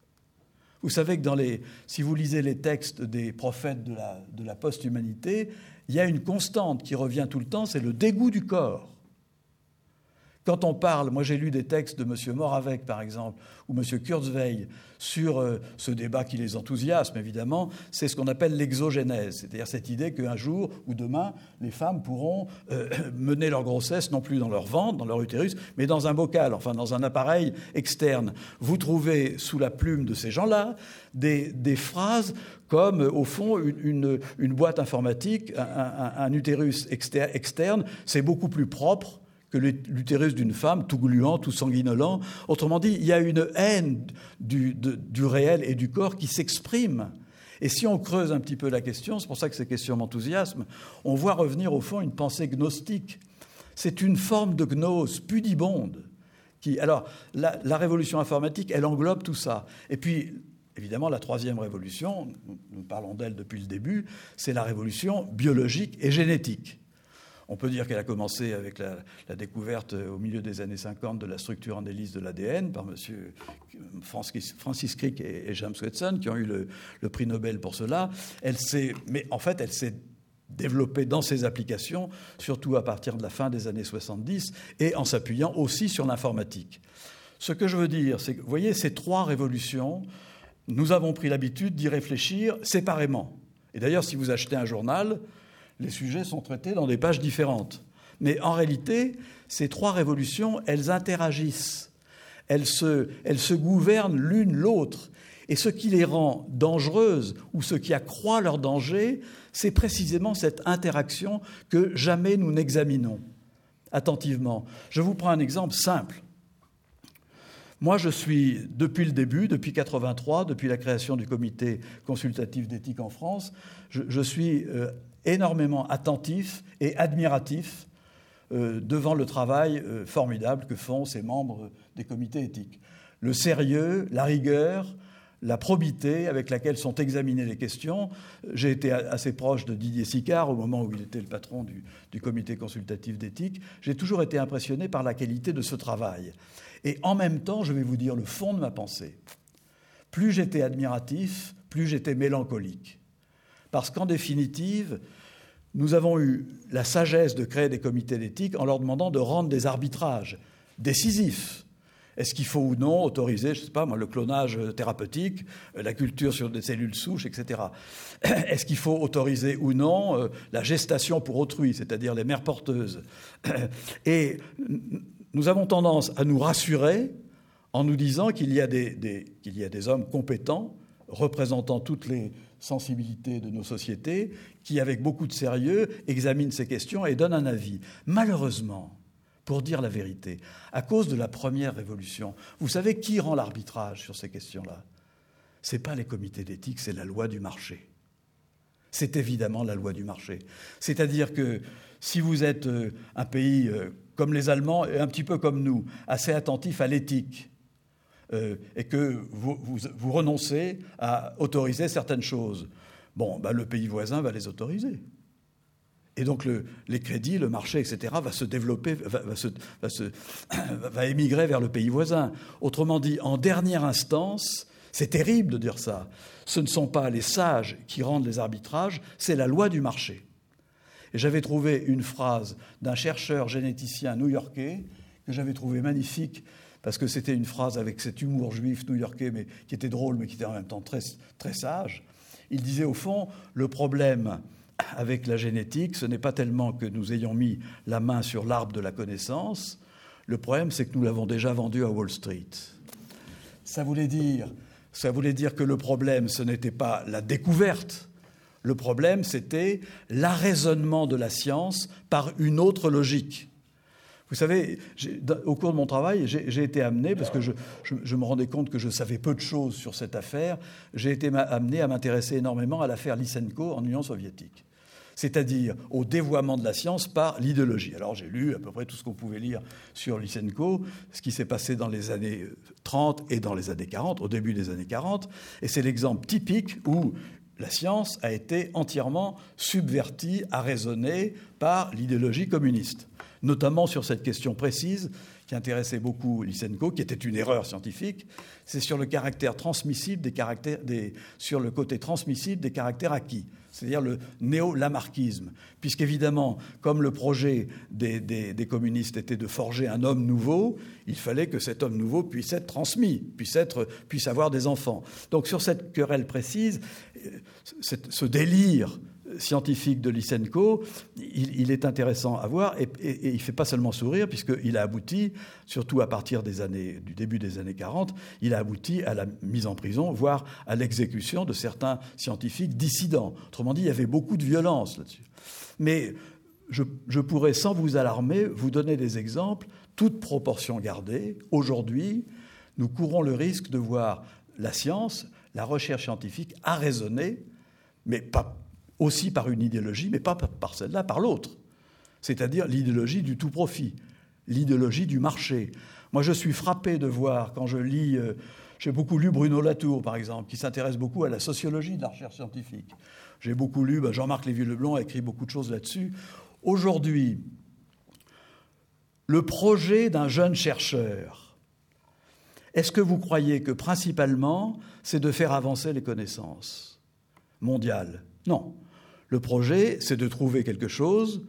Vous savez que dans les, si vous lisez les textes des prophètes de la, de la post-humanité, il y a une constante qui revient tout le temps, c'est le dégoût du corps. Quand on parle, moi j'ai lu des textes de M. Moravec par exemple, ou M. Kurzweil sur euh, ce débat qui les enthousiasme évidemment, c'est ce qu'on appelle l'exogénèse, c'est-à-dire cette idée qu'un jour ou demain, les femmes pourront euh, *coughs* mener leur grossesse non plus dans leur ventre, dans leur utérus, mais dans un bocal, enfin dans un appareil externe. Vous trouvez sous la plume de ces gens-là des, phrases comme, au fond, une, boîte informatique, un, utérus externe, c'est beaucoup plus propre que l'utérus d'une femme, tout gluant, tout sanguinolent. Autrement dit, il y a une haine du, réel et du corps qui s'exprime. Et si on creuse un petit peu la question, c'est pour ça que ces questions m'enthousiasment, on voit revenir au fond une pensée gnostique. C'est une forme de gnose pudibonde. Qui, alors, la, la révolution informatique, elle englobe tout ça. Et puis, Évidemment, la troisième révolution, nous parlons d'elle depuis le début, c'est la révolution biologique et génétique. On peut dire qu'elle a commencé avec la, découverte au milieu des années 50 de la structure en hélice de l'ADN par M. Francis, Crick et, James Watson, qui ont eu le, prix Nobel pour cela. Mais en fait, elle s'est développée dans ses applications, surtout à partir de la fin des années 70, et en s'appuyant aussi sur l'informatique. Ce que je veux dire, c'est que, vous voyez, ces trois révolutions nous avons pris l'habitude d'y réfléchir séparément. Et d'ailleurs, si vous achetez un journal, les sujets sont traités dans des pages différentes. Mais en réalité, ces trois révolutions, elles interagissent, elles se, gouvernent l'une l'autre. Et ce qui les rend dangereuses ou ce qui accroît leur danger, c'est précisément cette interaction que jamais nous n'examinons attentivement. Je vous prends un exemple simple. Moi, je suis, depuis le début, depuis 83, depuis la création du comité consultatif d'éthique en France, je, suis euh, énormément attentif et admiratif euh, devant le travail euh, formidable que font ces membres des comités éthiques. Le sérieux, la rigueur, la probité avec laquelle sont examinées les questions. J'ai été assez proche de Didier Sicard au moment où il était le patron du comité consultatif d'éthique. J'ai toujours été impressionné par la qualité de ce travail. Et en même temps, je vais vous dire le fond de ma pensée. Plus j'étais admiratif, plus j'étais mélancolique. Parce qu'en définitive, nous avons eu la sagesse de créer des comités d'éthique en leur demandant de rendre des arbitrages décisifs. Est-ce qu'il faut ou non autoriser, je ne sais pas moi, le clonage thérapeutique, la culture sur des cellules souches, etc. *clears throat* Est-ce qu'il faut autoriser ou non euh, la gestation pour autrui, c'est-à-dire les mères porteuses? *clears throat* Et nous avons tendance à nous rassurer en nous disant qu'il y, a des, hommes compétents, représentant toutes les sensibilités de nos sociétés, qui, avec beaucoup de sérieux, examinent ces questions et donnent un avis. Malheureusement, pour dire la vérité, à cause de la première révolution, vous savez qui rend l'arbitrage sur ces questions-là? Ce n'est pas les comités d'éthique, c'est la loi du marché. C'est évidemment la loi du marché. C'est-à-dire que si vous êtes euh, un pays euh, comme les Allemands et un petit peu comme nous, assez attentif à l'éthique, euh, et que vous, vous, renoncez à autoriser certaines choses, bon, ben, le pays voisin va les autoriser. Et donc le, les crédits, le marché, etc., va se développer, *coughs* va émigrer vers le pays voisin. Autrement dit, en dernière instance, c'est terrible de dire ça, ce ne sont pas les sages qui rendent les arbitrages, c'est la loi du marché. J'avais trouvé une phrase d'un chercheur généticien new-yorkais que j'avais trouvé magnifique parce que c'était une phrase avec cet humour juif new-yorkais, mais qui était drôle, mais qui était en même temps très, très sage. Il disait au fond, le problème avec la génétique, ce n'est pas tellement que nous ayons mis la main sur l'arbre de la connaissance, le problème c'est que nous l'avons déjà vendu à Wall Street. Ça voulait dire, ça voulait dire que le problème, ce n'était pas la découverte, le problème, c'était l'arraisonnement de la science par une autre logique. Vous savez, au cours de mon travail, j'ai été amené, parce que je, me rendais compte que je savais peu de choses sur cette affaire, j'ai été amené à m'intéresser énormément à l'affaire Lysenko en Union soviétique, c'est-à-dire au dévoiement de la science par l'idéologie. Alors j'ai lu à peu près tout ce qu'on pouvait lire sur Lysenko, ce qui s'est passé dans les années 30 et dans les années 40, au début des années 40, et c'est l'exemple typique où la science a été entièrement subvertie, arraisonnée par l'idéologie communiste, notamment sur cette question précise qui intéressait beaucoup Lysenko, qui était une erreur scientifique, c'est sur le sur le côté transmissible des caractères acquis c'est-à-dire le néo-lamarckisme, puisqu'évidemment, comme le projet des, communistes était de forger un homme nouveau, il fallait que cet homme nouveau puisse être transmis, puisse, être, puisse avoir des enfants. Donc sur cette querelle précise, ce délire scientifique de Lysenko, il, est intéressant à voir et, il ne fait pas seulement sourire puisqu'il a abouti, surtout à partir des années, du début des années 40, il a abouti à la mise en prison, voire à l'exécution de certains scientifiques dissidents. Autrement dit, il y avait beaucoup de violence là-dessus. Mais je, pourrais, sans vous alarmer, vous donner des exemples, toutes proportions gardées. Aujourd'hui, nous courons le risque de voir la science, la recherche scientifique arraisonnée, mais pas aussi par une idéologie, mais pas par celle-là, par l'autre. C'est-à-dire l'idéologie du tout profit, l'idéologie du marché. Moi, je suis frappé de voir, quand je lis, euh, j'ai beaucoup lu Bruno Latour, par exemple, qui s'intéresse beaucoup à la sociologie de la recherche scientifique. J'ai beaucoup lu, ben, Jean-Marc Lévy-Leblanc a écrit beaucoup de choses là-dessus. Aujourd'hui, le projet d'un jeune chercheur, est-ce que vous croyez que principalement, c'est de faire avancer les connaissances mondiales? Non. Le projet, c'est de trouver quelque chose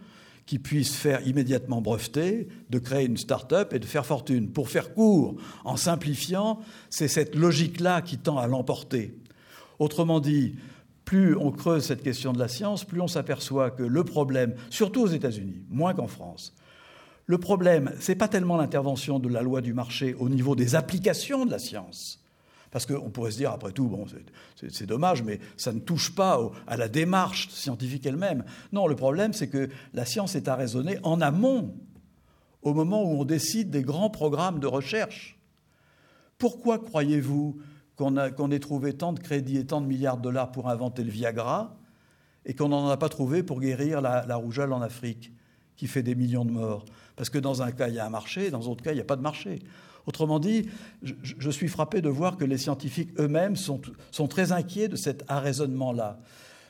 qui puisse faire immédiatement breveter, de créer une start-up et de faire fortune. Pour faire court, en simplifiant, c'est cette logique-là qui tend à l'emporter. Autrement dit, plus on creuse cette question de la science, plus on s'aperçoit que le problème, surtout aux États-Unis, moins qu'en France, le problème, ce n'est pas tellement l'intervention de la loi du marché au niveau des applications de la science. Parce qu'on pourrait se dire, après tout, bon, c'est dommage, mais ça ne touche pas à la démarche scientifique elle-même. Non, le problème, c'est que la science est à raisonner en amont, au moment où on décide des grands programmes de recherche. Pourquoi croyez-vous qu'on ait trouvé tant de crédits et tant de milliards de dollars pour inventer le Viagra et qu'on n'en a pas trouvé pour guérir la, rougeole en Afrique, qui fait des millions de morts? Parce que dans un cas, il y a un marché, dans d'autres cas, il n'y a pas de marché. Autrement dit, je, suis frappé de voir que les scientifiques eux-mêmes sont, sont, très inquiets de cet arraisonnement-là.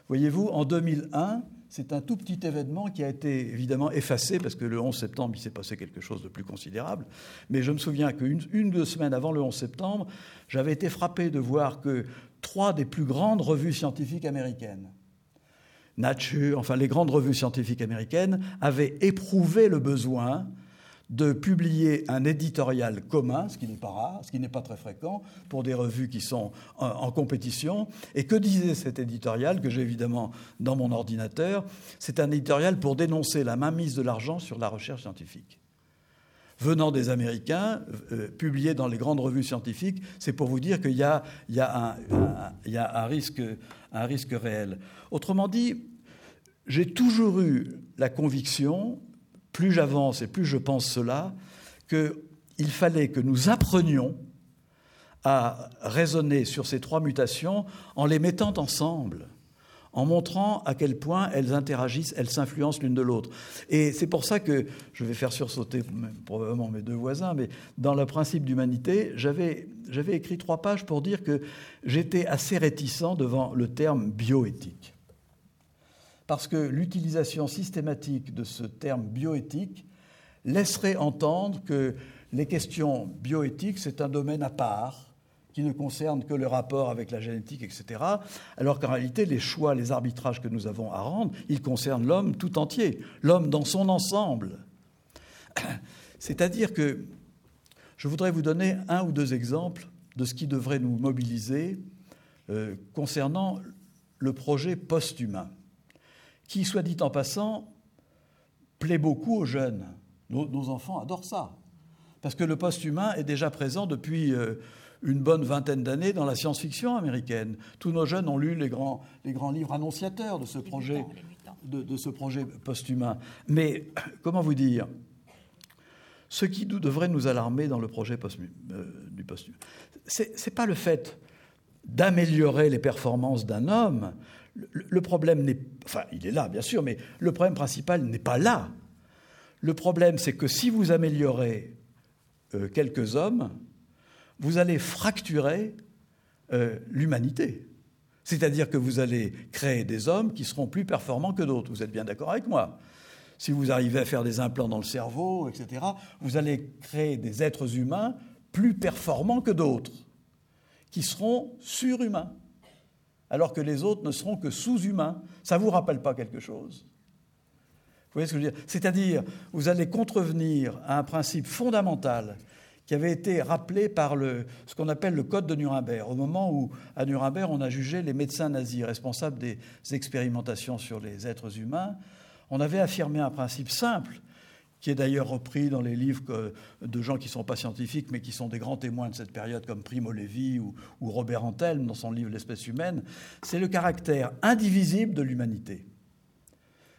Voyez-vous, en 2001, c'est un tout petit événement qui a été évidemment effacé parce que le 11 septembre, il s'est passé quelque chose de plus considérable. Mais je me souviens qu'une une, deux semaines avant le 11 septembre, j'avais été frappé de voir que trois des plus grandes revues scientifiques américaines, Nature, enfin les grandes revues scientifiques américaines, avaient éprouvé le besoin de publier un éditorial commun, ce qui n'est pas rare, ce qui n'est pas très fréquent pour des revues qui sont en, compétition. Et que disait cet éditorial, que j'ai évidemment dans mon ordinateur? C'est un éditorial pour dénoncer la mainmise de l'argent sur la recherche scientifique. Venant des Américains, euh, publié dans les grandes revues scientifiques, c'est pour vous dire qu'il y, a, un, risque, un risque réel. Autrement dit, j'ai toujours eu la conviction plus j'avance et plus je pense cela, qu'il fallait que nous apprenions à raisonner sur ces trois mutations en les mettant ensemble, en montrant à quel point elles interagissent, elles s'influencent l'une de l'autre. Et c'est pour ça que je vais faire sursauter probablement mes deux voisins, mais dans le principe d'humanité, j'avais, j'avais écrit trois pages pour dire que j'étais assez réticent devant le terme bioéthique parce que l'utilisation systématique de ce terme bioéthique laisserait entendre que les questions bioéthiques, c'est un domaine à part, qui ne concerne que le rapport avec la génétique, etc., alors qu'en réalité, les choix, les arbitrages que nous avons à rendre, ils concernent l'homme tout entier, l'homme dans son ensemble. *coughs* C'est-à-dire que je voudrais vous donner un ou deux exemples de ce qui devrait nous mobiliser euh, concernant le projet post-humain qui, soit dit en passant, plaît beaucoup aux jeunes. Nos, enfants adorent ça. Parce que le post-humain est déjà présent depuis euh, une bonne vingtaine d'années dans la science-fiction américaine. Tous nos jeunes ont lu les grands, les grands livres annonciateurs de ce projet, de, ce projet post-humain. Mais *coughs* comment vous dire? Ce qui devrait nous alarmer dans le projet post, euh, du post-humain, ce n'est pas le fait d'améliorer les performances d'un homme, le problème n'est, enfin, il est là, bien sûr, mais le problème principal n'est pas là. Le problème, c'est que si vous améliorez euh, quelques hommes, vous allez fracturer euh, l'humanité. C'est-à-dire que vous allez créer des hommes qui seront plus performants que d'autres. Vous êtes bien d'accord avec moi Si vous arrivez à faire des implants dans le cerveau, etc., vous allez créer des êtres humains plus performants que d'autres, qui seront surhumains alors que les autres ne seront que sous-humains. Ça ne vous rappelle pas quelque chose? Vous voyez ce que je veux dire? C'est-à-dire, vous allez contrevenir à un principe fondamental qui avait été rappelé par le, ce qu'on appelle le Code de Nuremberg, au moment où, à Nuremberg, on a jugé les médecins nazis responsables des expérimentations sur les êtres humains. On avait affirmé un principe simple qui est d'ailleurs repris dans les livres de gens qui ne sont pas scientifiques, mais qui sont des grands témoins de cette période, comme Primo Levi ou, Robert Antelme dans son livre L'espèce humaine, c'est le caractère indivisible de l'humanité.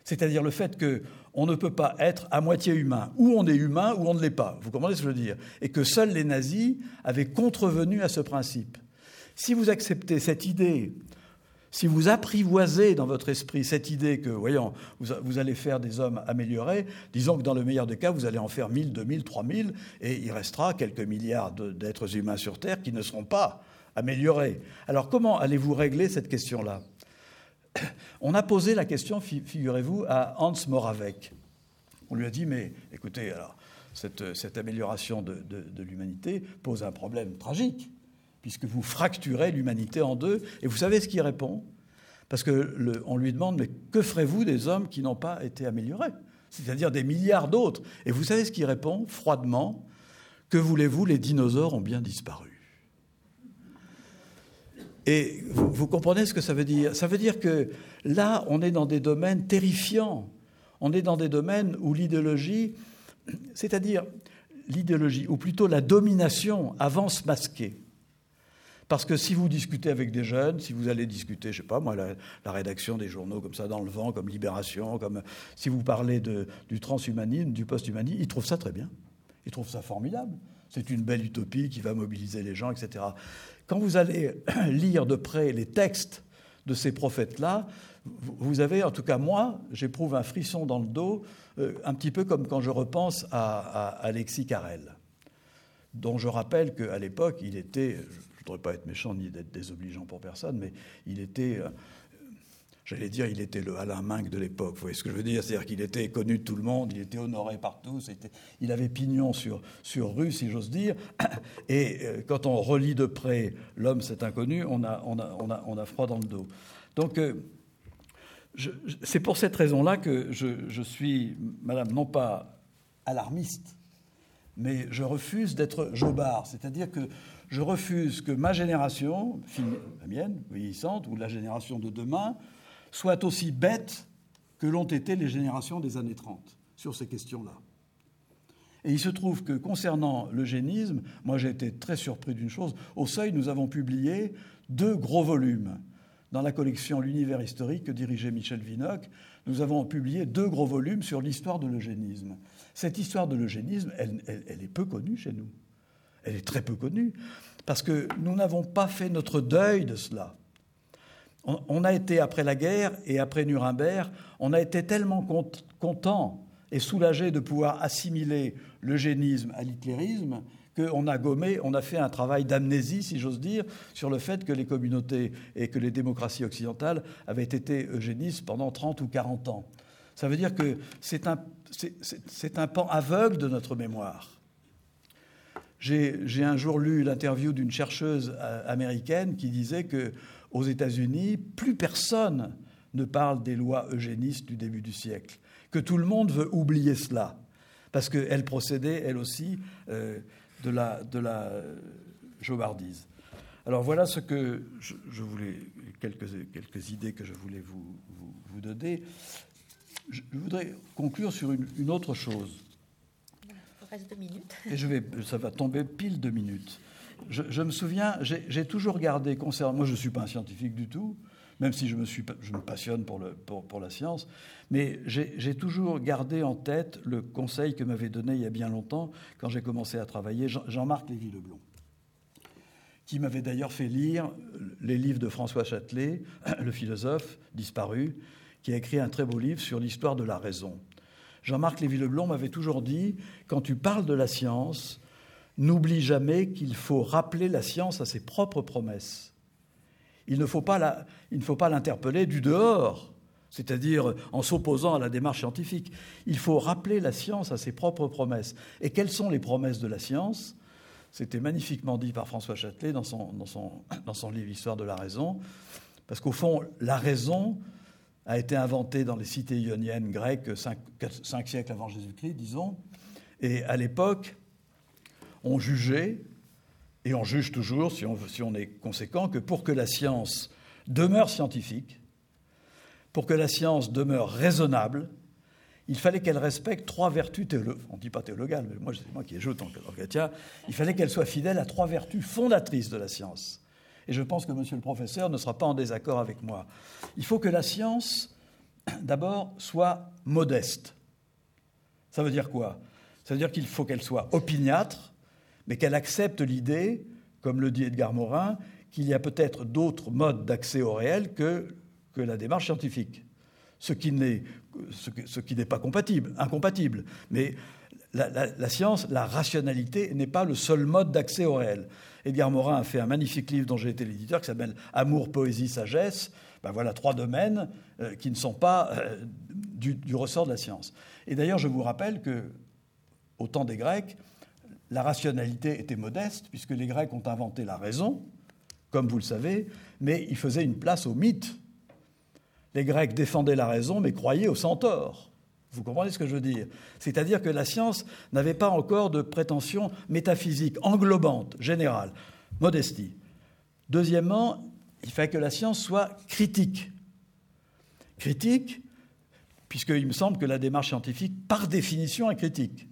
C'est-à-dire le fait qu'on ne peut pas être à moitié humain. Ou on est humain ou on ne l'est pas. Vous comprenez ce que je veux dire? Et que seuls les nazis avaient contrevenu à ce principe. Si vous acceptez cette idée, si vous apprivoisez dans votre esprit cette idée que, voyons, vous, allez faire des hommes améliorés, disons que dans le meilleur des cas, vous allez en faire 1000, 2000, 3000, et il restera quelques milliards d'êtres humains sur Terre qui ne seront pas améliorés. Alors comment allez-vous régler cette question-là? *coughs* On a posé la question, figurez-vous, à Hans Moravec. On lui a dit, mais écoutez, alors, cette, amélioration de, l'humanité pose un problème tragique, puisque vous fracturez l'humanité en deux. Et vous savez ce qu'il répond? Parce qu'on lui demande, mais que ferez-vous des hommes qui n'ont pas été améliorés? C'est-à-dire des milliards d'autres. Et vous savez ce qu'il répond froidement? Que voulez-vous, les dinosaures ont bien disparu. Et vous, comprenez ce que ça veut dire? Ça veut dire que là, on est dans des domaines terrifiants. On est dans des domaines où l'idéologie, c'est-à-dire l'idéologie, ou plutôt la domination, avance masquée. Parce que si vous discutez avec des jeunes, si vous allez discuter, je sais pas moi, la, rédaction des journaux comme ça dans le vent, comme Libération, comme si vous parlez de, du transhumanisme, du post-humanisme, ils trouvent ça très bien. Ils trouvent ça formidable. C'est une belle utopie qui va mobiliser les gens, etc. Quand vous allez *clears throat* lire de près les textes de ces prophètes-là, vous avez, en tout cas moi, j'éprouve un frisson dans le dos, euh, un petit peu comme quand je repense à, Alexis Carrel, dont je rappelle qu'à l'époque, il était, je ne voudrais pas être méchant ni d'être désobligeant pour personne, mais il était euh, j'allais dire, il était le Alain de l'époque. Vous voyez ce que je veux dire? C'est-à-dire qu'il était connu de tout le monde, il était honoré par tous, il avait pignon sur, sur rue, si j'ose dire. *coughs* Et euh, quand on relit de près L'homme, c'est inconnu, on a, on, a, on, a, on a, froid dans le dos. Donc, euh, c'est pour cette raison-là que je, je suis, madame, non pas alarmiste, mais je refuse d'être jobard. C'est-à-dire que je refuse que ma génération, la mienne, vieillissante, ou la génération de demain, soit aussi bête que l'ont été les générations des années 30 sur ces questions-là. Et il se trouve que concernant l'eugénisme, moi j'ai été très surpris d'une chose. Au Seuil, nous avons publié deux gros volumes. Dans la collection L'univers historique que dirigeait Michel Vinocq, nous avons publié deux gros volumes sur l'histoire de l'eugénisme. Cette histoire de l'eugénisme, elle, elle, est peu connue chez nous. Elle est très peu connue, parce que nous n'avons pas fait notre deuil de cela on, a été, après la guerre et après Nuremberg, on a été tellement content et soulagé de pouvoir assimiler l'eugénisme à l'hitlérisme qu'on a gommé, on a fait un travail d'amnésie, si j'ose dire, sur le fait que les communautés et que les démocraties occidentales avaient été eugénistes pendant 30 ou 40 ans. Ça veut dire que c'est un, un pan aveugle de notre mémoire. J'ai un jour lu l'interview d'une chercheuse euh, américaine qui disait que aux États-Unis, plus personne ne parle des lois eugénistes du début du siècle, que tout le monde veut oublier cela, parce qu'elle procédait, elle aussi, euh, de la, de la jobardise. Alors voilà ce que je, voulais, quelques, quelques, idées que je voulais vous, vous, donner. Je, voudrais conclure sur une, autre chose. Et je vais, ça va tomber pile deux minutes. Je, me souviens, j'ai toujours gardé, concernant, moi je ne suis pas un scientifique du tout, même si je me, suis, je me passionne pour, le, pour, pour la science, mais j'ai toujours gardé en tête le conseil que m'avait donné il y a bien longtemps, quand j'ai commencé à travailler, Jean-Marc Lévy-Leblond, qui m'avait d'ailleurs fait lire les livres de François Châtelet, *clears throat* le philosophe disparu, qui a écrit un très beau livre sur l'histoire de la raison. Jean-Marc Lévy-Leblond m'avait toujours dit, quand tu parles de la science, n'oublie jamais qu'il faut rappeler la science à ses propres promesses. Il ne faut pas l'interpeller du dehors, c'est-à-dire en s'opposant à la démarche scientifique. Il faut rappeler la science à ses propres promesses. Et quelles sont les promesses de la science? C'était magnifiquement dit par François Châtelet dans son, livre Histoire de la raison, parce qu'au fond, la raison a été inventée dans les cités ioniennes grecques cinq, cinq siècles avant Jésus-Christ, disons, et à l'époque, on jugeait, et on juge toujours, si on, est conséquent, que pour que la science demeure scientifique, pour que la science demeure raisonnable, il fallait qu'elle respecte trois vertus théologales. On ne dit pas théologales, mais moi, c'est moi qui ajoute en Katia. Il fallait qu'elle soit fidèle à trois vertus fondatrices de la science. Et je pense que monsieur le professeur ne sera pas en désaccord avec moi. Il faut que la science *coughs* d'abord, soit modeste. Ça veut dire quoi? Ça veut dire qu'il faut qu'elle soit opiniâtre, mais qu'elle accepte l'idée, comme le dit Edgar Morin, qu'il y a peut-être d'autres modes d'accès au réel que, que la démarche scientifique. Ce qui n'est ce, qui n'est pas compatible, incompatible. Mais la, la, science, la rationalité n'est pas le seul mode d'accès au réel. Edgar Morin a fait un magnifique livre dont j'ai été l'éditeur qui s'appelle Amour, poésie, sagesse. Ben voilà trois domaines euh, qui ne sont pas euh, du, ressort de la science. Et d'ailleurs, je vous rappelle que au temps des Grecs, la rationalité était modeste puisque les Grecs ont inventé la raison, comme vous le savez, mais ils faisaient une place au mythe. Les Grecs défendaient la raison, mais croyaient au centaure. Vous comprenez ce que je veux dire? C'est-à-dire que la science n'avait pas encore de prétention métaphysique, englobante, générale. Modestie. Deuxièmement, il fallait que la science soit critique. Critique, puisqu'il me semble que la démarche scientifique, par définition, est critique.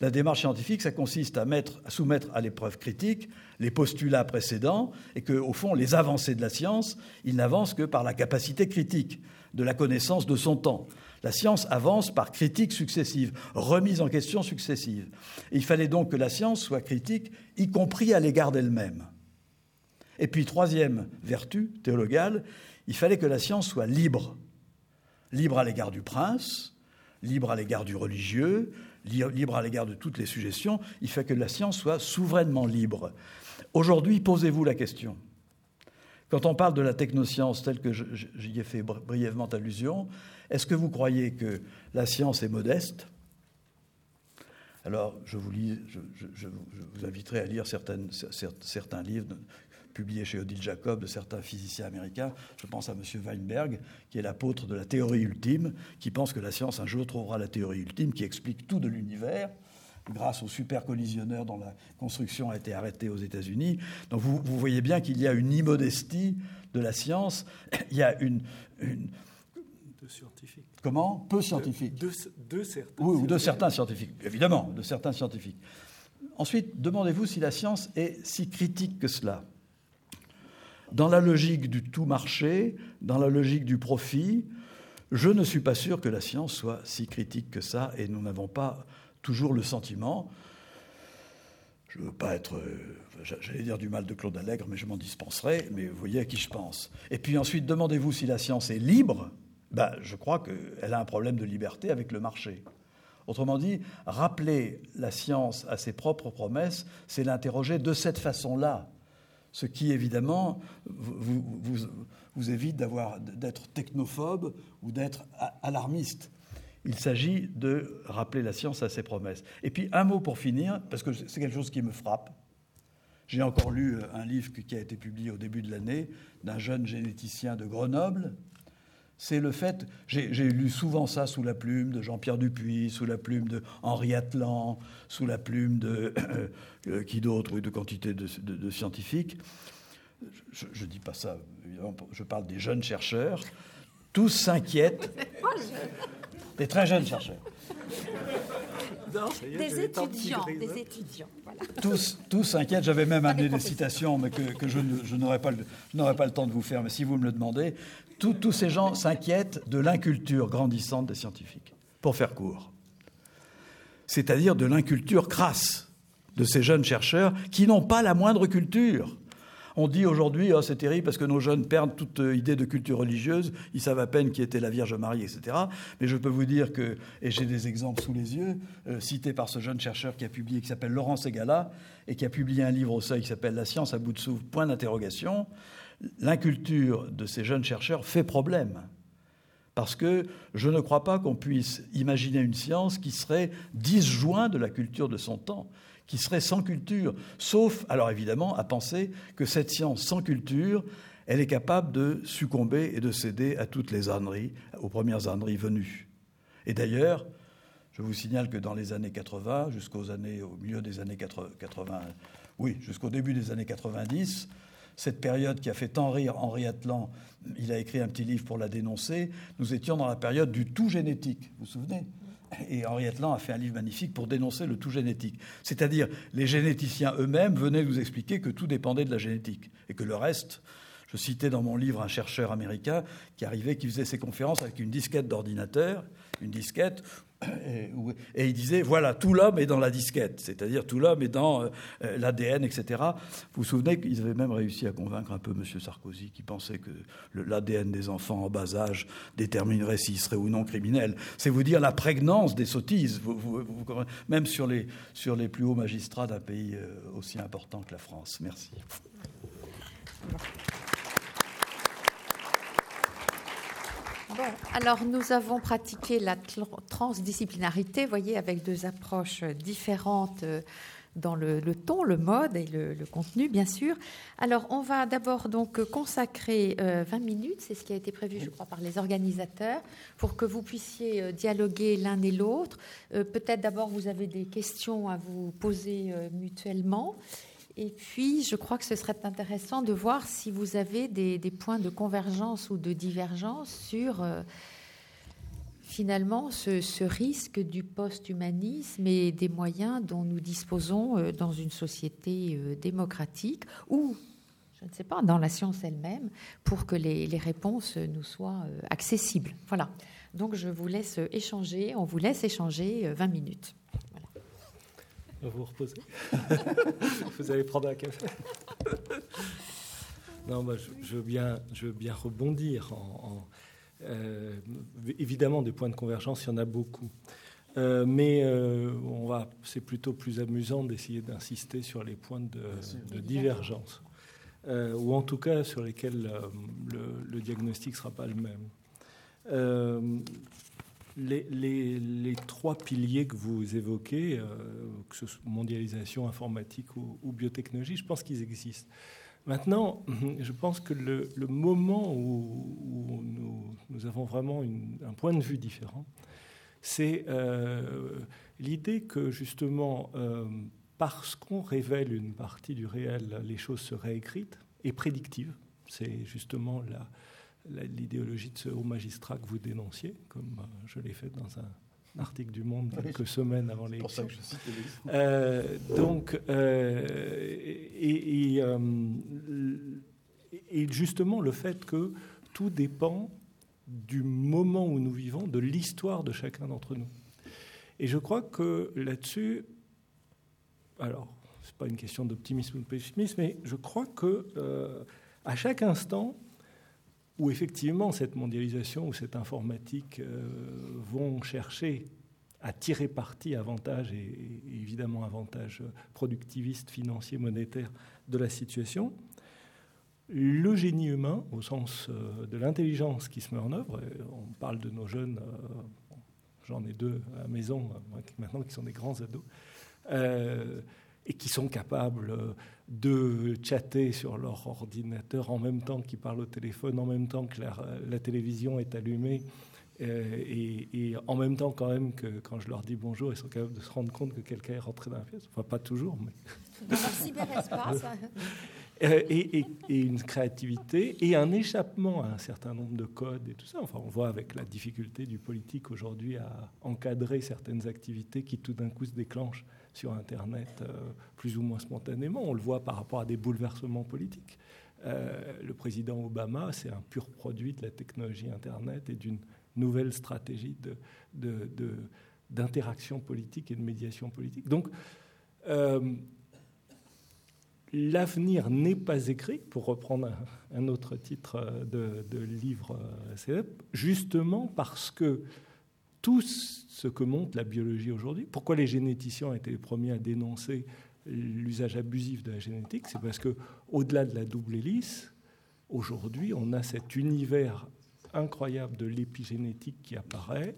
La démarche scientifique, ça consiste à, mettre, à soumettre à l'épreuve critique les postulats précédents et que, au fond, les avancées de la science, ils n'avancent que par la capacité critique de la connaissance de son temps. La science avance par critiques successives, remises en question successives. il fallait donc que la science soit critique, y compris à l'égard d'elle-même. Et puis, troisième vertu théologale, il fallait que la science soit libre. Libre à l'égard du prince, libre à l'égard du religieux, libre à l'égard de toutes les suggestions, il fait que la science soit souverainement libre. Aujourd'hui, posez-vous la question. Quand on parle de la technoscience telle que j'y ai fait brièvement allusion, est-ce que vous croyez que la science est modeste? Alors, je vous, inviterai à lire certains livres publié chez Odile Jacob de certains physiciens américains. Je pense à M. Weinberg, qui est l'apôtre de la théorie ultime, qui pense que la science un jour trouvera la théorie ultime qui explique tout de l'univers grâce au supercollisionneur dont la construction a été arrêtée aux États-Unis. Donc vous, voyez bien qu'il y a une immodestie de la science, il y a une de scientifiques. Comment? Peu scientifiques. De, de, certains oui, ou de certains scientifiques, évidemment, de certains scientifiques. Ensuite, demandez-vous si la science est si critique que cela. Dans la logique du tout marché, dans la logique du profit, je ne suis pas sûr que la science soit si critique que ça, et nous n'avons pas toujours le sentiment. Je ne veux pas être, euh, j'allais dire du mal de Claude Allègre, mais je m'en dispenserai, mais vous voyez à qui je pense. Et puis ensuite, demandez-vous si la science est libre. Ben, je crois qu'elle a un problème de liberté avec le marché. Autrement dit, rappeler la science à ses propres promesses, c'est l'interroger de cette façon-là ce qui évidemment vous, vous, évite d'être technophobe ou d'être alarmiste. Il s'agit de rappeler la science à ses promesses. Et puis un mot pour finir, parce que c'est quelque chose qui me frappe. J'ai encore lu un livre qui a été publié au début de l'année d'un jeune généticien de Grenoble c'est le fait, j'ai lu souvent ça sous la plume de Jean-Pierre Dupuis, sous la plume de Henri Atlan, sous la plume de *coughs* euh, qui d'autre, de quantité de, scientifiques. Je ne dis pas ça, évidemment, je parle des jeunes chercheurs. Tous s'inquiètent. *laughs* Des très jeunes chercheurs. des, étudiants, des étudiants, Tous, tous s'inquiètent. J'avais même amené des citations, mais que, je, je n'aurais pas, pas, le temps de vous faire. Mais si vous me le demandez, tous ces gens s'inquiètent de l'inculture grandissante des scientifiques, pour faire court. C'est-à-dire de l'inculture crasse de ces jeunes chercheurs qui n'ont pas la moindre culture. On dit aujourd'hui, oh, c'est terrible parce que nos jeunes perdent toute idée de culture religieuse, ils savent à peine qui était la Vierge Marie, etc. Mais je peux vous dire que, et j'ai des exemples sous les yeux, euh, cités par ce jeune chercheur qui a publié, qui s'appelle Laurent Segala, et qui a publié un livre au seuil qui s'appelle La science à bout de souffle, point d'interrogation l'inculture de ces jeunes chercheurs fait problème. Parce que je ne crois pas qu'on puisse imaginer une science qui serait disjointe de la culture de son temps, qui serait sans culture, sauf, alors évidemment, à penser que cette science sans culture, elle est capable de succomber et de céder à toutes les âneries, aux premières âneries venues. Et d'ailleurs, je vous signale que dans les années 80, jusqu'aux années, au milieu des années 80, oui, jusqu'au début des années 90, cette période qui a fait tant rire Henri Atlan, il a écrit un petit livre pour la dénoncer, nous étions dans la période du tout génétique, vous vous souvenez? Et Henri Atlan a fait un livre magnifique pour dénoncer le tout génétique. C'est-à-dire, les généticiens eux-mêmes venaient nous expliquer que tout dépendait de la génétique et que le reste, Je citais dans mon livre un chercheur américain qui arrivait, qui faisait ses conférences avec une disquette d'ordinateur, une disquette *coughs* et, il disait, voilà, tout l'homme est dans la disquette, c'est-à-dire tout l'homme est dans euh, euh, l'ADN, etc. Vous vous souvenez qu'ils avaient même réussi à convaincre un peu M. Sarkozy, qui pensait que l'ADN des enfants en bas âge déterminerait s'ils seraient ou non criminels. C'est vous dire la prégnance des sottises, même sur les, sur les plus hauts magistrats d'un pays euh, aussi important que la France. Merci. Alors nous avons pratiqué la transdisciplinarité, voyez, avec deux approches différentes euh, dans le, ton, le mode et le, contenu, bien sûr. Alors, on va d'abord donc consacrer 20 euh, minutes, c'est ce qui a été prévu, je crois, par les organisateurs, pour que vous puissiez euh, dialoguer l'un et l'autre. Peut-être d'abord, vous avez des questions à vous poser mutuellement. Et puis, je crois que ce serait intéressant de voir si vous avez des, points de convergence ou de divergence sur euh, finalement ce, risque du post-humanisme et des moyens dont nous disposons euh, dans une société euh, démocratique ou, je ne sais pas, dans la science elle-même, pour que les, les, réponses nous soient accessibles. Voilà. Donc, je vous laisse échanger, on vous laisse échanger 20 minutes vous reposer. *laughs* vous allez prendre un café. non, bah, je, veux bien, je veux bien rebondir. En, euh, évidemment, des points de convergence, il y en a beaucoup. Euh, mais euh, on va, c'est plutôt plus amusant d'essayer d'insister sur les points de, divergence, ou en tout cas sur lesquels le, le diagnostic ne sera pas le même les, trois piliers que vous évoquez, euh, que ce soit mondialisation, informatique ou, biotechnologie, je pense qu'ils existent. Maintenant, *laughs* je pense que le, moment où, nous, avons vraiment un point de vue différent, c'est euh, l'idée que justement, euh, parce qu'on révèle une partie du réel, les choses seraient écrites et prédictives. C'est justement la, l'idéologie de ce haut magistrat que vous dénonciez, comme euh, je l'ai fait dans un article du Monde quelques semaines avant l'élection. Euh, donc, euh, et, et, justement le fait que tout dépend du moment où nous vivons, de l'histoire de chacun d'entre nous. Et je crois que là-dessus, alors, c'est pas une question d'optimisme ou de pessimisme, mais je crois que à chaque instant, où effectivement cette mondialisation ou cette informatique euh, vont chercher à tirer parti avantage et, évidemment avantage productiviste, financier, monétaire de la situation. Le génie humain, au sens euh, de l'intelligence qui se met en œuvre, on parle de nos jeunes, euh, j'en ai deux à la maison maintenant qui sont des grands ados, et qui sont capables euh, de chatter sur leur ordinateur en même temps qu'ils parlent au téléphone, en même temps que la, télévision est allumée, euh, et, en même temps quand même que quand je leur dis bonjour, ils sont capables de se rendre compte que quelqu'un est rentré dans la pièce. Enfin, pas toujours, mais... Dans leur cyberespace. Euh, et, et, une créativité et un échappement à un certain nombre de codes et tout ça. Enfin, on voit avec la difficulté du politique aujourd'hui à encadrer certaines activités qui tout d'un coup se déclenchent sur Internet euh, plus ou moins spontanément. On le voit par rapport à des bouleversements politiques. Euh, le président Obama, c'est un pur produit de la technologie Internet et d'une nouvelle stratégie d'interaction politique et de médiation politique. Donc, euh, l'avenir n'est pas écrit, pour reprendre un, autre titre de, de livre célèbre, justement parce que tout ce que montre la biologie aujourd'hui. Pourquoi les généticiens ont été les premiers à dénoncer l'usage abusif de la génétique? C'est parce que, au-delà de la double hélice, aujourd'hui, on a cet univers incroyable de l'épigénétique qui apparaît.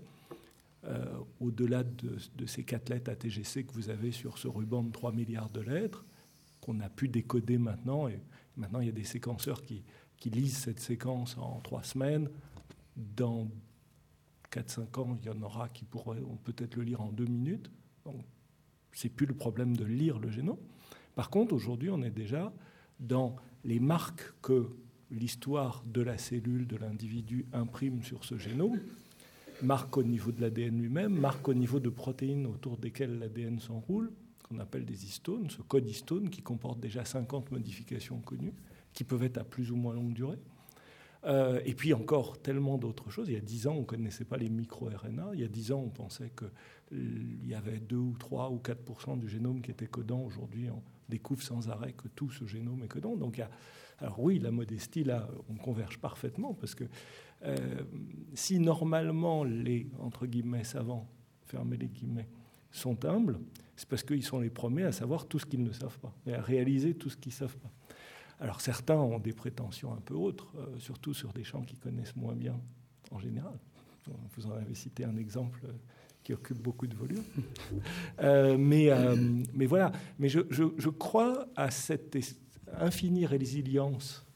Euh, au-delà de, ces quatre lettres ATGC que vous avez sur ce ruban de 3 milliards de lettres, qu'on a pu décoder maintenant. Et maintenant, il y a des séquenceurs qui, lisent cette séquence en trois semaines. 4-5 ans, il y en aura qui pourront peut-être le lire en deux minutes. Donc, c'est plus le problème de lire le génome. Par contre, aujourd'hui, on est déjà dans les marques que l'histoire de la cellule, de l'individu imprime sur ce génome, marques au niveau de l'ADN lui-même, marques au niveau de protéines autour desquelles l'ADN s'enroule, qu'on appelle des histones, ce code histone qui comporte déjà 50 modifications connues, qui peuvent être à plus ou moins longue durée. Euh, et puis encore tellement d'autres choses. Il y a dix ans, on ne connaissait pas les micro-RNA. Il y a dix ans, on pensait qu'il y avait 2 ou 3 ou 4 du génome qui était codant. Aujourd'hui, on découvre sans arrêt que tout ce génome est codant. Donc, alors oui, la modestie, là, on converge parfaitement, parce que euh, si normalement les, entre guillemets, savants, fermez les guillemets, sont humbles, c'est parce qu'ils sont les premiers à savoir tout ce qu'ils ne savent pas, et à réaliser tout ce qu'ils ne savent pas. Alors certains ont des prétentions un peu autres, euh, surtout sur des champs qu'ils connaissent moins bien en général. Vous en avez cité un exemple euh, qui occupe beaucoup de volume. *laughs* Euh, mais, mais voilà, mais je, je, crois à cette infinie résilience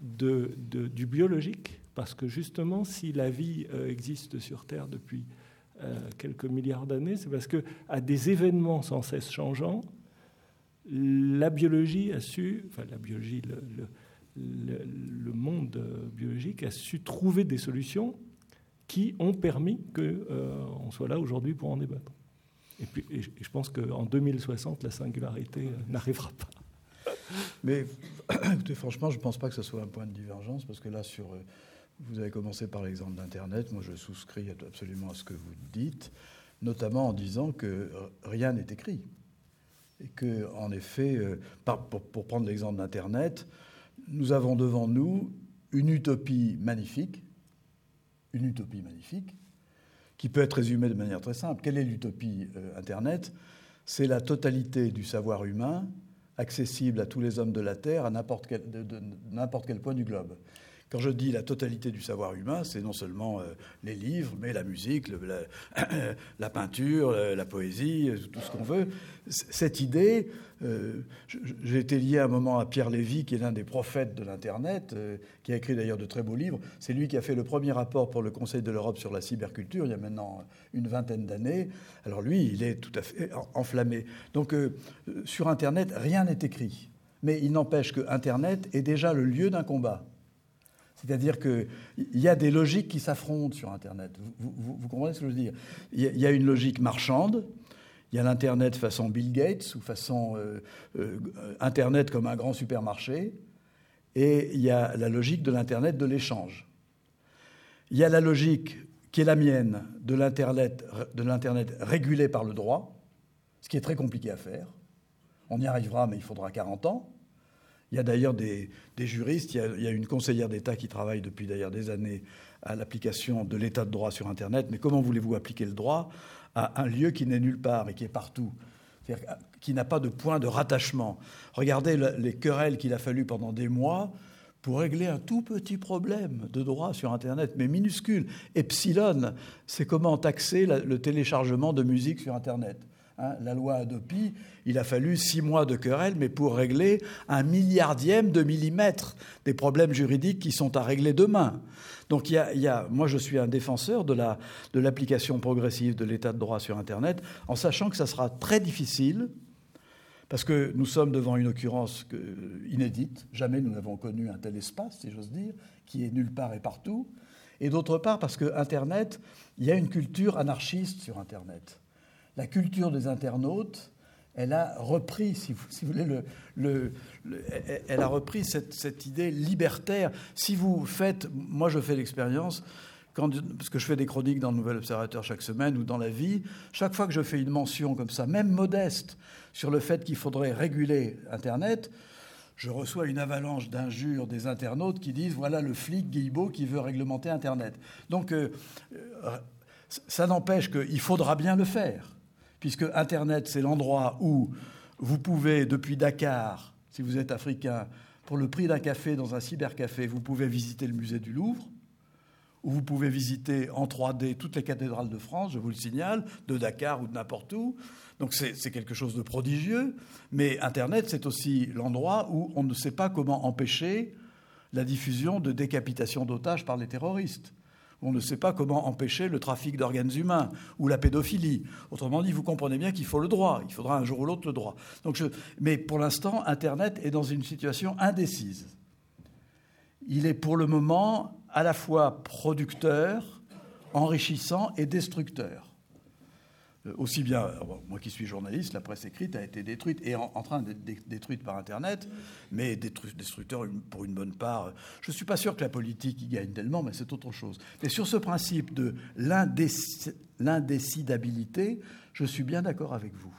de, de, du biologique, parce que justement, si la vie existe sur Terre depuis quelques milliards d'années, c'est parce que à des événements sans cesse changeants, la biologie a su, enfin la biologie, le, monde biologique a su trouver des solutions qui ont permis qu'on euh, soit là aujourd'hui pour en débattre. Et, puis, je pense qu'en 2060, la singularité euh, *laughs* n'arrivera pas. Mais *clears throat* franchement, je ne pense pas que ce soit un point de divergence, parce que là, sur, euh, vous avez commencé par l'exemple d'Internet. Moi, je souscris absolument à ce que vous dites, notamment en disant que rien n'est écrit et que, en effet, euh, pour, prendre l'exemple d'Internet, nous avons devant nous une utopie magnifique, une utopie magnifique, qui peut être résumée de manière très simple. Quelle est l'utopie euh, Internet? C'est la totalité du savoir humain accessible à tous les hommes de la Terre à n'importe quel, quel point du globe. Quand je dis la totalité du savoir humain, c'est non seulement euh, les livres, mais la musique, *coughs* la, peinture, la, poésie, euh, tout ce qu'on veut. Cette idée, euh, j'ai été lié un moment à Pierre Lévy, qui est l'un des prophètes de l'Internet, qui a écrit d'ailleurs de très beaux livres. C'est lui qui a fait le premier rapport pour le Conseil de l'Europe sur la cyberculture, il y a maintenant une vingtaine d'années. Alors lui, il est tout à fait enflammé. Donc sur Internet, rien n'est écrit. Mais il n'empêche que Internet est déjà le lieu d'un combat. C'est-à-dire qu'il y a des logiques qui s'affrontent sur Internet. Vous, comprenez ce que je veux dire? Il y, a une logique marchande, il y a l'Internet façon Bill Gates ou façon euh, euh, Internet comme un grand supermarché, et il y a la logique de l'Internet de l'échange. Il y a la logique qui est la mienne de l'Internet régulé par le droit, ce qui est très compliqué à faire. On y arrivera, mais il faudra 40 ans. Il y a d'ailleurs des, juristes, il y, a, une conseillère d'État qui travaille depuis d'ailleurs des années à l'application de l'état de droit sur Internet. Mais comment voulez-vous appliquer le droit à un lieu qui n'est nulle part et qui est partout? Qui n'a pas de point de rattachement. Regardez les querelles qu'il a fallu pendant des mois pour régler un tout petit problème de droit sur Internet, mais minuscule. Epsilon, c'est comment taxer le téléchargement de musique sur Internet. Hein, la loi Adopi, il a fallu six mois de querelle, mais pour régler un milliardième de millimètre des problèmes juridiques qui sont à régler demain. Donc y a, moi je suis un défenseur de, la, de l'application progressive de l'état de droit sur Internet, en sachant que ça sera très difficile, parce que nous sommes devant une occurrence inédite, jamais nous n'avons connu un tel espace, si j'ose dire, qui est nulle part et partout, et d'autre part parce que Internet, il y a une culture anarchiste sur Internet la culture des internautes, elle a repris, si vous, voulez, le, elle a repris cette, idée libertaire. Si vous faites, moi je fais l'expérience, parce que je fais des chroniques dans le Nouvel Observateur chaque semaine ou dans la vie, chaque fois que je fais une mention comme ça, même modeste, sur le fait qu'il faudrait réguler Internet, je reçois une avalanche d'injures des internautes qui disent voilà le flic Guilbeault qui veut réglementer Internet. Donc euh, euh, ça n'empêche qu'il faudra bien le faire puisque Internet, c'est l'endroit où vous pouvez, depuis Dakar, si vous êtes africain, pour le prix d'un café dans un cybercafé, vous pouvez visiter le musée du Louvre, ou vous pouvez visiter en 3D toutes les cathédrales de France, je vous le signale, de Dakar ou de n'importe où. Donc c'est quelque chose de prodigieux. Mais Internet, c'est aussi l'endroit où on ne sait pas comment empêcher la diffusion de décapitation d'otages par les terroristes. On ne sait pas comment empêcher le trafic d'organes humains ou la pédophilie. Autrement dit, vous comprenez bien qu'il faut le droit. Il faudra un jour ou l'autre le droit. Donc Mais pour l'instant, Internet est dans une situation indécise. Il est pour le moment à la fois producteur, enrichissant et destructeur. Euh, aussi bien, moi qui suis journaliste, la presse écrite a été détruite et en, train d'être détruite par Internet, mais destructeur pour une bonne part. Je ne suis pas sûr que la politique y gagne tellement, mais c'est autre chose. Mais sur ce principe de l'indécidabilité, je suis bien d'accord avec vous.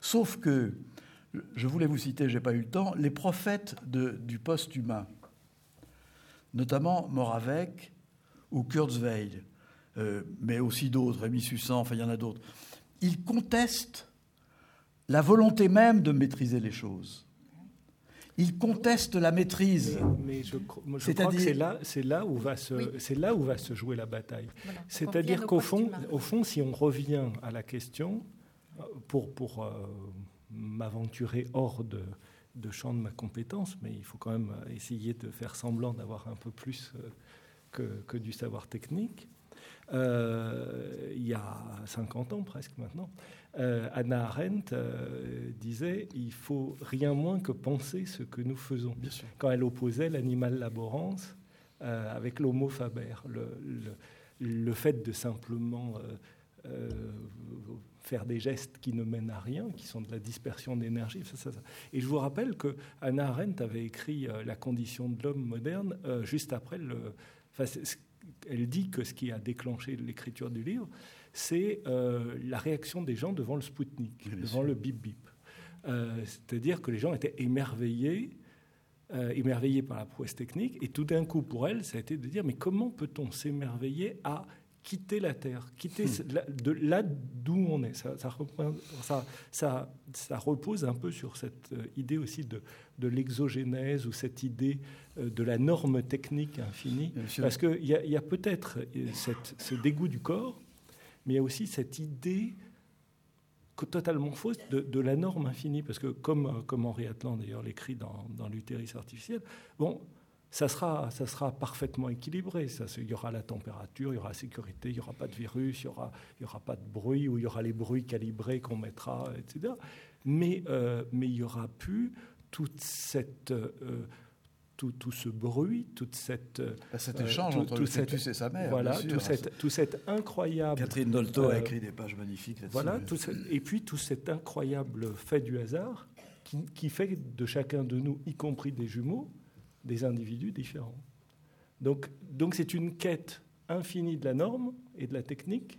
Sauf que, je voulais vous citer, je n'ai pas eu le temps, les prophètes du post-humain, notamment Moravec ou Kurzweil, euh, mais aussi d'autres, Rémi Sussan, enfin il y en a d'autres, ils contestent la volonté même de maîtriser les choses. Ils contestent la maîtrise. Mais, je, crois que c'est là, c'est là où va se, c'est là où va se jouer la bataille. C'est-à-dire qu'au fond, au fond, si on revient à la question, pour pour euh, m'aventurer hors de, de champ de ma compétence, mais il faut quand même essayer de faire semblant d'avoir un peu plus euh, que, que du savoir technique. Euh, il y a 50 ans presque maintenant, euh, Anna Arendt euh, disait il faut rien moins que penser ce que nous faisons. Quand elle opposait l'animal laborance avec l'homo faber, le, le, fait de simplement faire des gestes qui ne mènent à rien, qui sont de la dispersion d'énergie. Et je vous rappelle que Anna Arendt avait écrit La condition de l'homme moderne juste après le elle dit que ce qui a déclenché l'écriture du livre, c'est euh, la réaction des gens devant le Spoutnik, devant le bip bip. Euh, c'est-à-dire que les gens étaient émerveillés, euh, émerveillés par la prouesse technique, et tout d'un coup, pour elle, ça a été de dire mais comment peut-on s'émerveiller à quitter la Terre, quitter hmm. de là d'où on est. Ça, ça, ça, repose un peu sur cette euh, idée aussi de, de l'exogénèse ou cette idée euh, de la norme technique infinie. Parce qu'il y a, y a peut-être euh, ce dégoût du corps, mais il y a aussi cette idée totalement fausse de, la norme infinie. Parce que comme, comme Henri Atlan d'ailleurs l'écrit dans, dans l'utérus artificiel, bon, ça sera, ça sera parfaitement équilibré. Ça, il y aura la température, il y aura la sécurité, il n'y aura pas de virus, il n'y aura, il y aura pas de bruit, ou il y aura les bruits calibrés qu'on mettra, etc. Mais, euh, mais il n'y aura plus toute cette, euh, tout, tout, ce bruit, toute cette... Bah, cet échange entre le fœtus et sa mère. Voilà, tout, cette, tout cet incroyable... Catherine Dolto a écrit des pages magnifiques là-dessus. Voilà, et puis tout cet incroyable fait du hasard qui, qui fait de chacun de nous, y compris des jumeaux, des individus différents. Donc, donc c'est une quête infinie de la norme et de la technique,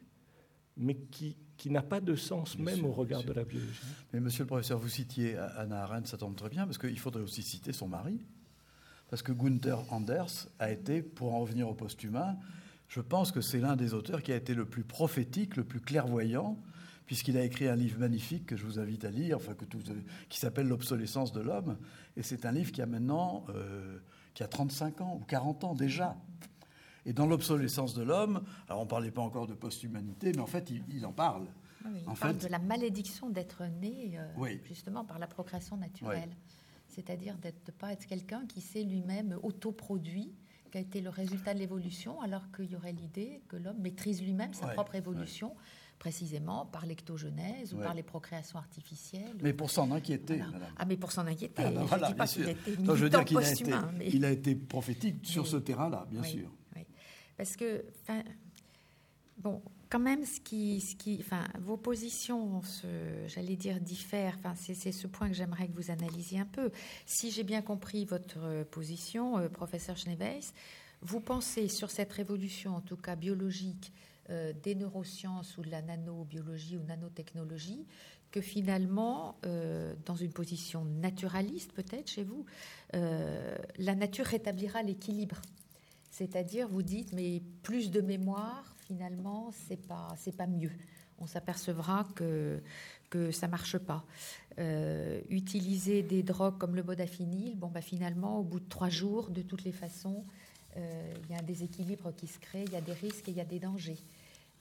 mais qui, qui n'a pas de sens même au regard de la biologie. Mais monsieur le professeur, vous citiez Anna Arendt, ça tombe très bien, parce qu'il faudrait aussi citer son mari. Parce que Gunther Anders a été, pour en revenir au post-humain, je pense que c'est l'un des auteurs qui a été le plus prophétique, le plus clairvoyant, puisqu'il a écrit un livre magnifique que je vous invite à lire, enfin, que qui s'appelle L'obsolescence de l'homme. Et c'est un livre qui a maintenant euh, qui a 35 ans ou 40 ans déjà. Et dans L'obsolescence de l'homme, alors on ne parlait pas encore de post-humanité, mais en fait, il, en parle. il parle de la malédiction d'être né, euh, justement, par la procréation naturelle. C'est-à-dire de ne pas être quelqu'un qui s'est lui-même autoproduit, qui a été le résultat de l'évolution, alors qu'il y aurait l'idée que l'homme maîtrise lui-même sa propre évolution précisément par l'ectogenèse ou par les procréations artificielles. Mais pour s'en inquiéter, Ah, mais pour s'en inquiéter. Ah, je ne dis pas qu'il a été je veux dire qu'il a été, il a été prophétique sur ce terrain-là, bien sûr. Parce que, bon, quand même, ce qui, ce qui, enfin, vos positions, j'allais dire, diffèrent. Enfin, c'est ce point que j'aimerais que vous analysiez un peu. Si j'ai bien compris votre position, euh, professeur Schneeweiss, vous pensez sur cette révolution, en tout cas biologique, euh, des neurosciences ou de la nanobiologie ou nanotechnologie que finalement, euh, dans une position naturaliste peut-être chez vous, euh, la nature rétablira l'équilibre. C'est-à-dire, vous dites, mais plus de mémoire, finalement, c'est pas, c'est pas mieux. On s'apercevra que que ça marche pas. utiliser des drogues comme le modafinil, bon, bah, finalement, au bout de trois jours, de toutes les façons, il y a un déséquilibre qui se crée, il y a des risques et il y a des dangers.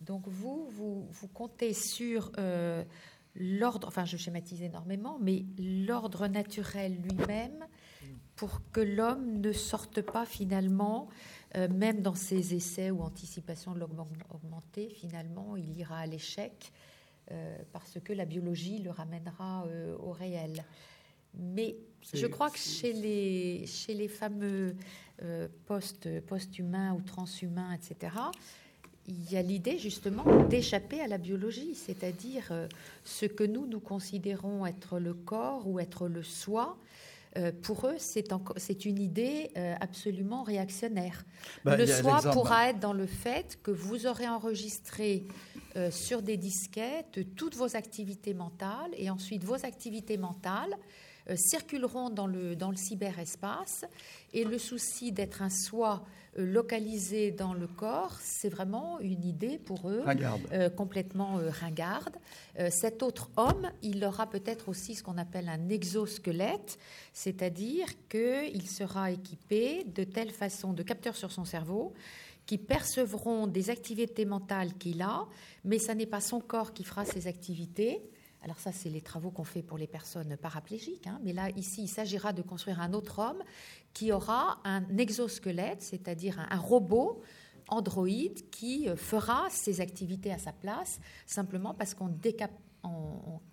Donc vous, vous, comptez sur euh, l'ordre, enfin je schématise énormément, mais l'ordre naturel lui-même pour que l'homme ne sorte pas finalement, euh, même dans ses essais ou anticipations de l'homme augmenté, finalement il ira à l'échec parce que la biologie le ramènera au réel. Mais je crois que chez les, chez les fameux euh, post, post-humains ou transhumains, etc., il y a l'idée justement d'échapper à la biologie, c'est-à-dire euh, ce que nous, nous considérons être le corps ou être le soi. Euh, pour eux, c'est une idée euh, absolument réactionnaire. Ben, le soi pourra être dans le fait que vous aurez enregistré sur des disquettes toutes vos activités mentales et ensuite vos activités mentales circuleront dans le, dans le cyberespace. Et le souci d'être un soi euh, localisé dans le corps, c'est vraiment une idée pour eux euh, complètement euh, ringarde. cet autre homme, il aura peut-être aussi ce qu'on appelle un exosquelette, c'est-à-dire qu'il sera équipé de telle façon de capteurs sur son cerveau qui percevront des activités mentales qu'il a, mais ce n'est pas son corps qui fera ces activités, alors ça, c'est les travaux qu'on fait pour les personnes paraplégiques. Hein. Mais là, ici, il s'agira de construire un autre homme qui aura un exosquelette, c'est-à-dire un, robot androïde qui euh, fera ses activités à sa place, simplement parce qu'on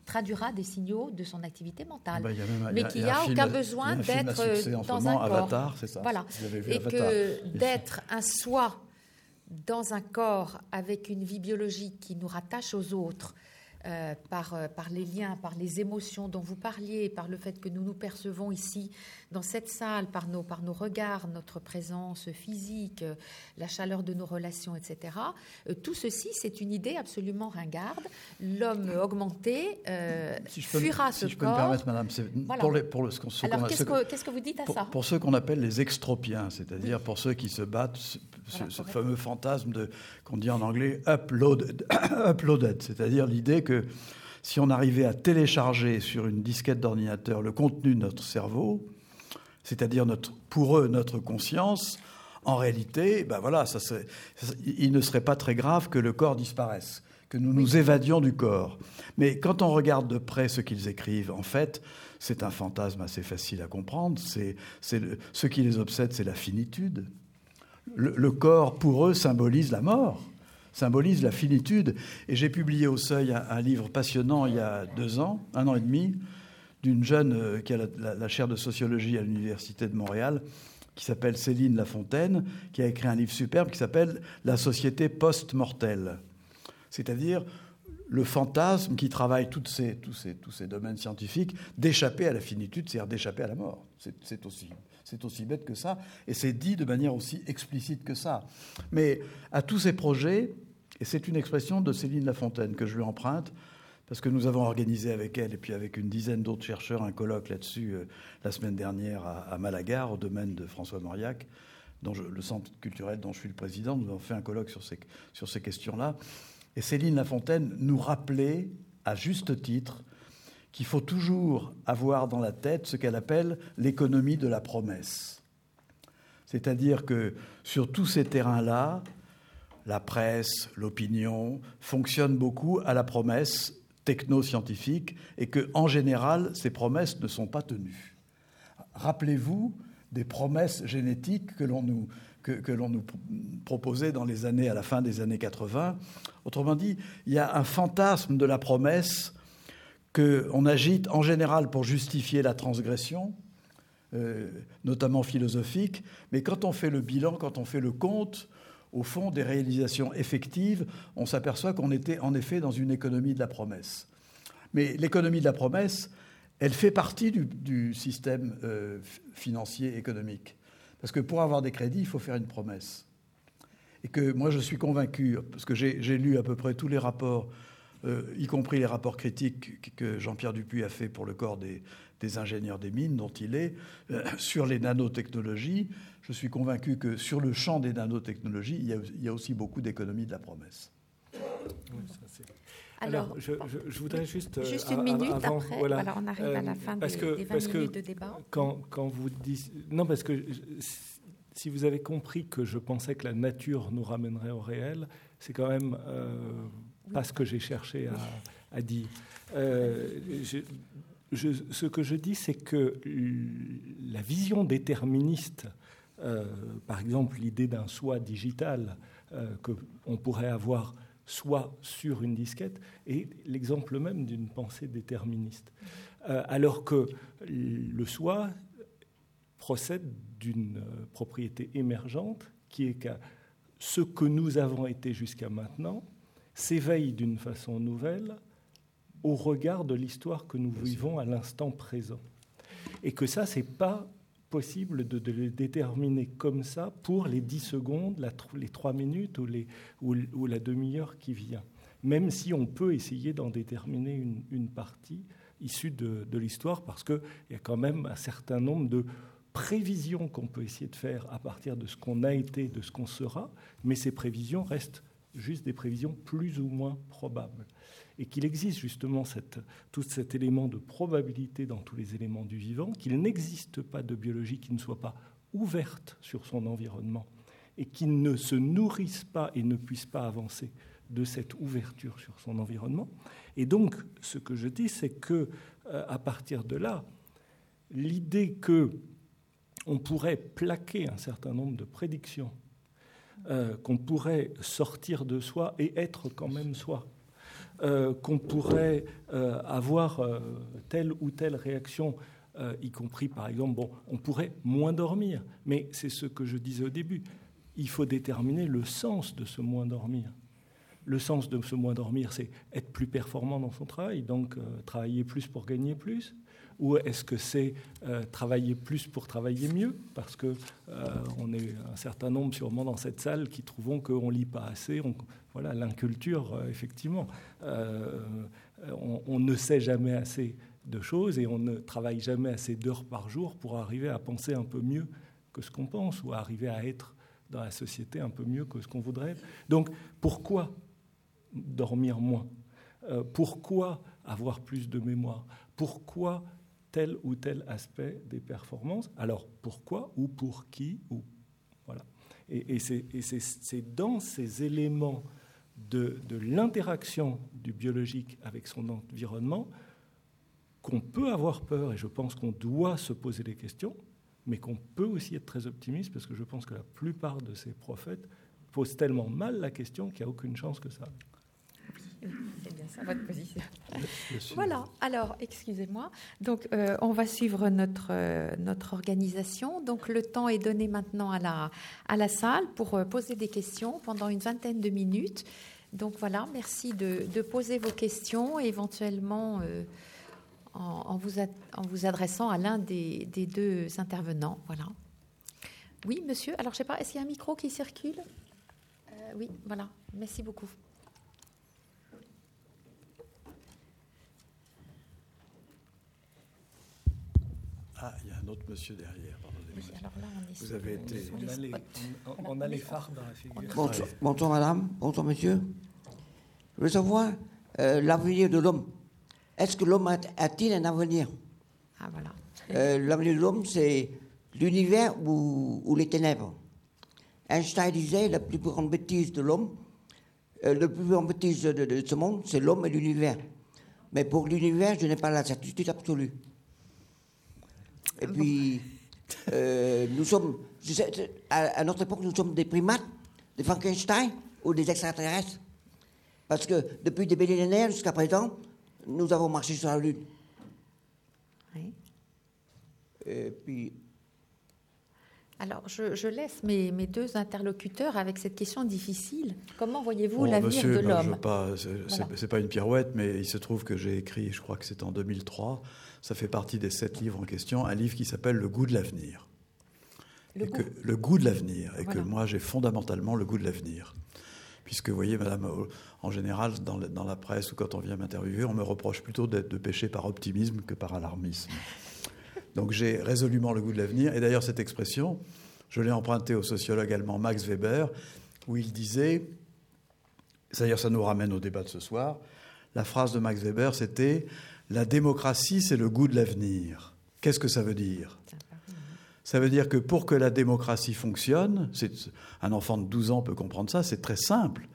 traduira des signaux de son activité mentale, ah bah, mais qui n'a aucun besoin d'être dans un corps. Avatar, ça? Voilà, et que d'être un soi dans un corps avec une vie biologique qui nous rattache aux autres, euh, par, euh, par les liens, par les émotions dont vous parliez, par le fait que nous nous percevons ici dans cette salle, par nos, par nos regards, notre présence physique, euh, la chaleur de nos relations, etc. tout ceci, c'est une idée absolument ringarde. L'homme augmenté fuira ce si je corps. peux me permettre, madame, pour, les, pour le, ce Alors, qu'est-ce que, qu'est-ce que, vous dites à ça Pour ceux qu'on appelle les extropiens, c'est-à-dire pour ceux qui se battent, ce, fameux fantasme qu'on dit en anglais uploaded, *coughs* uploaded c'est-à-dire l'idée que si on arrivait à télécharger sur une disquette d'ordinateur le contenu de notre cerveau, c'est-à-dire notre, pour eux notre conscience, en réalité, ben voilà, ça, il ne serait pas très grave que le corps disparaisse, que nous nous évadions du corps. Mais quand on regarde de près ce qu'ils écrivent, en fait, c'est un fantasme assez facile à comprendre. C'est, ce qui les obsède, c'est la finitude. le corps, pour eux, symbolise la mort symbolise la finitude. Et j'ai publié au Seuil un, livre passionnant il y a deux ans, un an et demi, d'une jeune euh, qui a la, chaire de sociologie à l'Université de Montréal, qui s'appelle Céline Lafontaine, qui a écrit un livre superbe qui s'appelle La société post-mortelle. C'est-à-dire le fantasme qui travaille toutes ces, tous, ces, tous ces domaines scientifiques d'échapper à la finitude, c'est-à-dire d'échapper à la mort. C'est aussi, aussi bête que ça, et c'est dit de manière aussi explicite que ça. Mais à tous ces projets, et c'est une expression de Céline Lafontaine que je lui emprunte, parce que nous avons organisé avec elle et puis avec une dizaine d'autres chercheurs un colloque là-dessus euh, la semaine dernière à, Malaga, au domaine de François Mauriac, dont le centre culturel dont je suis le président. Nous avons fait un colloque sur ces, sur ces questions-là. Et Céline Lafontaine nous rappelait, à juste titre, qu'il faut toujours avoir dans la tête ce qu'elle appelle l'économie de la promesse. C'est-à-dire que sur tous ces terrains-là, la presse, l'opinion, fonctionnent beaucoup à la promesse techno-scientifique et que, en général, ces promesses ne sont pas tenues. Rappelez-vous des promesses génétiques que l'on nous, que, proposait à la fin des années 80. Autrement dit, il y a un fantasme de la promesse qu'on agite en général pour justifier la transgression, euh, notamment philosophique, mais quand on fait le bilan, quand on fait le compte, au fond des réalisations effectives, on s'aperçoit qu'on était en effet dans une économie de la promesse. Mais l'économie de la promesse, elle fait partie du, système euh, financier économique. Parce que pour avoir des crédits, il faut faire une promesse. Et que moi, je suis convaincu, parce que j'ai lu à peu près tous les rapports, euh, y compris les rapports critiques que Jean-Pierre Dupuis a fait pour le corps des, ingénieurs des mines, dont il est, euh, sur les nanotechnologies, je suis convaincu que sur le champ des nanotechnologies, il y a, aussi beaucoup d'économies de la promesse. alors, je, voudrais juste... Juste une minute après, voilà. on arrive à la fin des, que, 20 minutes de débat. Quand, quand vous dites... Non, parce que si vous avez compris que je pensais que la nature nous ramènerait au réel, c'est quand même euh, pas ce que j'ai cherché à, dire. Euh, ce que je dis, c'est que la vision déterministe euh, par exemple, l'idée d'un soi digital euh, qu'on pourrait avoir soit sur une disquette, est l'exemple même d'une pensée déterministe. Euh, alors que le soi procède d'une propriété émergente qui est qu'à ce que nous avons été jusqu'à maintenant s'éveille d'une façon nouvelle au regard de l'histoire que nous vivons à l'instant présent. Et que ça, c'est pas possible de, le déterminer comme ça pour les 10 secondes, les 3 minutes ou, la demi-heure qui vient. Même si on peut essayer d'en déterminer une, partie issue de, de l'histoire, parce qu'il y a quand même un certain nombre de prévisions qu'on peut essayer de faire à partir de ce qu'on a été, de ce qu'on sera, mais ces prévisions restent juste des prévisions plus ou moins probables. Et qu'il existe justement tout cet élément de probabilité dans tous les éléments du vivant, qu'il n'existe pas de biologie qui ne soit pas ouverte sur son environnement et qui ne se nourrisse pas et ne puisse pas avancer de cette ouverture sur son environnement. Et donc, ce que je dis, c'est que euh, à partir de là, l'idée que on pourrait plaquer un certain nombre de prédictions euh, qu'on pourrait sortir de soi et être quand même soi, euh, qu'on pourrait euh, avoir telle ou telle réaction, y compris par exemple, bon, on pourrait moins dormir, mais c'est ce que je disais au début, il faut déterminer le sens de ce moins dormir. Le sens de ce moins dormir, c'est être plus performant dans son travail, donc travailler plus pour gagner plus ou est-ce que c'est euh, travailler plus pour travailler mieux? Parce que euh, on est un certain nombre sûrement dans cette salle qui trouvons qu'on lit pas assez. voilà, l'inculture, euh, effectivement, on, ne sait jamais assez de choses et on ne travaille jamais assez d'heures par jour pour arriver à penser un peu mieux que ce qu'on pense ou arriver à être dans la société un peu mieux que ce qu'on voudrait. Donc, pourquoi dormir moins? Pourquoi avoir plus de mémoire? Pourquoi tel ou tel aspect des performances. Alors pourquoi ou pour qui ou voilà. Et, c'est dans ces éléments de, de l'interaction du biologique avec son environnement qu'on peut avoir peur et je pense qu'on doit se poser des questions, mais qu'on peut aussi être très optimiste parce que je pense que la plupart de ces prophètes posent tellement mal la question qu'il n'y a aucune chance que ça c'est bien ça votre position. Voilà, alors excusez-moi. Donc euh, on va suivre notre, euh, notre organisation. Donc le temps est donné maintenant à la, à la salle pour euh, poser des questions pendant une vingtaine de minutes. Donc voilà, merci de, de poser vos questions, éventuellement en, en, vous en vous adressant à l'un des, des, deux intervenants. Voilà. Oui, monsieur. Alors je sais pas, est-ce qu'il y a un micro qui circule? Oui, voilà. Merci beaucoup. Ah, il y a un autre monsieur derrière. Vous avez été. On a, les, phares dans la figure. Bonsoir, madame. Bonsoir, monsieur. Je veux savoir euh, l'avenir de l'homme. Est-ce que l'homme a-t-il un avenir? Ah, voilà. Euh, l'avenir de l'homme, c'est l'univers ou, les ténèbres. Einstein disait la plus grande bêtise de l'homme, euh, la plus grande bêtise de ce monde, c'est l'homme et l'univers. Mais pour l'univers, je n'ai pas la certitude absolue. Et puis, euh, nous sommes, à, notre époque, nous sommes des primates, des Frankenstein ou des extraterrestres. Parce que depuis des millénaires jusqu'à présent, nous avons marché sur la Lune. Oui. Et puis. Alors, je, laisse mes, mes, deux interlocuteurs avec cette question difficile. Comment voyez-vous l'avenir de ben, l'homme? Ce n'est pas une pirouette, mais il se trouve que j'ai écrit, je crois que c'est en 2003, ça fait partie des sept livres en question, un livre qui s'appelle Le goût de l'avenir. Le, goût. le goût de l'avenir, et que moi j'ai fondamentalement le goût de l'avenir. Puisque, vous voyez, madame, euh, en général, dans, dans la presse ou quand on vient m'interviewer, on me reproche plutôt d'être de pêcher par optimisme que par alarmisme. *laughs* Donc j'ai résolument le goût de l'avenir. Et d'ailleurs, cette expression, je l'ai empruntée au sociologue allemand Max Weber, où il disait, d'ailleurs ça nous ramène au débat de ce soir, la phrase de Max Weber, c'était la démocratie, c'est le goût de l'avenir. Qu'est-ce que ça veut dire? Ça veut dire que pour que la démocratie fonctionne, un enfant de 12 ans peut comprendre ça, c'est très simple.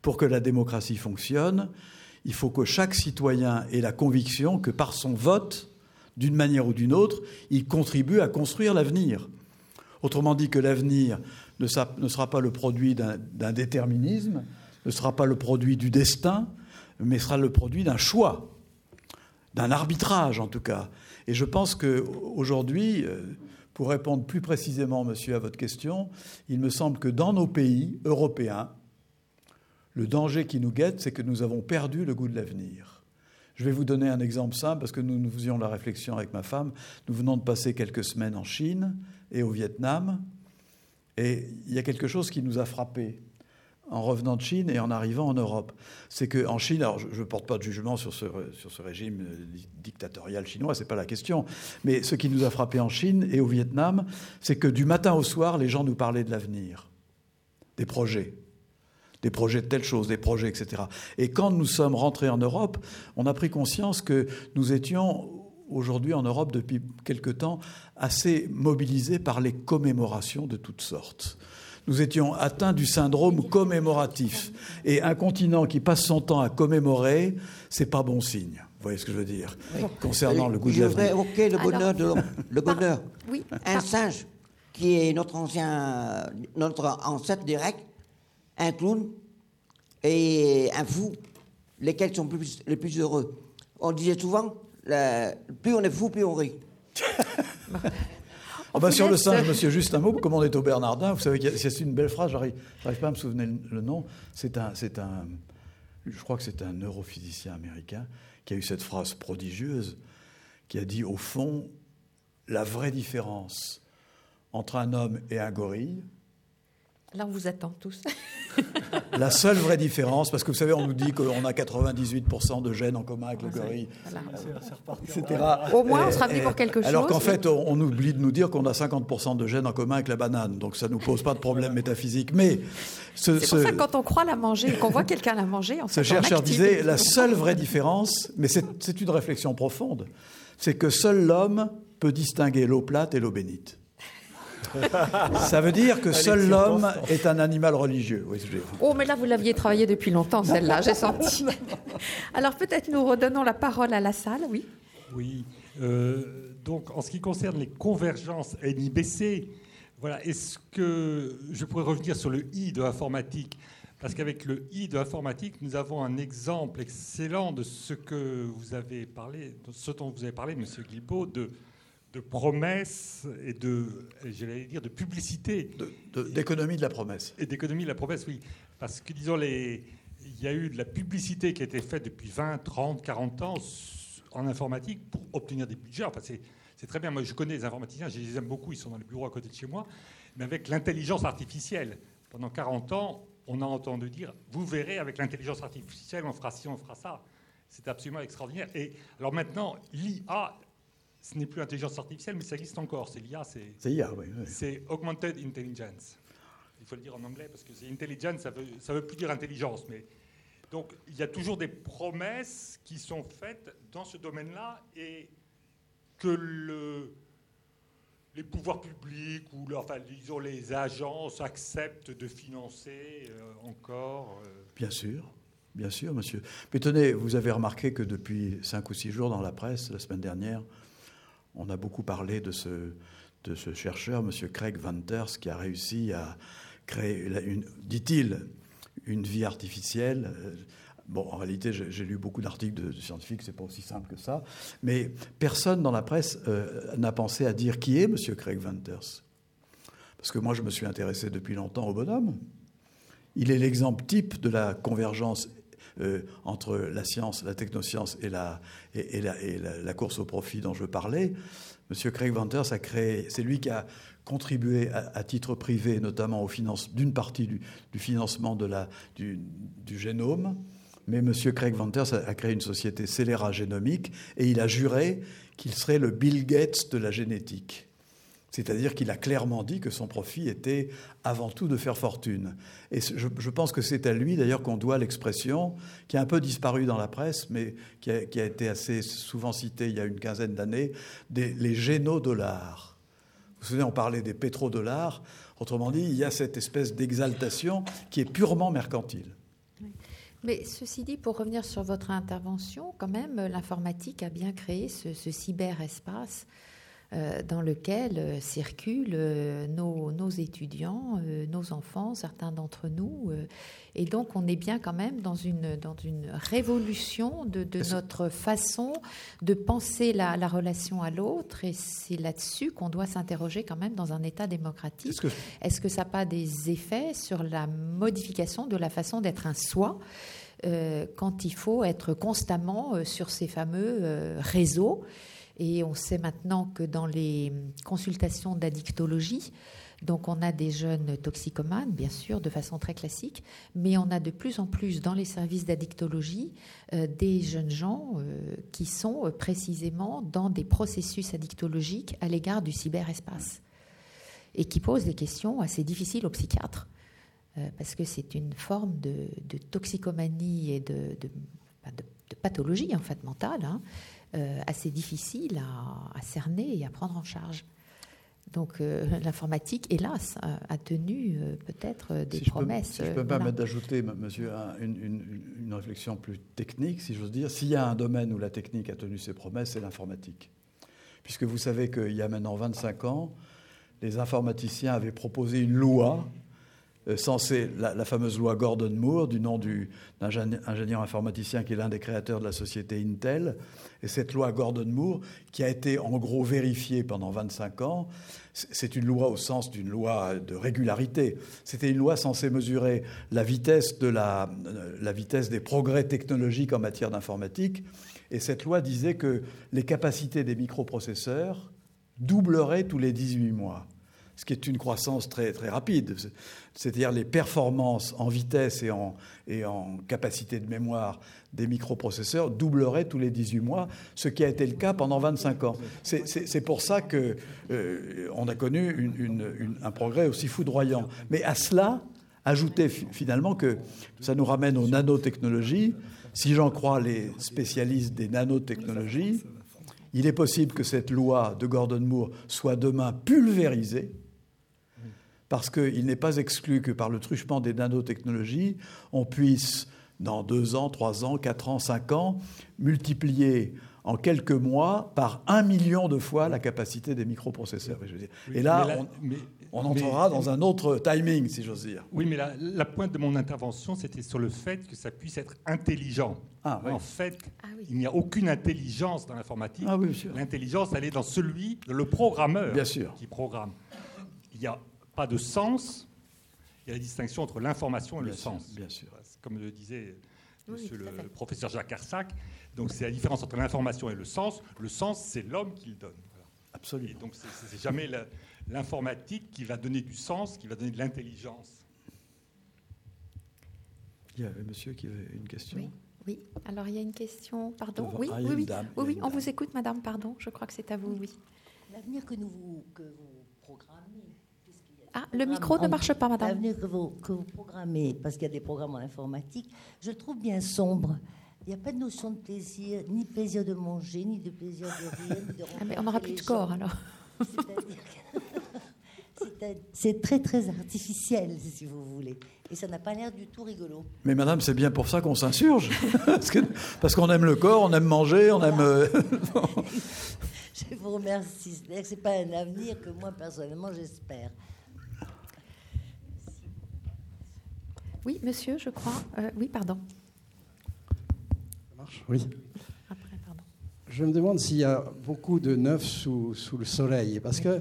Pour que la démocratie fonctionne, il faut que chaque citoyen ait la conviction que par son vote, d'une manière ou d'une autre, il contribue à construire l'avenir. Autrement dit que l'avenir ne sera pas le produit d'un déterminisme, ne sera pas le produit du destin, mais sera le produit d'un choix d'un arbitrage en tout cas. Et je pense qu'aujourd'hui, euh, pour répondre plus précisément, monsieur, à votre question, il me semble que dans nos pays européens, le danger qui nous guette, c'est que nous avons perdu le goût de l'avenir. Je vais vous donner un exemple simple parce que nous nous faisions la réflexion avec ma femme. Nous venons de passer quelques semaines en Chine et au Vietnam. Et il y a quelque chose qui nous a frappé en revenant de Chine et en arrivant en Europe. C'est qu'en Chine, alors je ne porte pas de jugement sur ce, régime dictatorial chinois, ce n'est pas la question, mais ce qui nous a frappé en Chine et au Vietnam, c'est que du matin au soir, les gens nous parlaient de l'avenir, des projets des projets de telle chose, des projets, etc. Et quand nous sommes rentrés en Europe, on a pris conscience que nous étions aujourd'hui en Europe depuis quelque temps assez mobilisés par les commémorations de toutes sortes. Nous étions atteints du syndrome commémoratif. Et un continent qui passe son temps à commémorer, c'est pas bon signe. Vous voyez ce que je veux dire Concernant le goût de voudrais l'avenir. évoquer le bonheur de l'homme. Le bonheur. Oui. Un singe, qui est notre ancien, notre ancêtre direct, un clown et un fou, lesquels sont plus- les plus heureux. On disait souvent, la- plus on est fou, plus on rit. *laughs* Bah, vous sur le singe, monsieur, juste un mot, comme on est au Bernardin, vous savez, c'est une belle phrase, j'arrive pas à me souvenir le nom, c'est un, c'est un, je crois que c'est un neurophysicien américain qui a eu cette phrase prodigieuse, qui a dit, au fond, la vraie différence entre un homme et un gorille, Là, on vous attend tous. *laughs* la seule vraie différence, parce que vous savez, on nous dit qu'on a 98% de gènes en commun avec le gorille, Voilà. etc. Au moins, on sera venu pour quelque Alors chose. qu'en fait, on, on oublie de nous dire qu'on a 50% de gènes en commun avec la banane, donc ça ne nous pose pas de problème métaphysique. Mais ce, C'est pour ce- ça que quand on croit la manger et qu'on voit quelqu'un la manger, en ce fait, on chercheur disait la seule vraie différence, mais c'est une réflexion profonde, c'est que seul l'homme peut distinguer l'eau plate et l'eau bénite. Ça veut dire que seul l'homme est un animal religieux. Oui, je- Oh, mais là, vous l'aviez travaillé depuis longtemps, celle-là, j'ai senti. *laughs* Alors, peut-être nous redonnons la parole à la salle, oui. Oui. euh, donc, en ce qui concerne les convergences NIBC, voilà, est-ce que je pourrais revenir sur le I de informatique Parce qu'avec le I de informatique, nous avons un exemple excellent de ce que vous avez parlé, de ce dont vous avez parlé, Monsieur Guilbault, de, de promesses et de, j'allais dire, de publicité de- de- D'économie de la promesse. et d'économie de la promesse, oui. Parce que, disons, les... il y a eu de la publicité qui a été faite depuis 20, 30, 40 ans en informatique pour obtenir des budgets. Enfin, c'est, c'est très bien. Moi, je connais les informaticiens, je les aime beaucoup, ils sont dans le bureau à côté de chez moi. Mais avec l'intelligence artificielle, pendant 40 ans, on a entendu dire vous verrez, avec l'intelligence artificielle, on fera ci, on fera ça. C'est absolument extraordinaire. Et alors maintenant, l'IA, ce n'est plus l'intelligence artificielle, mais ça existe encore. C'est l'IA, c'est. C'est hier, oui. oui. C'est Augmented Intelligence. Il faut le dire en anglais parce que c'est intelligence, ça veut, ça veut plus dire intelligence. Mais donc il y a toujours des promesses qui sont faites dans ce domaine-là et que le, les pouvoirs publics ou leur- enfin, disons, les agences acceptent de financer euh, encore. euh, Bien sûr, bien sûr, monsieur. Mais tenez, vous avez remarqué que depuis cinq ou six jours dans la presse, la semaine dernière, on a beaucoup parlé de ce, chercheur, monsieur Craig Venters, qui a réussi à créer, dit-il, une vie artificielle. Euh, Bon, en réalité, j'ai lu beaucoup d'articles de, de scientifiques, c'est pas aussi simple que ça. Mais personne dans la presse euh, n'a pensé à dire qui est monsieur Craig Venters. Parce que moi, je me suis intéressé depuis longtemps au bonhomme. Il est l'exemple type de la convergence euh, entre la science, la technoscience et, la, et, la, et la- course au profit dont je parlais. Monsieur Craig Venters a créé, c'est lui qui a contribué à, titre privé, notamment au finance, d'une partie du, du financement de la, du, du génome. Mais Monsieur Craig Venters a créé une société scélérat génomique et il a juré qu'il serait le Bill Gates de la génétique. C'est-à-dire qu'il a clairement dit que son profit était avant tout de faire fortune. Et je, pense que c'est à lui d'ailleurs qu'on doit l'expression qui a un peu disparu dans la presse, mais qui a, été assez souvent citée il y a une quinzaine d'années, les génodollars. Vous vous souvenez, on parlait des pétrodollars. Autrement dit, il y a cette espèce d'exaltation qui est purement mercantile. Mais ceci dit, pour revenir sur votre intervention, quand même, l'informatique a bien créé ce, ce cyberespace dans lequel euh, circulent euh, nos, étudiants, nos enfants, certains d'entre nous. et donc, on est bien quand même dans une, dans une révolution de, notre façon de penser la, relation à l'autre. Et c'est là-dessus qu'on doit s'interroger quand même dans un État démocratique. Est-ce que, ça n'a pas des effets sur la modification de la façon d'être un soi quand il faut être constamment sur ces fameux réseaux? Et on sait maintenant que dans les consultations d'addictologie, donc on a des jeunes toxicomanes, bien sûr, de façon très classique, mais on a de plus en plus dans les services d'addictologie euh, des jeunes gens euh, qui sont euh, précisément dans des processus addictologiques à l'égard du cyberespace et qui posent des questions assez difficiles aux psychiatres parce que c'est une forme de, toxicomanie et de, de, pathologie en fait mentale. Hein, assez difficile à, cerner et à prendre en charge. Donc euh, l'informatique, hélas, a, tenu euh, peut-être des promesses. si je peux me permettre d'ajouter, monsieur, une, réflexion plus technique, si j'ose dire. S'il y a un domaine où la technique a tenu ses promesses, c'est l'informatique. Puisque vous savez qu'il y a maintenant 25 ans, les informaticiens avaient proposé une loi euh, censé, la, fameuse loi Gordon Moore, du nom d'un ingénieur informaticien qui est l'un des créateurs de la société Intel. Et cette loi Gordon Moore, qui a été en gros vérifiée pendant 25 ans, c'est une loi au sens d'une loi de régularité. C'était une loi censée mesurer la vitesse, de la, la vitesse des progrès technologiques en matière d'informatique. Et cette loi disait que les capacités des microprocesseurs doubleraient tous les 18 mois ce qui est une croissance très, très rapide. C'est-à-dire les performances en vitesse et en, et en capacité de mémoire des microprocesseurs doubleraient tous les 18 mois, ce qui a été le cas pendant 25 ans. C'est pour ça qu'on euh, a connu un progrès aussi foudroyant. Mais à cela, ajouter finalement que ça nous ramène aux nanotechnologies. Si j'en crois les spécialistes des nanotechnologies, il est possible que cette loi de Gordon Moore soit demain pulvérisée parce qu'il n'est pas exclu que par le truchement des nanotechnologies, on puisse, dans deux ans, trois ans, quatre ans, cinq ans, multiplier en quelques mois par un million de fois la capacité des microprocesseurs. Et là, on, entrera dans un autre timing, si j'ose dire. Oui, mais la, pointe de mon intervention, c'était sur le fait que ça puisse être intelligent. Ah, en fait, ah il n'y a aucune intelligence dans l'informatique. Ah, L'intelligence, elle est dans celui, le programmeur Bien sûr. qui programme. Il y a pas de sens, il y a la distinction entre l'information et le sens. Bien sûr. Comme le disait monsieur le professeur Jacques Arsac, donc c'est la différence entre l'information et le sens. Le sens, c'est l'homme qui le donne. Absolument. donc c'est jamais l'informatique qui va donner du sens, qui va donner de l'intelligence. Il y avait monsieur qui avait une question. Oui. Oui, alors il y a une question, pardon? Oui, oui, oui, oui, on vous écoute, madame, pardon, je crois que c'est à vous, oui. L'avenir que, nous, que vous programmez, ah, le micro ne marche pas, madame. L'avenir que vous, que vous programmez, parce qu'il y a des programmes en informatique, je le trouve bien sombre. Il n'y a pas de notion de plaisir, ni plaisir de manger, ni de plaisir de rire, de *laughs* ah, mais on n'aura plus de corps alors. *laughs* C'est très très artificiel, si vous voulez. Et ça n'a pas l'air du tout rigolo. Mais madame, c'est bien pour ça qu'on s'insurge. *laughs* parce qu'on aime le corps, on aime manger, on aime... Euh, je vous remercie. Ce n'est pas un avenir que moi, personnellement, j'espère. Oui, monsieur, je crois. Euh, oui, pardon. Ça marche? Oui. Après, pardon. Je me demande s'il y a beaucoup de neuf sous, sous le soleil. Parce que euh,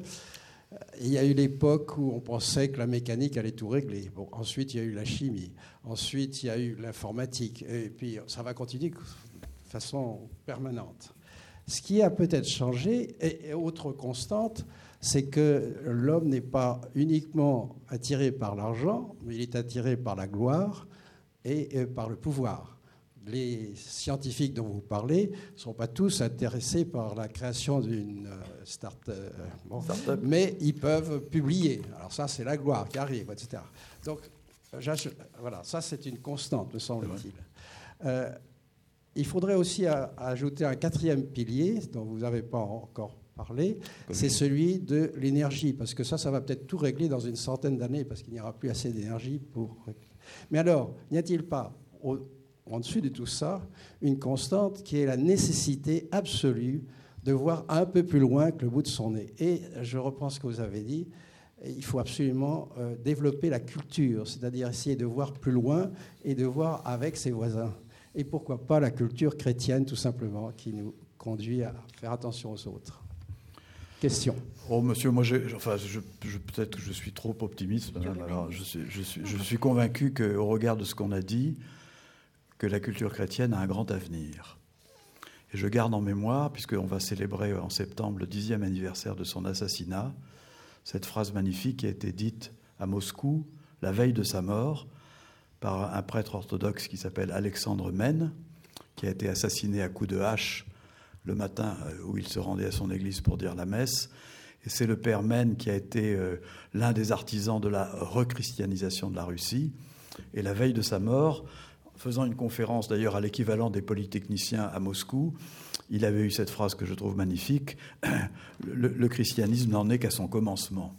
il y a eu l'époque où on pensait que la mécanique allait tout régler. Bon, ensuite, il y a eu la chimie. Ensuite, il y a eu l'informatique. Et puis, ça va continuer de façon permanente. Ce qui a peut-être changé, et autre constante, c'est que l'homme n'est pas uniquement attiré par l'argent, mais il est attiré par la gloire et par le pouvoir. Les scientifiques dont vous parlez ne sont pas tous intéressés par la création d'une euh, start-up, mais ils peuvent publier. Alors ça, c'est la gloire qui arrive, etc. Donc, voilà, ça c'est une constante, me semble-t-il. Euh, il faudrait aussi ajouter un quatrième pilier dont vous n'avez pas encore parler, c'est celui de l'énergie, parce que ça, ça va peut-être tout régler dans une centaine d'années, parce qu'il n'y aura plus assez d'énergie pour... Mais alors, n'y a-t-il pas, en dessus de tout ça, une constante qui est la nécessité absolue de voir un peu plus loin que le bout de son nez? Et je reprends ce que vous avez dit, il faut absolument euh, développer la culture, c'est-à-dire essayer de voir plus loin et de voir avec ses voisins. Et pourquoi pas la culture chrétienne, tout simplement, qui nous conduit à faire attention aux autres. Question. Oh, monsieur, moi, enfin, je, peut-être que je suis trop optimiste. Alors, je, suis, je, suis, je suis convaincu qu'au regard de ce qu'on a dit, que la culture chrétienne a un grand avenir. Et je garde en mémoire, puisqu'on va célébrer en septembre le dixième anniversaire de son assassinat, cette phrase magnifique qui a été dite à Moscou la veille de sa mort par un prêtre orthodoxe qui s'appelle Alexandre Men, qui a été assassiné à coups de hache le matin euh, où il se rendait à son église pour dire la messe. Et c'est le père Men qui a été euh, l'un des artisans de la rechristianisation de la Russie. Et la veille de sa mort, faisant une conférence d'ailleurs à l'équivalent des polytechniciens à Moscou, il avait eu cette phrase que je trouve magnifique *clears throat* le, christianisme n'en est qu'à son commencement.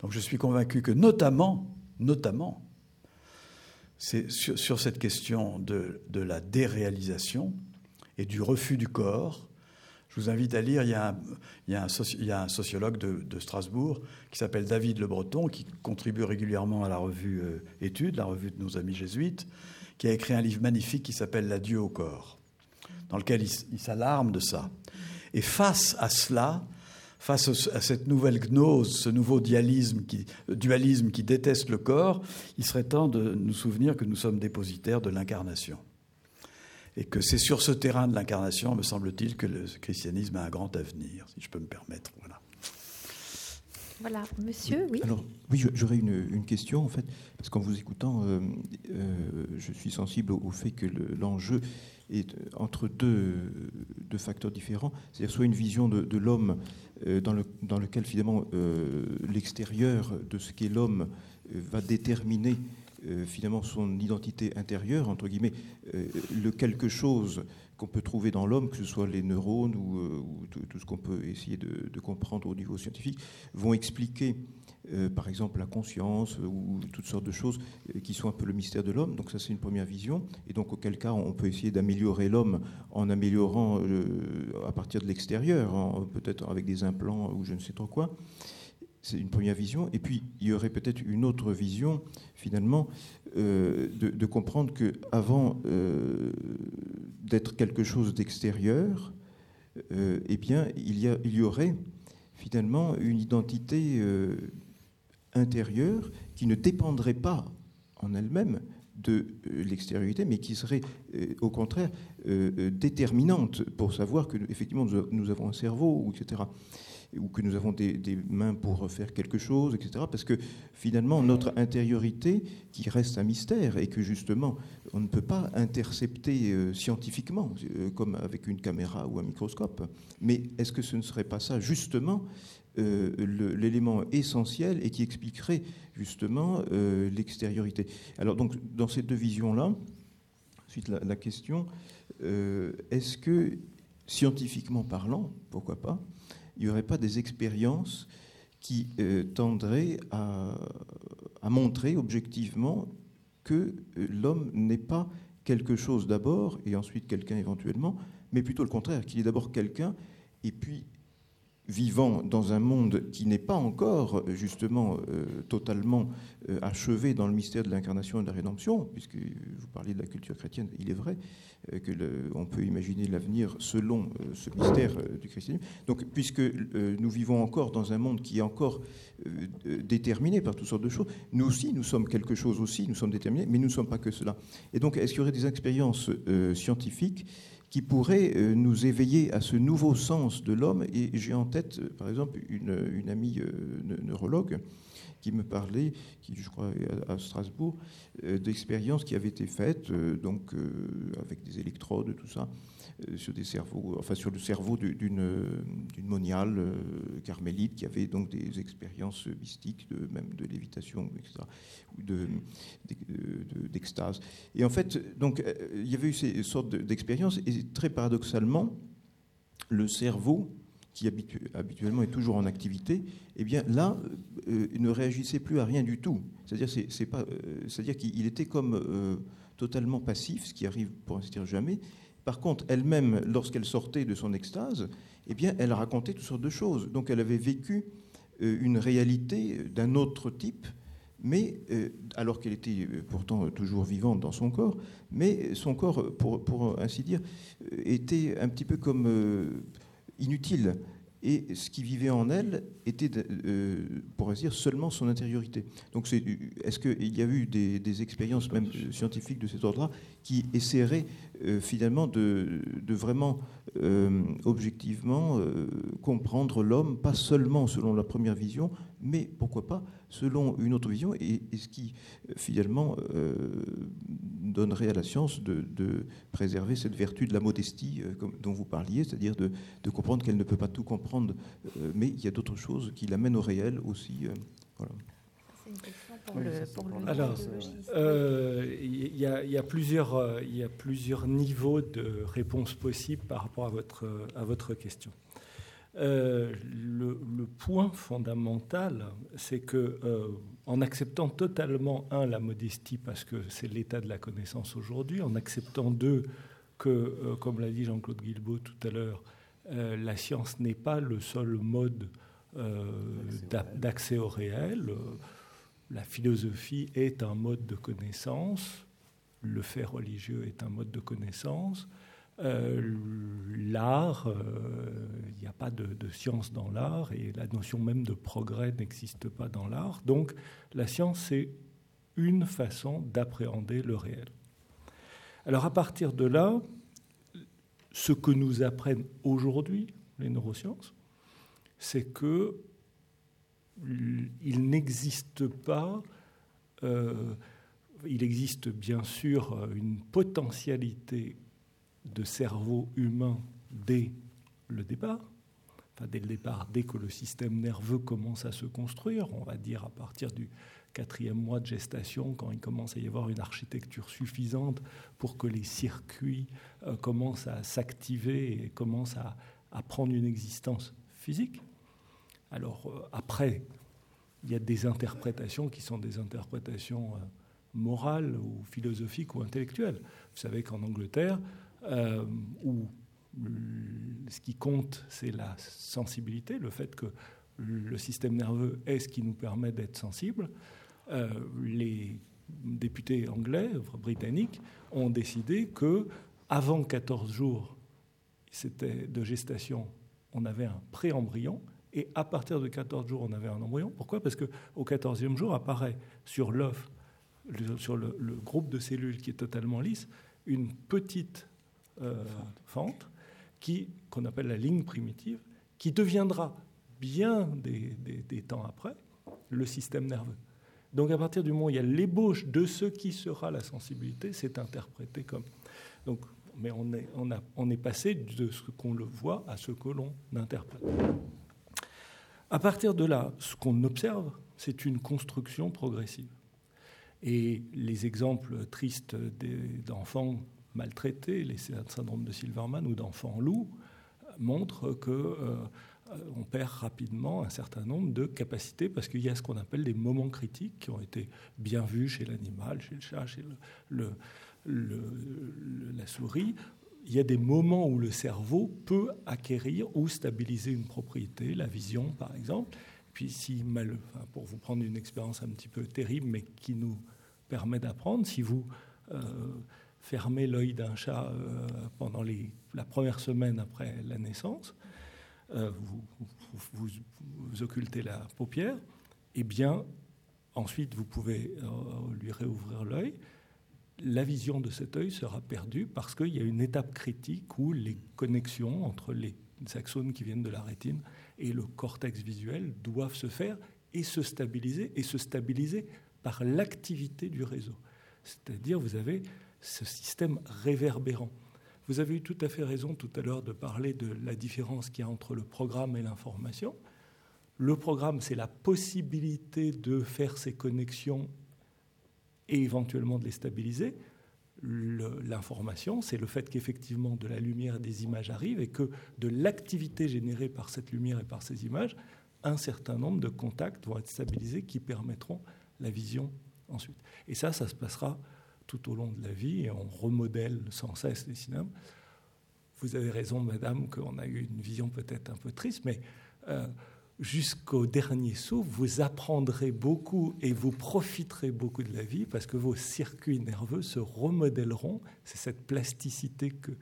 Donc je suis convaincu que notamment, notamment, c'est sur, cette question de, la déréalisation et du refus du corps. Je vous invite à lire, il y a un, sociologue de, Strasbourg qui s'appelle David Le Breton, qui contribue régulièrement à la revue euh, Études, la revue de nos amis jésuites, qui a écrit un livre magnifique qui s'appelle L'adieu au corps, dans lequel il, s'alarme de ça. Et face à cela, face à cette nouvelle gnose, ce nouveau qui, dualisme qui déteste le corps, il serait temps de nous souvenir que nous sommes dépositaires de l'incarnation. Et que c'est sur ce terrain de l'incarnation, me semble-t-il, que le christianisme a un grand avenir, si je peux me permettre. Voilà. Voilà, monsieur, oui. Alors, oui, j'aurais une, question, en fait, parce qu'en vous écoutant, euh, euh, je suis sensible au, fait que l'enjeu est entre deux, deux facteurs différents, c'est-à-dire soit une vision de, l'homme euh, dans, le, dans lequel, finalement, l'extérieur de ce qu'est l'homme va déterminer finalement son identité intérieure, entre guillemets, le quelque chose qu'on peut trouver dans l'homme, que ce soit les neurones ou, euh, tout, ce qu'on peut essayer de, comprendre au niveau scientifique, vont expliquer, euh, par exemple, la conscience ou toutes sortes de choses euh, qui sont un peu le mystère de l'homme. Donc ça, c'est une première vision. Et donc, auquel cas, on peut essayer d'améliorer l'homme en améliorant à partir de l'extérieur, peut-être avec des implants ou je ne sais trop quoi. C'est une première vision. Et puis, il y aurait peut-être une autre vision, finalement, euh, de, comprendre que avant euh, d'être quelque chose d'extérieur, euh, eh bien, il y, il y, aurait finalement une identité intérieure qui ne dépendrait pas en elle-même de l'extériorité, mais qui serait au contraire déterminante pour savoir que effectivement nous avons un cerveau, etc ou que nous avons des, mains pour faire quelque chose, etc. Parce que finalement, notre intériorité, qui reste un mystère et que justement, on ne peut pas intercepter euh, scientifiquement, euh, comme avec une caméra ou un microscope. Mais est-ce que ce ne serait pas ça, justement, euh, l'élément essentiel et qui expliquerait justement l'extériorité? Alors, donc, dans ces deux visions-là, ensuite la, la question, est-ce que, scientifiquement parlant, pourquoi pas, il n'y aurait pas des expériences qui euh, tendraient à, montrer objectivement que euh, l'homme n'est pas quelque chose d'abord et ensuite quelqu'un éventuellement, mais plutôt le contraire, qu'il est d'abord quelqu'un et puis vivant dans un monde qui n'est pas encore justement euh, totalement euh, achevé dans le mystère de l'incarnation et de la rédemption, puisque vous parlez de la culture chrétienne, il est vrai euh, que on peut imaginer l'avenir selon ce mystère du christianisme. Donc, puisque nous vivons encore dans un monde qui est encore déterminé par toutes sortes de choses, nous aussi, nous sommes quelque chose aussi, nous sommes déterminés, mais nous ne sommes pas que cela. Et donc, est-ce qu'il y aurait des expériences scientifiques qui pourrait euh, nous éveiller à ce nouveau sens de l'homme. Et j'ai en tête, euh, par exemple, une, amie euh, neurologue qui me parlait, qui je crois à Strasbourg, d'expériences qui avaient été faites, donc avec des électrodes, tout ça, sur des cerveaux, enfin sur le cerveau d'une moniale euh, carmélite qui avait donc des expériences mystiques, de, même de lévitation, etc., ou d'extase. et en fait, donc, euh, il y avait eu ces sortes d'expériences, et très paradoxalement, le cerveau, qui habituellement est toujours en activité, eh bien là, il ne réagissait plus à rien du tout. C'est-à-dire, c'est, pas, c'est-à-dire qu'il était comme totalement passif, ce qui arrive pour ainsi dire jamais, par contre, elle-même, lorsqu'elle sortait de son extase, eh elle racontait toutes sortes de choses. Donc, elle avait vécu une réalité d'un autre type, mais alors qu'elle était pourtant toujours vivante dans son corps, mais son corps, pour, pour ainsi dire, était un petit peu comme inutile et ce qui vivait en elle était, euh, pour ainsi dire, seulement son intériorité. Donc, est-ce qu'il y a eu des, expériences même scientifiques de cet ordre-là qui essaieraient euh, finalement de, vraiment euh, objectivement comprendre l'homme, pas seulement selon la première vision, mais pourquoi pas selon une autre vision, et, ce qui finalement donnerait à la science de, préserver cette vertu de la modestie dont vous parliez, c'est-à-dire de, comprendre qu'elle ne peut pas tout comprendre, mais il y a d'autres choses qui l'amènent au réel aussi. voilà. Alors, il y, a plusieurs, il y a plusieurs niveaux de réponse possibles par rapport à votre, à votre question. Euh, le, point fondamental, c'est que euh, en acceptant totalement un la modestie parce que c'est l'état de la connaissance aujourd'hui, en acceptant deux que, euh, comme l'a dit Jean-Claude Guilbault tout à l'heure, la science n'est pas le seul mode d'accès au réel. La philosophie est un mode de connaissance, le fait religieux est un mode de connaissance, euh, l'art, euh, il n'y a pas de, science dans l'art et la notion même de progrès n'existe pas dans l'art. Donc la science, c'est une façon d'appréhender le réel. Alors à partir de là, ce que nous apprennent aujourd'hui les neurosciences, c'est que il n'existe pas, euh, il existe bien sûr une potentialité de cerveau humain dès le départ, enfin dès le départ, dès que le système nerveux commence à se construire, on va dire à partir du quatrième mois de gestation, quand il commence à y avoir une architecture suffisante pour que les circuits euh, commencent à s'activer et commencent à, prendre une existence physique. Alors euh, après, il y a des interprétations qui sont des interprétations euh, morales ou philosophiques ou intellectuelles. Vous savez qu'en Angleterre, euh, où ce qui compte, c'est la sensibilité, le fait que le système nerveux est ce qui nous permet d'être sensibles. Euh, les députés anglais, britanniques, ont décidé que avant 14 jours de gestation, on avait un pré-embryon, et à partir de 14 jours, on avait un embryon. Pourquoi? Parce qu'au 14e jour apparaît sur l'œuf, sur le, groupe de cellules qui est totalement lisse, une petite euh, fente, qui, qu'on appelle la ligne primitive, qui deviendra bien des, des, temps après le système nerveux. Donc à partir du moment où il y a l'ébauche de ce qui sera la sensibilité, c'est interprété comme. Donc, mais on est, on, a, on est passé de ce qu'on le voit à ce que l'on interprète. À partir de là, ce qu'on observe, c'est une construction progressive. Et les exemples tristes d'enfants maltraités, les syndromes de Silverman ou d'enfants loups, montrent que euh, on perd rapidement un certain nombre de capacités parce qu'il y a ce qu'on appelle des moments critiques qui ont été bien vus chez l'animal, chez le chat, chez la souris. Il y a des moments où le cerveau peut acquérir ou stabiliser une propriété, la vision par exemple. Puis si pour vous prendre une expérience un petit peu terrible, mais qui nous permet d'apprendre, si vous euh, fermer l'œil d'un chat euh, pendant la première semaine après la naissance, euh, vous, vous, occultez la paupière, et eh bien ensuite vous pouvez euh, lui réouvrir l'œil. La vision de cet œil sera perdue parce qu'il y a une étape critique où les connexions entre les axones qui viennent de la rétine et le cortex visuel doivent se faire et se stabiliser, et se stabiliser par l'activité du réseau. C'est-à-dire, vous avez ce système réverbérant. Vous avez eu tout à fait raison tout à l'heure de parler de la différence qu'il y a entre le programme et l'information. Le programme, c'est la possibilité de faire ces connexions et éventuellement de les stabiliser. L'information, c'est le fait qu'effectivement de la lumière et des images arrivent et que de l'activité générée par cette lumière et par ces images, un certain nombre de contacts vont être stabilisés qui permettront la vision ensuite. Et ça, ça se passera tout au long de la vie et on remodèle sans cesse les cinémas. vous avez raison, madame, qu'on a eu une vision peut-être un peu triste, mais euh, jusqu'au dernier saut, vous apprendrez beaucoup et vous profiterez beaucoup de la vie parce que vos circuits nerveux se remodèleront. C'est cette plasticité que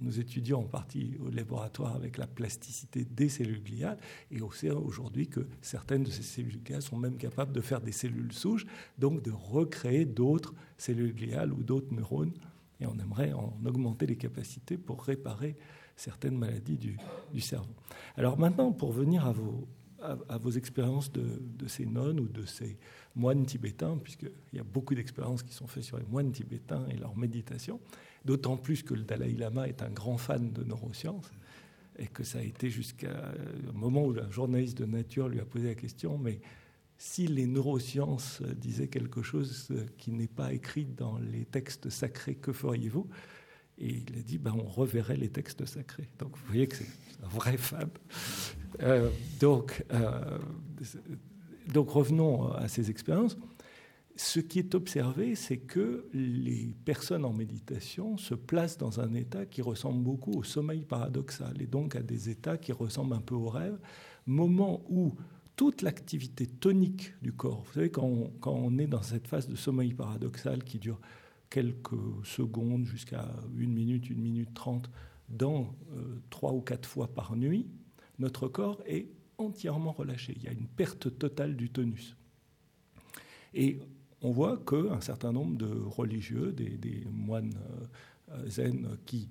nous étudions en partie au laboratoire avec la plasticité des cellules gliales. Et on sait aujourd'hui que certaines de ces cellules gliales sont même capables de faire des cellules souches, donc de recréer d'autres cellules gliales ou d'autres neurones. Et on aimerait en augmenter les capacités pour réparer certaines maladies du, cerveau. Alors maintenant, pour venir à vos, à, vos expériences de, ces nonnes ou de ces moines tibétains, puisqu'il y a beaucoup d'expériences qui sont faites sur les moines tibétains et leur méditation, d'autant plus que le Dalai Lama est un grand fan de neurosciences, et que ça a été jusqu'à un moment où un journaliste de Nature lui a posé la question, mais si les neurosciences disaient quelque chose qui n'est pas écrit dans les textes sacrés, que feriez-vous? Et il a dit, ben, on reverrait les textes sacrés. Donc vous voyez que c'est un vrai fan. Euh, euh, donc revenons à ces expériences. Ce qui est observé, c'est que les personnes en méditation se placent dans un état qui ressemble beaucoup au sommeil paradoxal et donc à des états qui ressemblent un peu au rêve, moment où toute l'activité tonique du corps, vous savez, quand on, est dans cette phase de sommeil paradoxal qui dure quelques secondes jusqu'à une minute, une minute trente, dans euh, trois ou quatre fois par nuit, notre corps est entièrement relâché. Il y a une perte totale du tonus. Et on voit qu'un certain nombre de religieux, des, moines euh, zen qui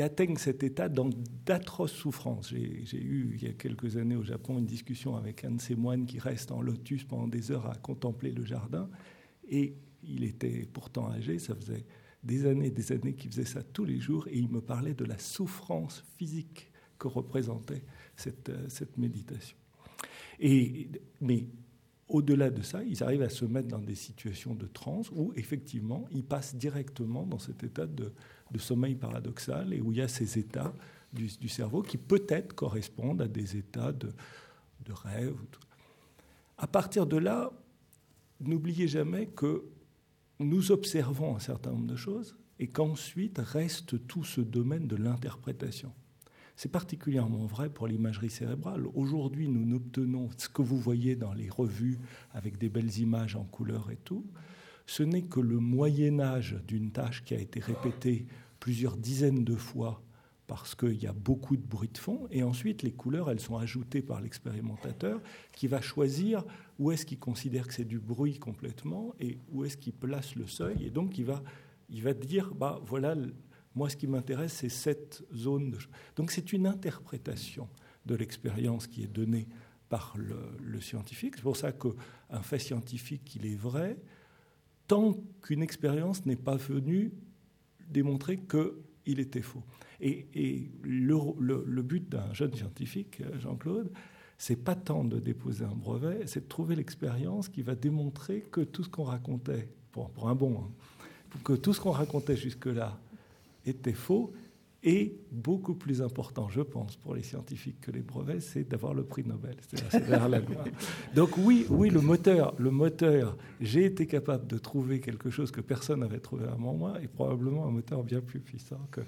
atteignent cet état d'atroces souffrances. J'ai eu, il y a quelques années au Japon, une discussion avec un de ces moines qui reste en lotus pendant des heures à contempler le jardin. Et il était pourtant âgé, ça faisait des années des années qu'il faisait ça tous les jours, et il me parlait de la souffrance physique que représentait cette, euh, cette méditation. Et, mais au-delà de ça, ils arrivent à se mettre dans des situations de transe où, effectivement, ils passent directement dans cet état de, sommeil paradoxal et où il y a ces états du, cerveau qui peut-être correspondent à des états de, de rêve. À partir de là, n'oubliez jamais que nous observons un certain nombre de choses et qu'ensuite reste tout ce domaine de l'interprétation. C'est particulièrement vrai pour l'imagerie cérébrale. Aujourd'hui, nous n'obtenons ce que vous voyez dans les revues avec des belles images en couleur et tout. Ce n'est que le moyen âge d'une tâche qui a été répétée plusieurs dizaines de fois parce qu'il y a beaucoup de bruit de fond, et ensuite les couleurs, elles sont ajoutées par l'expérimentateur qui va choisir où est-ce qu'il considère que c'est du bruit complètement et où est-ce qu'il place le seuil, et donc il va, il va dire, bah voilà, moi ce qui m'intéresse c'est cette zone. De... Donc c'est une interprétation de l'expérience qui est donnée par le, scientifique. C'est pour ça qu'un fait scientifique, il est vrai, tant qu'une expérience n'est pas venue démontrer qu'il était faux. Et, le, but d'un jeune scientifique, Jean-Claude, c'est pas tant de déposer un brevet, c'est de trouver l'expérience qui va démontrer que tout ce qu'on racontait, pour, pour un bon, hein, que tout ce qu'on racontait jusque-là était faux et beaucoup plus important, je pense, pour les scientifiques que les brevets, c'est d'avoir le prix Nobel. Donc oui, oui, le moteur, le moteur, j'ai été capable de trouver quelque chose que personne n'avait trouvé avant moi, et probablement un moteur bien plus puissant que,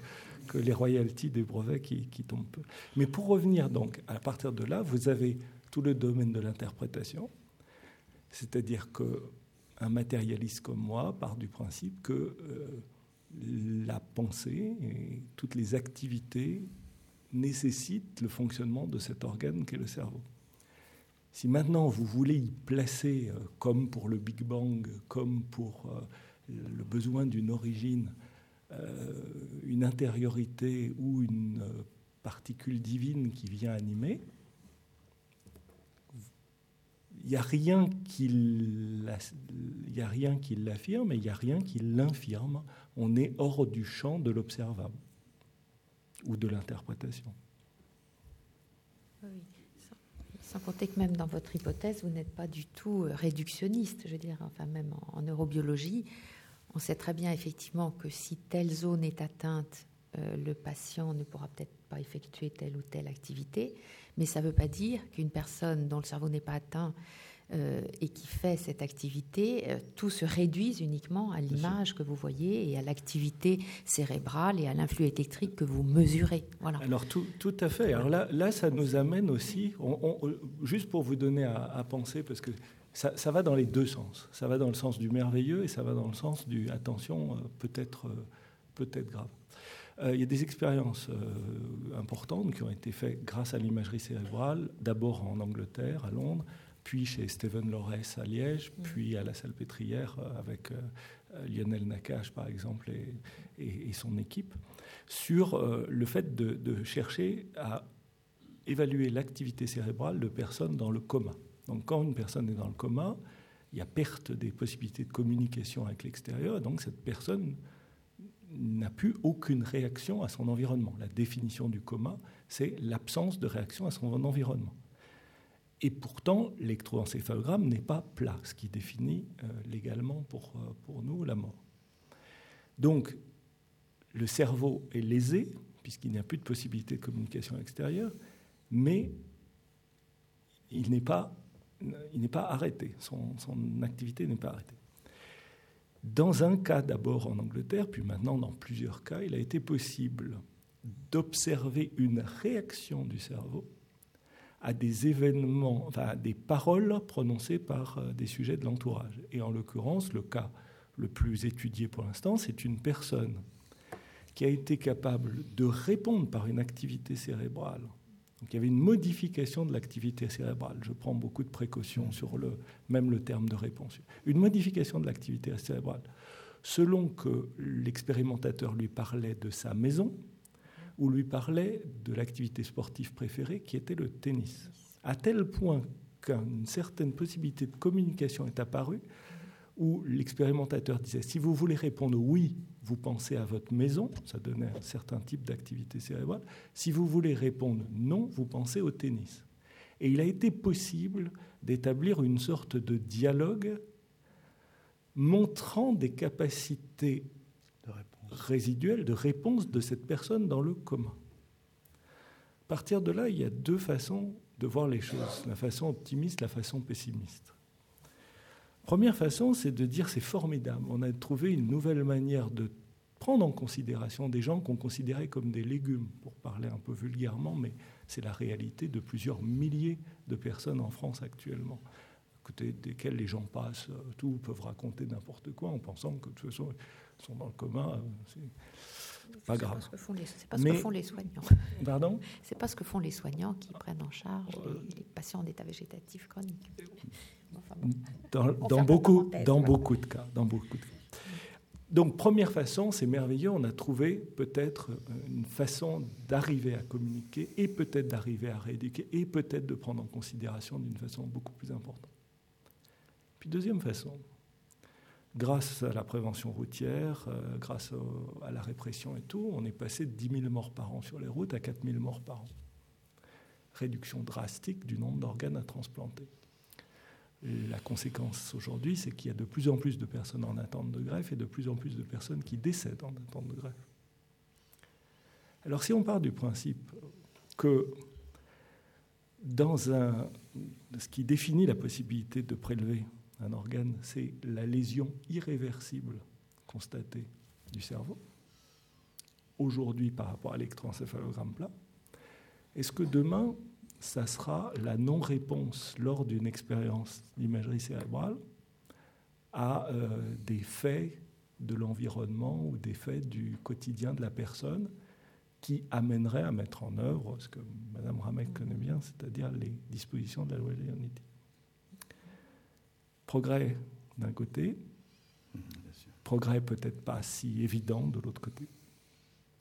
les royalties des brevets qui, qui tombent peu. Mais pour revenir donc, à partir de là, vous avez tout le domaine de l'interprétation, c'est-à-dire que un matérialiste comme moi part du principe que euh, la pensée et toutes les activités nécessitent le fonctionnement de cet organe qu'est le cerveau. Si maintenant vous voulez y placer, euh, comme pour le Big Bang, comme pour euh, le besoin d'une origine, euh, une intériorité ou une particule divine qui vient animer, il n'y a rien qui l'affirme et il n'y a rien qui l'infirme. On est hors du champ de l'observable ou de l'interprétation. Oui. Sans compter que même dans votre hypothèse, vous n'êtes pas du tout euh, réductionniste, je veux dire, enfin même en, neurobiologie, on sait très bien effectivement que si telle zone est atteinte, euh, le patient ne pourra peut-être pas effectuer telle ou telle activité, mais ça ne veut pas dire qu'une personne dont le cerveau n'est pas atteint et qui fait cette activité, euh, tout se réduise uniquement à l'image que vous voyez et à l'activité cérébrale et à l'influx électrique que vous mesurez. Voilà. Alors tout, tout à fait. Alors là, là, ça nous amène aussi, juste pour vous donner à, penser, parce que ça, ça, va dans les deux sens. Ça va dans le sens du merveilleux et ça va dans le sens du attention, euh, peut-être peut-être grave. il y a des expériences importantes qui ont été faites grâce à l'imagerie cérébrale, d'abord en Angleterre, à Londres, puis chez Steven Lorès à Liège, mm. puis à la Salpêtrière euh, avec euh, Lionel Nakache, par exemple, et, son équipe, sur euh, le fait de, chercher à évaluer l'activité cérébrale de personnes dans le coma. Donc quand une personne est dans le coma, il y a perte des possibilités de communication avec l'extérieur, et donc cette personne n'a plus aucune réaction à son environnement. La définition du coma, c'est l'absence de réaction à son environnement. Et pourtant, l'électroencéphalogramme n'est pas plat, ce qui définit euh, légalement pour, euh, pour nous la mort. Donc, le cerveau est lésé, puisqu'il n'y a plus de possibilité de communication extérieure, mais il n'est pas, il n'est pas arrêté, son, son activité n'est pas arrêtée. Dans un cas d'abord en Angleterre, puis maintenant dans plusieurs cas, il a été possible d'observer une réaction du cerveau à des événements, enfin à des paroles prononcées par euh, des sujets de l'entourage. Et en l'occurrence, le cas le plus étudié pour l'instant, c'est une personne qui a été capable de répondre par une activité cérébrale. Donc il y avait une modification de l'activité cérébrale. Je prends beaucoup de précautions sur le, même le terme de réponse. Une modification de l'activité cérébrale. Selon que l'expérimentateur lui parlait de sa maison, où lui parlait de l'activité sportive préférée qui était le tennis. À tel point qu'une certaine possibilité de communication est apparue où l'expérimentateur disait si vous voulez répondre oui, vous pensez à votre maison, ça donnait un certain type d'activité cérébrale. Si vous voulez répondre non, vous pensez au tennis. Et il a été possible d'établir une sorte de dialogue montrant des capacités résiduelle de réponse de cette personne dans le commun. À partir de là, il y a deux façons de voir les choses, la façon optimiste, la façon pessimiste. Première façon, c'est de dire c'est formidable, on a trouvé une nouvelle manière de prendre en considération des gens qu'on considérait comme des légumes, pour parler un peu vulgairement, mais c'est la réalité de plusieurs milliers de personnes en France actuellement, côté desquelles les gens passent, euh, tout peuvent raconter n'importe quoi en pensant que de toute façon sont dans le commun. Euh, c'est pas grave. C'est pas ce que font les soignants. Pardon? C'est pas ce que font les soignants qui prennent en charge euh, les, patients en état végétatif chronique. dans, beaucoup, dans beaucoup de cas, dans beaucoup de cas. Donc, première façon, c'est merveilleux, on a trouvé peut-être une façon d'arriver à communiquer et peut-être d'arriver à rééduquer et peut-être de prendre en considération d'une façon beaucoup plus importante. Deuxième façon, grâce à la prévention routière, euh, grâce à la répression et tout, on est passé de 10 000 morts par an sur les routes à 4 000 morts par an. Réduction drastique du nombre d'organes à transplanter. la conséquence aujourd'hui, c'est qu'il y a de plus en plus de personnes en attente de greffe et de plus en plus de personnes qui décèdent en attente de greffe. Alors si on part du principe que dans un, ce qui définit la possibilité de prélever un organe, c'est la lésion irréversible constatée du cerveau, aujourd'hui par rapport à l'électroencéphalogramme plat. Est-ce que demain, ça sera la non-réponse lors d'une expérience d'imagerie cérébrale à euh, des faits de l'environnement ou des faits du quotidien de la personne qui amèneraient à mettre en œuvre ce que Mme Ramek connaît bien, c'est-à-dire les dispositions de la loi Leonetti progrès d'un côté, progrès peut-être pas si évident de l'autre côté.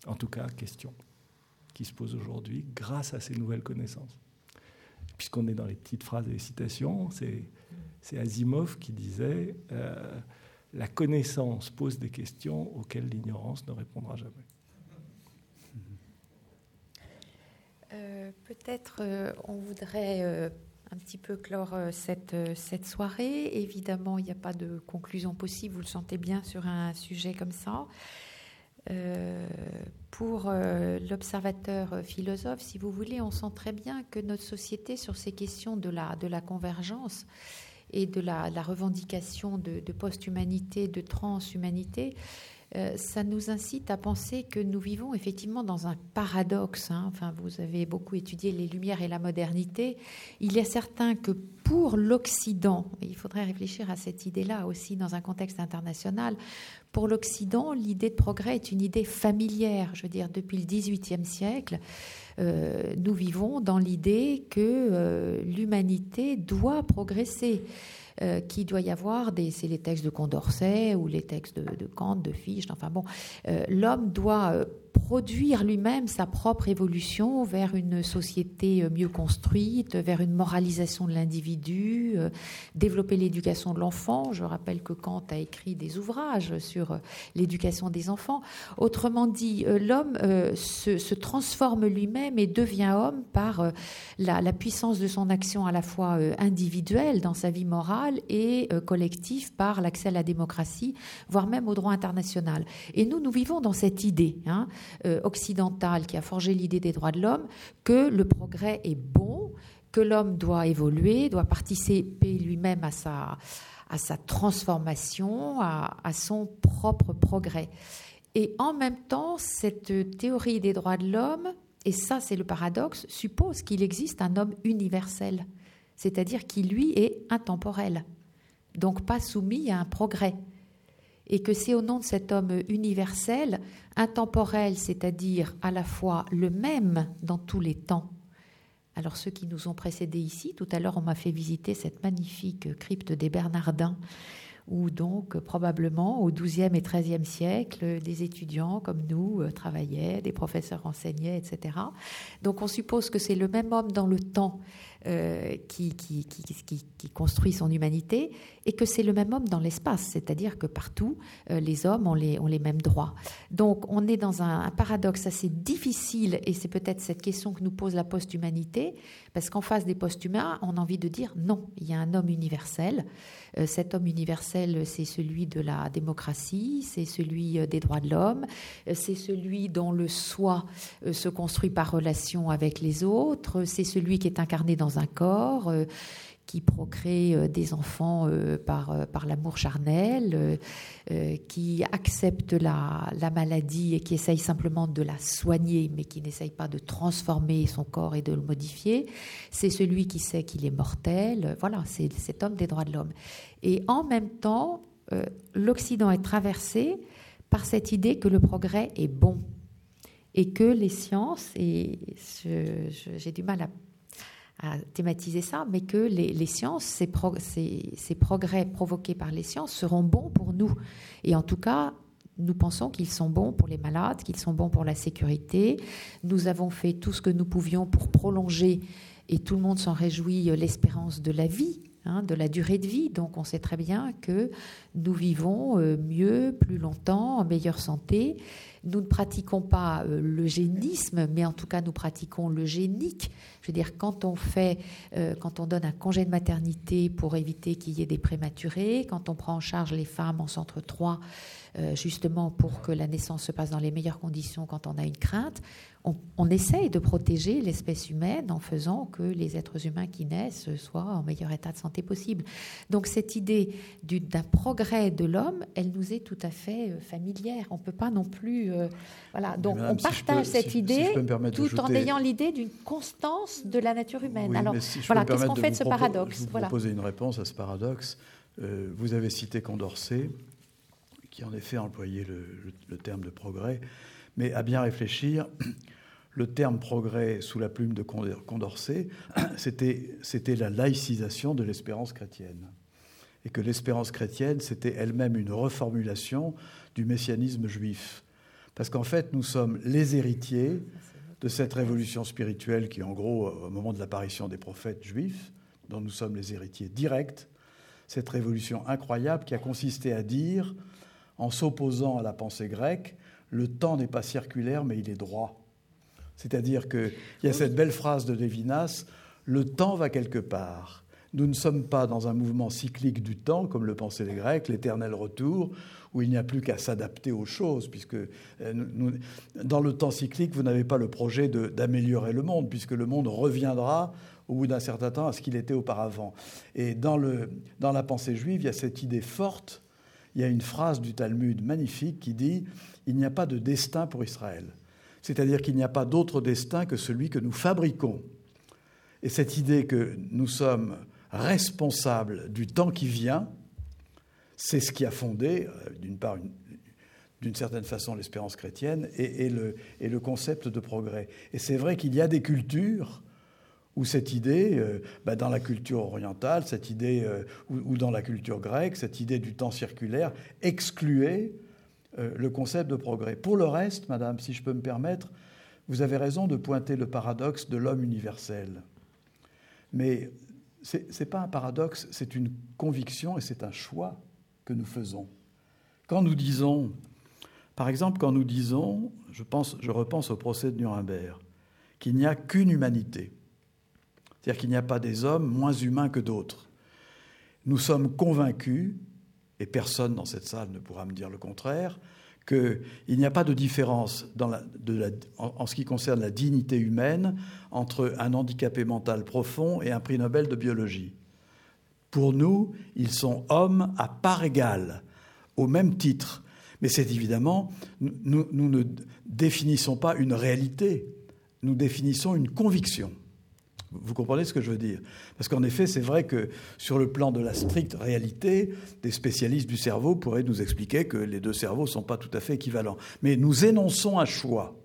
En tout cas, question qui se pose aujourd'hui grâce à ces nouvelles connaissances. Puisqu'on est dans les petites phrases et les citations, c'est Asimov qui disait euh, La connaissance pose des questions auxquelles l'ignorance ne répondra jamais. Euh, peut-être euh, on voudrait un petit peu clore euh, cette, euh, cette soirée. Évidemment, il n'y a pas de conclusion possible, vous le sentez bien, sur un sujet comme ça. Euh, pour l'observateur philosophe, si vous voulez, on sent très bien que notre société, sur ces questions de la, de la convergence, et de la, revendication de, de post-humanité, de transhumanité, ça nous incite à penser que nous vivons effectivement dans un paradoxe. Hein. Enfin, vous avez beaucoup étudié les Lumières et la modernité. Il est certain que pour l'Occident, il faudrait réfléchir à cette idée-là aussi dans un contexte international, pour l'Occident, l'idée de progrès est une idée familière. Je veux dire, depuis le XVIIIe siècle, euh, nous vivons dans l'idée que euh, l'humanité doit progresser. Euh, qu'il doit y avoir, des, c'est les textes de Condorcet ou les textes de, de Kant, de Fichte, enfin bon, l'homme doit produire lui-même sa propre évolution vers une société euh, mieux construite, vers une moralisation de l'individu, euh, développer l'éducation de l'enfant. Je rappelle que Kant a écrit des ouvrages sur euh, l'éducation des enfants. Autrement dit, l'homme se, transforme lui-même et devient homme par la, puissance de son action à la fois individuelle dans sa vie morale et collective par l'accès à la démocratie, voire même au droit international. Et nous, nous vivons dans cette idée. Hein, occidentale qui a forgé l'idée des droits de l'homme que le progrès est bon, que l'homme doit évoluer, doit participer lui-même à sa, à sa transformation, à, à son propre progrès. Et en même temps, cette théorie des droits de l'homme, et ça c'est le paradoxe, suppose qu'il existe un homme universel, c'est-à-dire qui lui est intemporel, donc pas soumis à un progrès et que c'est au nom de cet homme universel, intemporel, c'est-à-dire à la fois le même dans tous les temps. Alors ceux qui nous ont précédés ici, tout à l'heure on m'a fait visiter cette magnifique crypte des Bernardins, où donc probablement au XIIe et XIIIe siècle, des étudiants comme nous euh, travaillaient, des professeurs enseignaient, etc. Donc on suppose que c'est le même homme dans le temps euh, qui, construit son humanité et que c'est le même homme dans l'espace, c'est-à-dire que partout, euh, les hommes ont les, ont les mêmes droits. Donc on est dans un, paradoxe assez difficile et c'est peut-être cette question que nous pose la post-humanité, parce qu'en face des post-humains, on a envie de dire non, il y a un homme universel. Euh, cet homme universel, c'est celui de la démocratie, c'est celui des droits de l'homme, c'est celui dont le soi se construit par relation avec les autres, c'est celui qui est incarné dans un corps, euh, qui procrée euh, des enfants euh, par, par l'amour charnel, qui accepte la, la, maladie et qui essaye simplement de la soigner, mais qui n'essaye pas de transformer son corps et de le modifier. C'est celui qui sait qu'il est mortel. Voilà, c'est cet homme des droits de l'homme. Et en même temps, l'Occident est traversé par cette idée que le progrès est bon et que les sciences, et j'ai du mal à à thématiser ça, mais que les, sciences, ces, progrès provoqués par les sciences seront bons pour nous. Et en tout cas, nous pensons qu'ils sont bons pour les malades, qu'ils sont bons pour la sécurité. Nous avons fait tout ce que nous pouvions pour prolonger, et tout le monde s'en réjouit, l'espérance de la vie, hein, de la durée de vie. Donc on sait très bien que nous vivons euh, mieux, plus longtemps, en meilleure santé. Nous ne pratiquons pas euh, le génisme, mais en tout cas nous pratiquons le génique. Je veux dire, quand on fait, euh, quand on donne un congé de maternité pour éviter qu'il y ait des prématurés, quand on prend en charge les femmes en centre 3, euh, justement pour que la naissance se passe dans les meilleures conditions quand on a une crainte, on, essaye de protéger l'espèce humaine en faisant que les êtres humains qui naissent soient en meilleur état de santé possible. Donc cette idée d'un progrès de l'homme, elle nous est tout à fait euh, familière. On ne peut pas non plus... Euh, voilà. Donc on partage cette idée tout en ayant l'idée d'une constance de la nature humaine. Alors voilà, qu'est-ce qu'on fait de, ce paradoxe? Je vous proposer une réponse à ce paradoxe. Euh, vous avez cité Condorcet, qui en effet employait le, terme de progrès, mais à bien réfléchir, le terme progrès sous la plume de Condorcet, *clears throat* c'était la laïcisation de l'espérance chrétienne. Et que l'espérance chrétienne, c'était elle-même une reformulation du messianisme juif. Parce qu'en fait, nous sommes les héritiers de cette révolution spirituelle qui, en gros, au moment de l'apparition des prophètes juifs, dont nous sommes les héritiers directs, cette révolution incroyable qui a consisté à dire, en s'opposant à la pensée grecque, le temps n'est pas circulaire, mais il est droit. C'est-à-dire qu'il y a cette belle phrase de Lévinas, le temps va quelque part, Nous ne sommes pas dans un mouvement cyclique du temps, comme le pensaient les Grecs, l'éternel retour, où il n'y a plus qu'à s'adapter aux choses, puisque euh, dans le temps cyclique, vous n'avez pas le projet d'améliorer le monde, puisque le monde reviendra au bout d'un certain temps à ce qu'il était auparavant. Et dans la pensée juive, il y a cette idée forte, il y a une phrase du Talmud magnifique qui dit ⁇ Il n'y a pas de destin pour Israël ⁇ c'est-à-dire qu'il n'y a pas d'autre destin que celui que nous fabriquons. Et cette idée que nous sommes responsables du temps qui vient, c'est ce qui a fondé, euh, d'une part, d'une certaine façon, l'espérance chrétienne et, et, le, concept de progrès. Et c'est vrai qu'il y a des cultures où cette idée, euh, bah, dans la culture orientale, cette idée, euh, ou, dans la culture grecque, cette idée du temps circulaire excluait le concept de progrès. Pour le reste, Madame, si je peux me permettre, vous avez raison de pointer le paradoxe de l'homme universel. Mais ce n'est pas un paradoxe, c'est une conviction et c'est un choix que nous faisons. Quand nous disons, par exemple, quand nous disons, je, je repense au procès de Nuremberg, qu'il n'y a qu'une humanité, c'est-à-dire qu'il n'y a pas des hommes moins humains que d'autres. Nous sommes convaincus, et personne dans cette salle ne pourra me dire le contraire, qu'il n'y a pas de différence en, ce qui concerne la dignité humaine entre un handicapé mental profond et un prix Nobel de biologie. Pour nous, ils sont hommes à part égale, au même titre. Mais c'est évidemment, nous, ne définissons pas une réalité, nous définissons une conviction. Vous comprenez ce que je veux dire? Parce qu'en effet, c'est vrai que sur le plan de la stricte réalité, des spécialistes du cerveau pourraient nous expliquer que les deux cerveaux ne sont pas tout à fait équivalents. Mais nous énonçons un choix.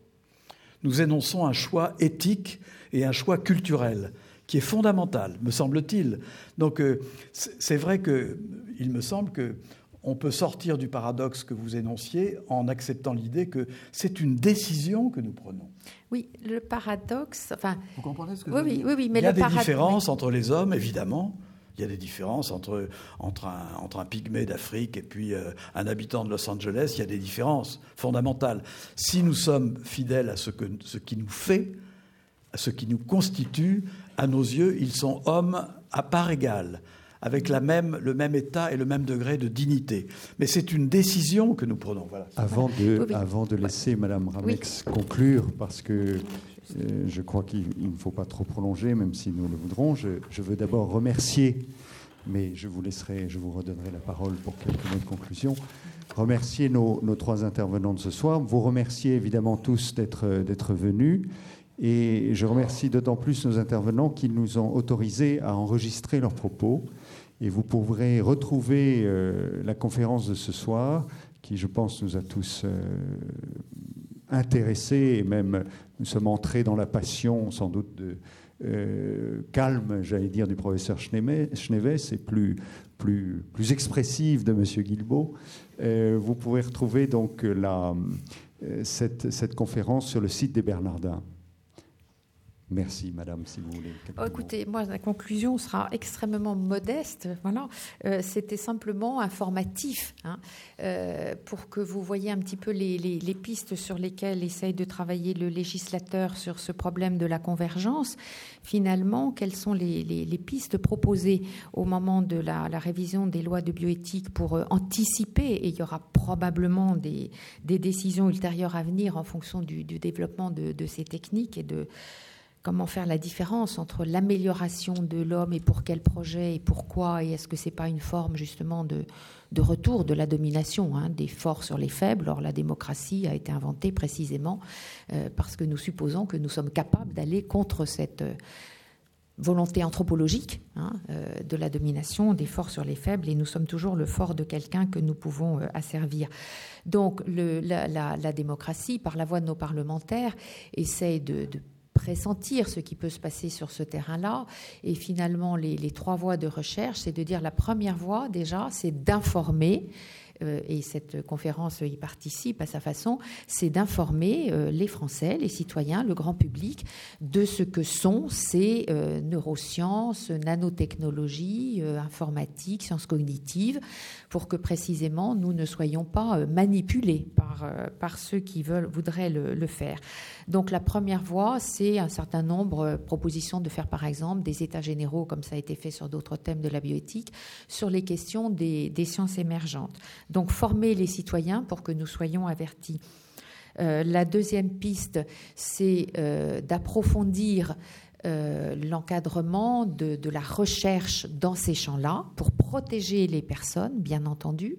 Nous énonçons un choix éthique et un choix culturel qui est fondamental, me semble-t-il. Donc euh, c'est vrai qu'il me semble que on peut sortir du paradoxe que vous énonciez en acceptant l'idée que c'est une décision que nous prenons. Oui, le paradoxe. Enfin, vous comprenez ce que oui, je veux oui, dire? oui, oui, mais Il y a le des différences entre les hommes, évidemment. Il y a des différences entre, entre, un, entre un pygmée d'Afrique et puis euh, un habitant de Los Angeles. Il y a des différences fondamentales. Si nous sommes fidèles à ce, que, ce qui nous fait, à ce qui nous constitue, à nos yeux, ils sont hommes à part égale, avec la même, le même état et le même degré de dignité. Mais c'est une décision que nous prenons. Voilà. Avant de, Oui, oui. avant de laisser Madame Ramex conclure, parce que euh, je crois qu'il il ne faut pas trop prolonger, même si nous le voudrons, je, je veux d'abord remercier, mais je vous laisserai, je vous redonnerai la parole pour quelques mots de conclusion. Remercier nos, nos trois intervenants de ce soir, vous remercier évidemment tous d'être d'être venus. Et je remercie d'autant plus nos intervenants qui nous ont autorisés à enregistrer leurs propos. Et vous pourrez retrouver euh, la conférence de ce soir, qui, je pense, nous a tous euh, intéressés et même nous sommes entrés dans la passion, sans doute, euh, calme, j'allais dire, du professeur Schneves et plus, plus, plus expressive de M. Guilbeault. Vous pouvez retrouver donc la, cette, cette conférence sur le site des Bernardins. Merci, madame, si vous voulez. Oh, mots. écoutez, moi, la conclusion sera extrêmement modeste. Voilà, Euh, c'était simplement informatif hein, euh, pour que vous voyez un petit peu les, les- les pistes sur lesquelles essaye de travailler le législateur sur ce problème de la convergence. Finalement, quelles sont les, les- les pistes proposées au moment de la, la révision des lois de bioéthique pour euh, anticiper Et il y aura probablement des, des décisions ultérieures à venir en fonction du, du développement de, de ces techniques et de comment faire la différence entre l'amélioration de l'homme et pour quel projet et pourquoi et est-ce que c'est pas une forme justement de, de retour de la domination hein, des forts sur les faibles? Or la démocratie a été inventée précisément euh, parce que nous supposons que nous sommes capables d'aller contre cette euh, volonté anthropologique hein, euh, de la domination des forts sur les faibles et nous sommes toujours le fort de quelqu'un que nous pouvons asservir. Donc la, démocratie, par la voix de nos parlementaires, essaye de, de pressentir ce qui peut se passer sur ce terrain-là. Et finalement, les, les trois voies de recherche, c'est de dire la première voie, déjà, c'est d'informer. Euh, et cette conférence y participe à sa façon, c'est d'informer euh, les Français, les citoyens, le grand public de ce que sont ces euh, neurosciences, nanotechnologies, informatique, sciences cognitives, pour que précisément nous ne soyons pas manipulés par par, ceux qui veulent, voudraient le, faire. Donc la première voie, c'est un certain nombre de propositions de faire par exemple des états généraux, comme ça a été fait sur d'autres thèmes de la bioéthique, sur les questions des sciences émergentes. Donc former les citoyens pour que nous soyons avertis. Euh, la deuxième piste, c'est euh, d'approfondir euh, l'encadrement de, la recherche dans ces champs-là pour protéger les personnes, bien entendu.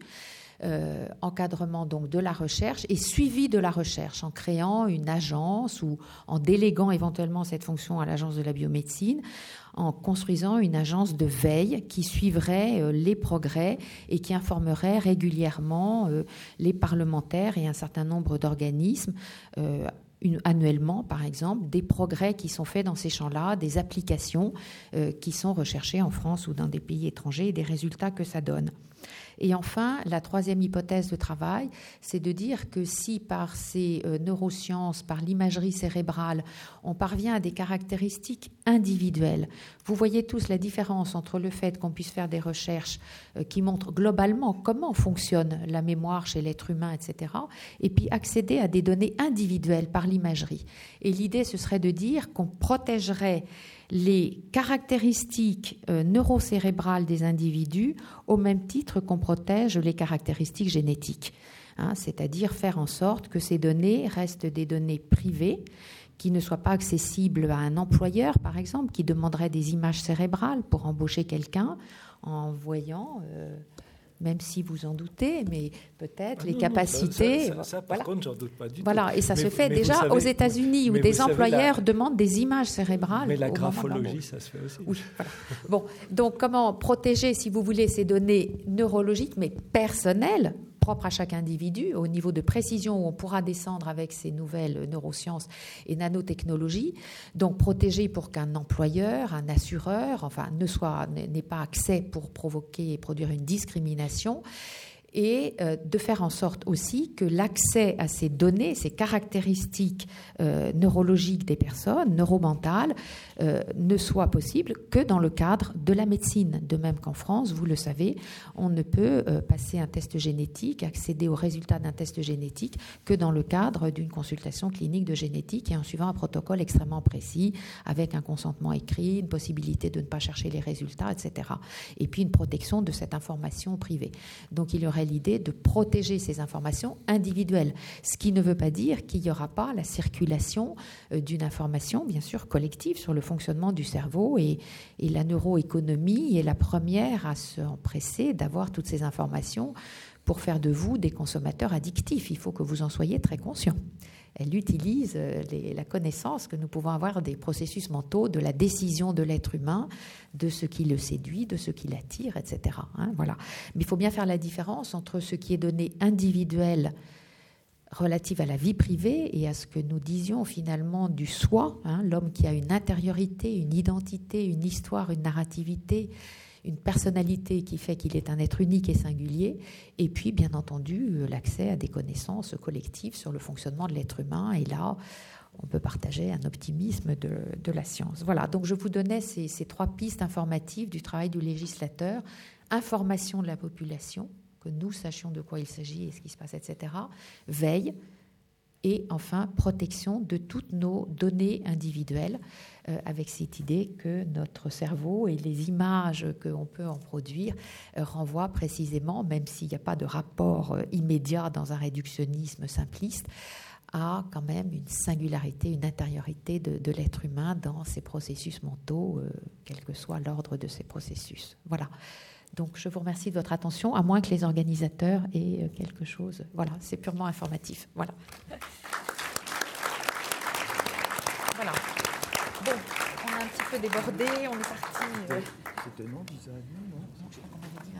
Encadrement donc de la recherche et suivi de la recherche en créant une agence ou en déléguant éventuellement cette fonction à l'agence de la biomédecine, en construisant une agence de veille qui suivrait euh, les progrès et qui informerait régulièrement euh, les parlementaires et un certain nombre d'organismes euh, annuellement, par exemple, des progrès qui sont faits dans ces champs-là, des applications qui sont recherchées en France ou dans des pays étrangers et des résultats que ça donne. Et enfin, la troisième hypothèse de travail, c'est de dire que si par ces euh, neurosciences, par l'imagerie cérébrale, on parvient à des caractéristiques individuelles, vous voyez tous la différence entre le fait qu'on puisse faire des recherches euh, qui montrent globalement comment fonctionne la mémoire chez l'être humain, etc., et puis accéder à des données individuelles par l'imagerie. Et l'idée, ce serait de dire qu'on protégerait les caractéristiques euh, neurocérébrales des individus au même titre qu'on protège les caractéristiques génétiques. Hein, c'est-à-dire faire en sorte que ces données restent des données privées qui ne soient pas accessibles à un employeur, par exemple, qui demanderait des images cérébrales pour embaucher quelqu'un en voyant euh, même si vous en doutez, mais peut-être Ah les non, capacités. non, ça, ça, ça, par voilà. contre, j'en doute pas du tout. Voilà, et ça Mais se fait déjà savez- aux États-Unis où des la- employeurs demandent des images cérébrales. Mais la graphologie, ça se fait aussi. Oui, voilà. Bon, donc comment protéger, si vous voulez, ces données neurologiques, mais personnelles, propres à chaque individu, au niveau de précision où on pourra descendre avec ces nouvelles neurosciences et nanotechnologies. Donc protéger pour qu'un employeur, un assureur, enfin, ne soit n'ait pas accès pour provoquer et produire une discrimination et euh, de faire en sorte aussi que l'accès à ces données, ces caractéristiques euh, neurologiques des personnes, neuromentales, euh, ne soit possible que dans le cadre de la médecine. De même qu'en France, vous le savez, on ne peut passer un test génétique, accéder aux résultats d'un test génétique que dans le cadre d'une consultation clinique de génétique et en suivant un protocole extrêmement précis, avec un consentement écrit, une possibilité de ne pas chercher les résultats, etc. Et puis une protection de cette information privée. Donc il y aurait l'idée de protéger ces informations individuelles, ce qui ne veut pas dire qu'il n'y aura pas la circulation euh, d'une information, bien sûr, collective sur le fonctionnement du cerveau et, et la neuroéconomie est la première à s'empresser d'avoir toutes ces informations pour faire de vous des consommateurs addictifs. Il faut que vous en soyez très conscients. Elle utilise euh, la connaissance que nous pouvons avoir des processus mentaux, de la décision de l'être humain, de ce qui le séduit, de ce qui l'attire, etc. hein, voilà. Mais il faut bien faire la différence entre ce qui est donné individuel relative à la vie privée et à ce que nous disions finalement du soi, hein, l'homme qui a une intériorité, une identité, une histoire, une narrativité, une personnalité qui fait qu'il est un être unique et singulier, et puis bien entendu euh, l'accès à des connaissances collectives sur le fonctionnement de l'être humain. Et là, on peut partager un optimisme de, la science. Voilà, donc je vous donnais ces, trois pistes informatives du travail du législateur, information de la population, que nous sachions de quoi il s'agit et ce qui se passe, etc. Veille et enfin protection de toutes nos données individuelles avec cette idée que notre cerveau et les images qu'on peut en produire euh, renvoient précisément, même s'il n'y a pas de rapport euh, immédiat dans un réductionnisme simpliste, à quand même une singularité, une intériorité de, l'être humain dans ses processus mentaux, euh, quel que soit l'ordre de ces processus. Voilà. Donc je vous remercie de votre attention, à moins que les organisateurs aient euh, quelque chose. Voilà, c'est purement informatif. Voilà. Bon, on a un petit débordé, on est parti. C'était non, 10h30, non